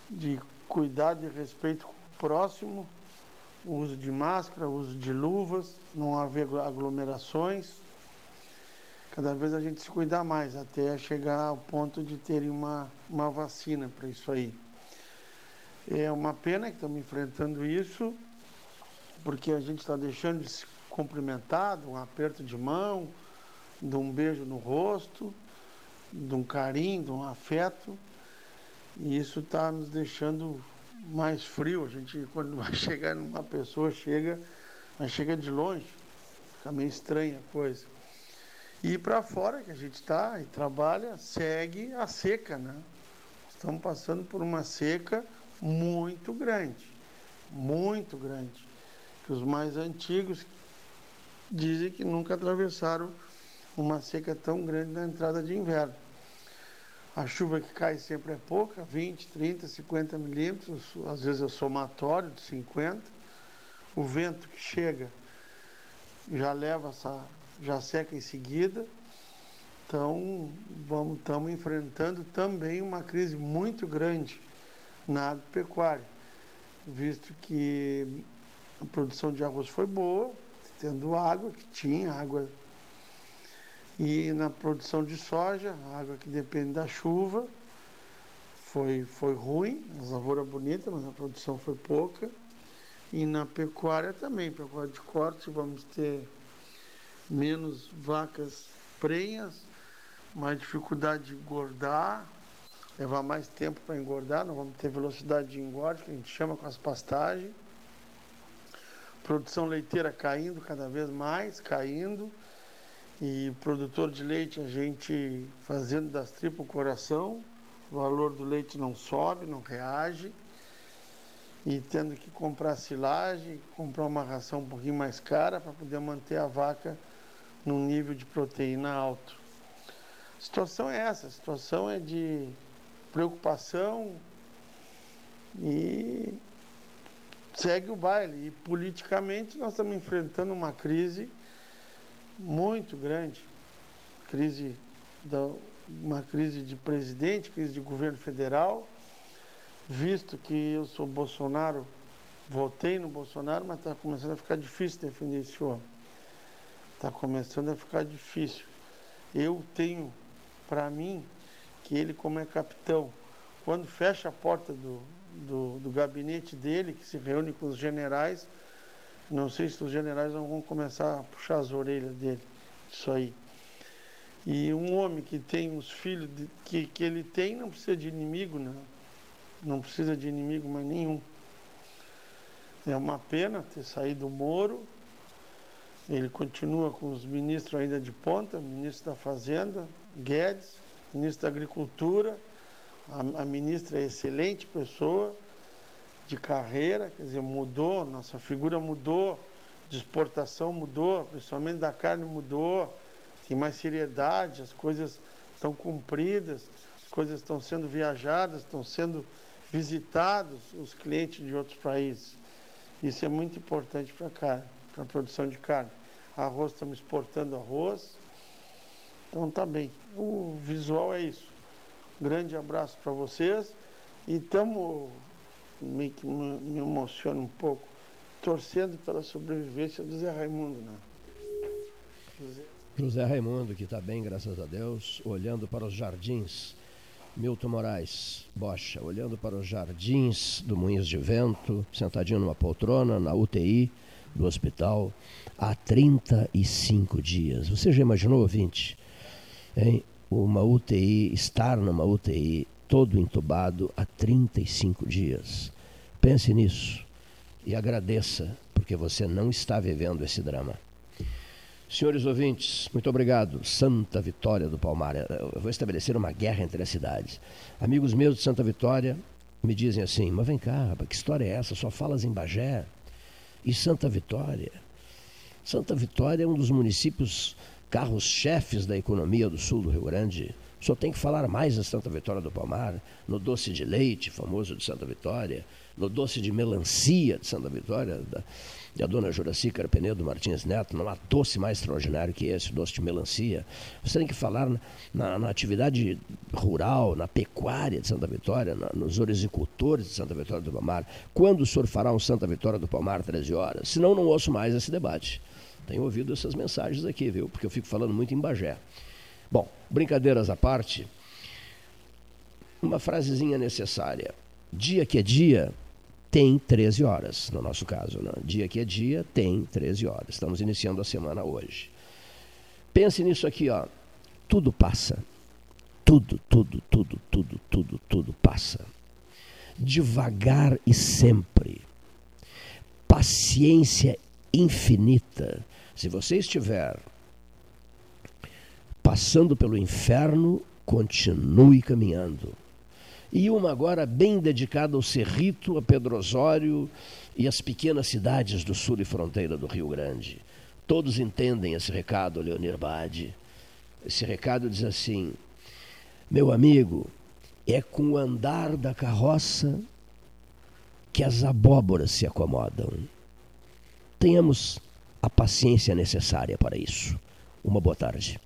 de cuidar de respeito com o próximo o uso de máscara, o uso de luvas, não haver aglomerações. Cada vez a gente se cuidar mais, até chegar ao ponto de ter uma, uma vacina para isso aí. É uma pena que estamos enfrentando isso, porque a gente está deixando de se cumprimentar, de um aperto de mão, de um beijo no rosto, de um carinho, de um afeto. E isso está nos deixando mais frio. A gente, quando vai chegar numa pessoa, chega, mas chega de longe. Fica meio estranha a coisa. E para fora que a gente está e trabalha, segue a seca, né? Estamos passando por uma seca muito grande, muito grande. Que os mais antigos dizem que nunca atravessaram uma seca tão grande na entrada de inverno. A chuva que cai sempre é pouca, 20, 30, 50 milímetros, às vezes é somatório de 50. O vento que chega já leva essa, já seca em seguida. Então, vamos, estamos enfrentando também uma crise muito grande na agropecuária, visto que a produção de arroz foi boa, tendo água, que tinha água e na produção de soja, água que depende da chuva, foi, foi ruim, a lavoura bonita, mas a produção foi pouca. E na pecuária também, pecuária de corte, vamos ter menos vacas prenhas, mais dificuldade de engordar, levar mais tempo para engordar, não vamos ter velocidade de engorde, que a gente chama com as pastagens. Produção leiteira caindo cada vez mais, caindo. E produtor de leite, a gente fazendo das tripas o coração, o valor do leite não sobe, não reage. E tendo que comprar silagem, comprar uma ração um pouquinho mais cara para poder manter a vaca num nível de proteína alto. A situação é essa, a situação é de preocupação e segue o baile. E politicamente nós estamos enfrentando uma crise muito grande. Crise da, uma crise de presidente, crise de governo federal, visto que eu sou Bolsonaro, votei no Bolsonaro, mas está começando a ficar difícil defender esse homem. Está começando a ficar difícil. Eu tenho para mim que ele, como é capitão, quando fecha a porta do, do, do, gabinete dele, que se reúne com os generais, não sei se os generais vão começar a puxar as orelhas dele, isso aí. E um homem que tem os filhos de, que, que ele tem não precisa de inimigo, não. Não precisa de inimigo mais nenhum. É uma pena ter saído o Moro. Ele continua com os ministros ainda de ponta, ministro da Fazenda, Guedes, ministro da Agricultura, a, a ministra é excelente pessoa, de carreira, quer dizer, mudou, nossa figura mudou, de exportação mudou, principalmente da carne mudou, tem mais seriedade, as coisas estão cumpridas, as coisas estão sendo viajadas, estão sendo visitados os clientes de outros países. Isso é muito importante para a carne, para a produção de carne. Arroz, estamos exportando arroz, então tá bem. O visual é isso. Grande abraço para vocês e estamos, me, me emociona um pouco, torcendo pela sobrevivência do Zé Raimundo. Né? José. Raimundo, que está bem, graças a Deus, olhando para os jardins. Milton Moraes Bocha, olhando para os jardins do Moinhos de Vento, sentadinho numa poltrona, na UTI do hospital, há 35 dias. Você já imaginou, ouvinte? em uma UTI, estar numa UTI todo entubado há 35 dias. Pense nisso e agradeça, porque você não está vivendo esse drama. Senhores ouvintes, muito obrigado. Santa Vitória do Palmar. Eu vou estabelecer uma guerra entre as cidades. Amigos meus de Santa Vitória me dizem assim: mas vem cá, que história é essa? Só falas em Bagé e Santa Vitória. Santa Vitória é um dos municípios carros-chefes da economia do sul do Rio Grande. Só tem que falar mais em Santa Vitória do Palmar, no doce de leite famoso de Santa Vitória, no doce de melancia de Santa Vitória, da, da dona Juraci Carpenedo Martins Neto, não há doce mais extraordinário que esse, doce de melancia. Você tem que falar na, na, na atividade rural, na pecuária de Santa Vitória, na, nos orizicultores de Santa Vitória do Palmar. Quando o senhor fará um Santa Vitória do Palmar 13 horas? Senão não ouço mais esse debate. Tenho ouvido essas mensagens aqui, viu? Porque eu fico falando muito em Bagé. Bom, brincadeiras à parte, uma frasezinha necessária. Dia que é dia tem 13 horas, no nosso caso. Né? Dia que é dia tem 13 horas. Estamos iniciando a semana hoje. Pense nisso aqui, ó. Tudo passa. Tudo, tudo, tudo, tudo, tudo, tudo passa. Devagar e sempre. Paciência infinita se você estiver passando pelo inferno, continue caminhando. E uma agora bem dedicada ao Cerrito, a Pedro Osório e as pequenas cidades do sul e fronteira do Rio Grande. Todos entendem esse recado, Leonir Bade. Esse recado diz assim: Meu amigo, é com o andar da carroça que as abóboras se acomodam. Tenhamos a paciência necessária para isso. Uma boa tarde.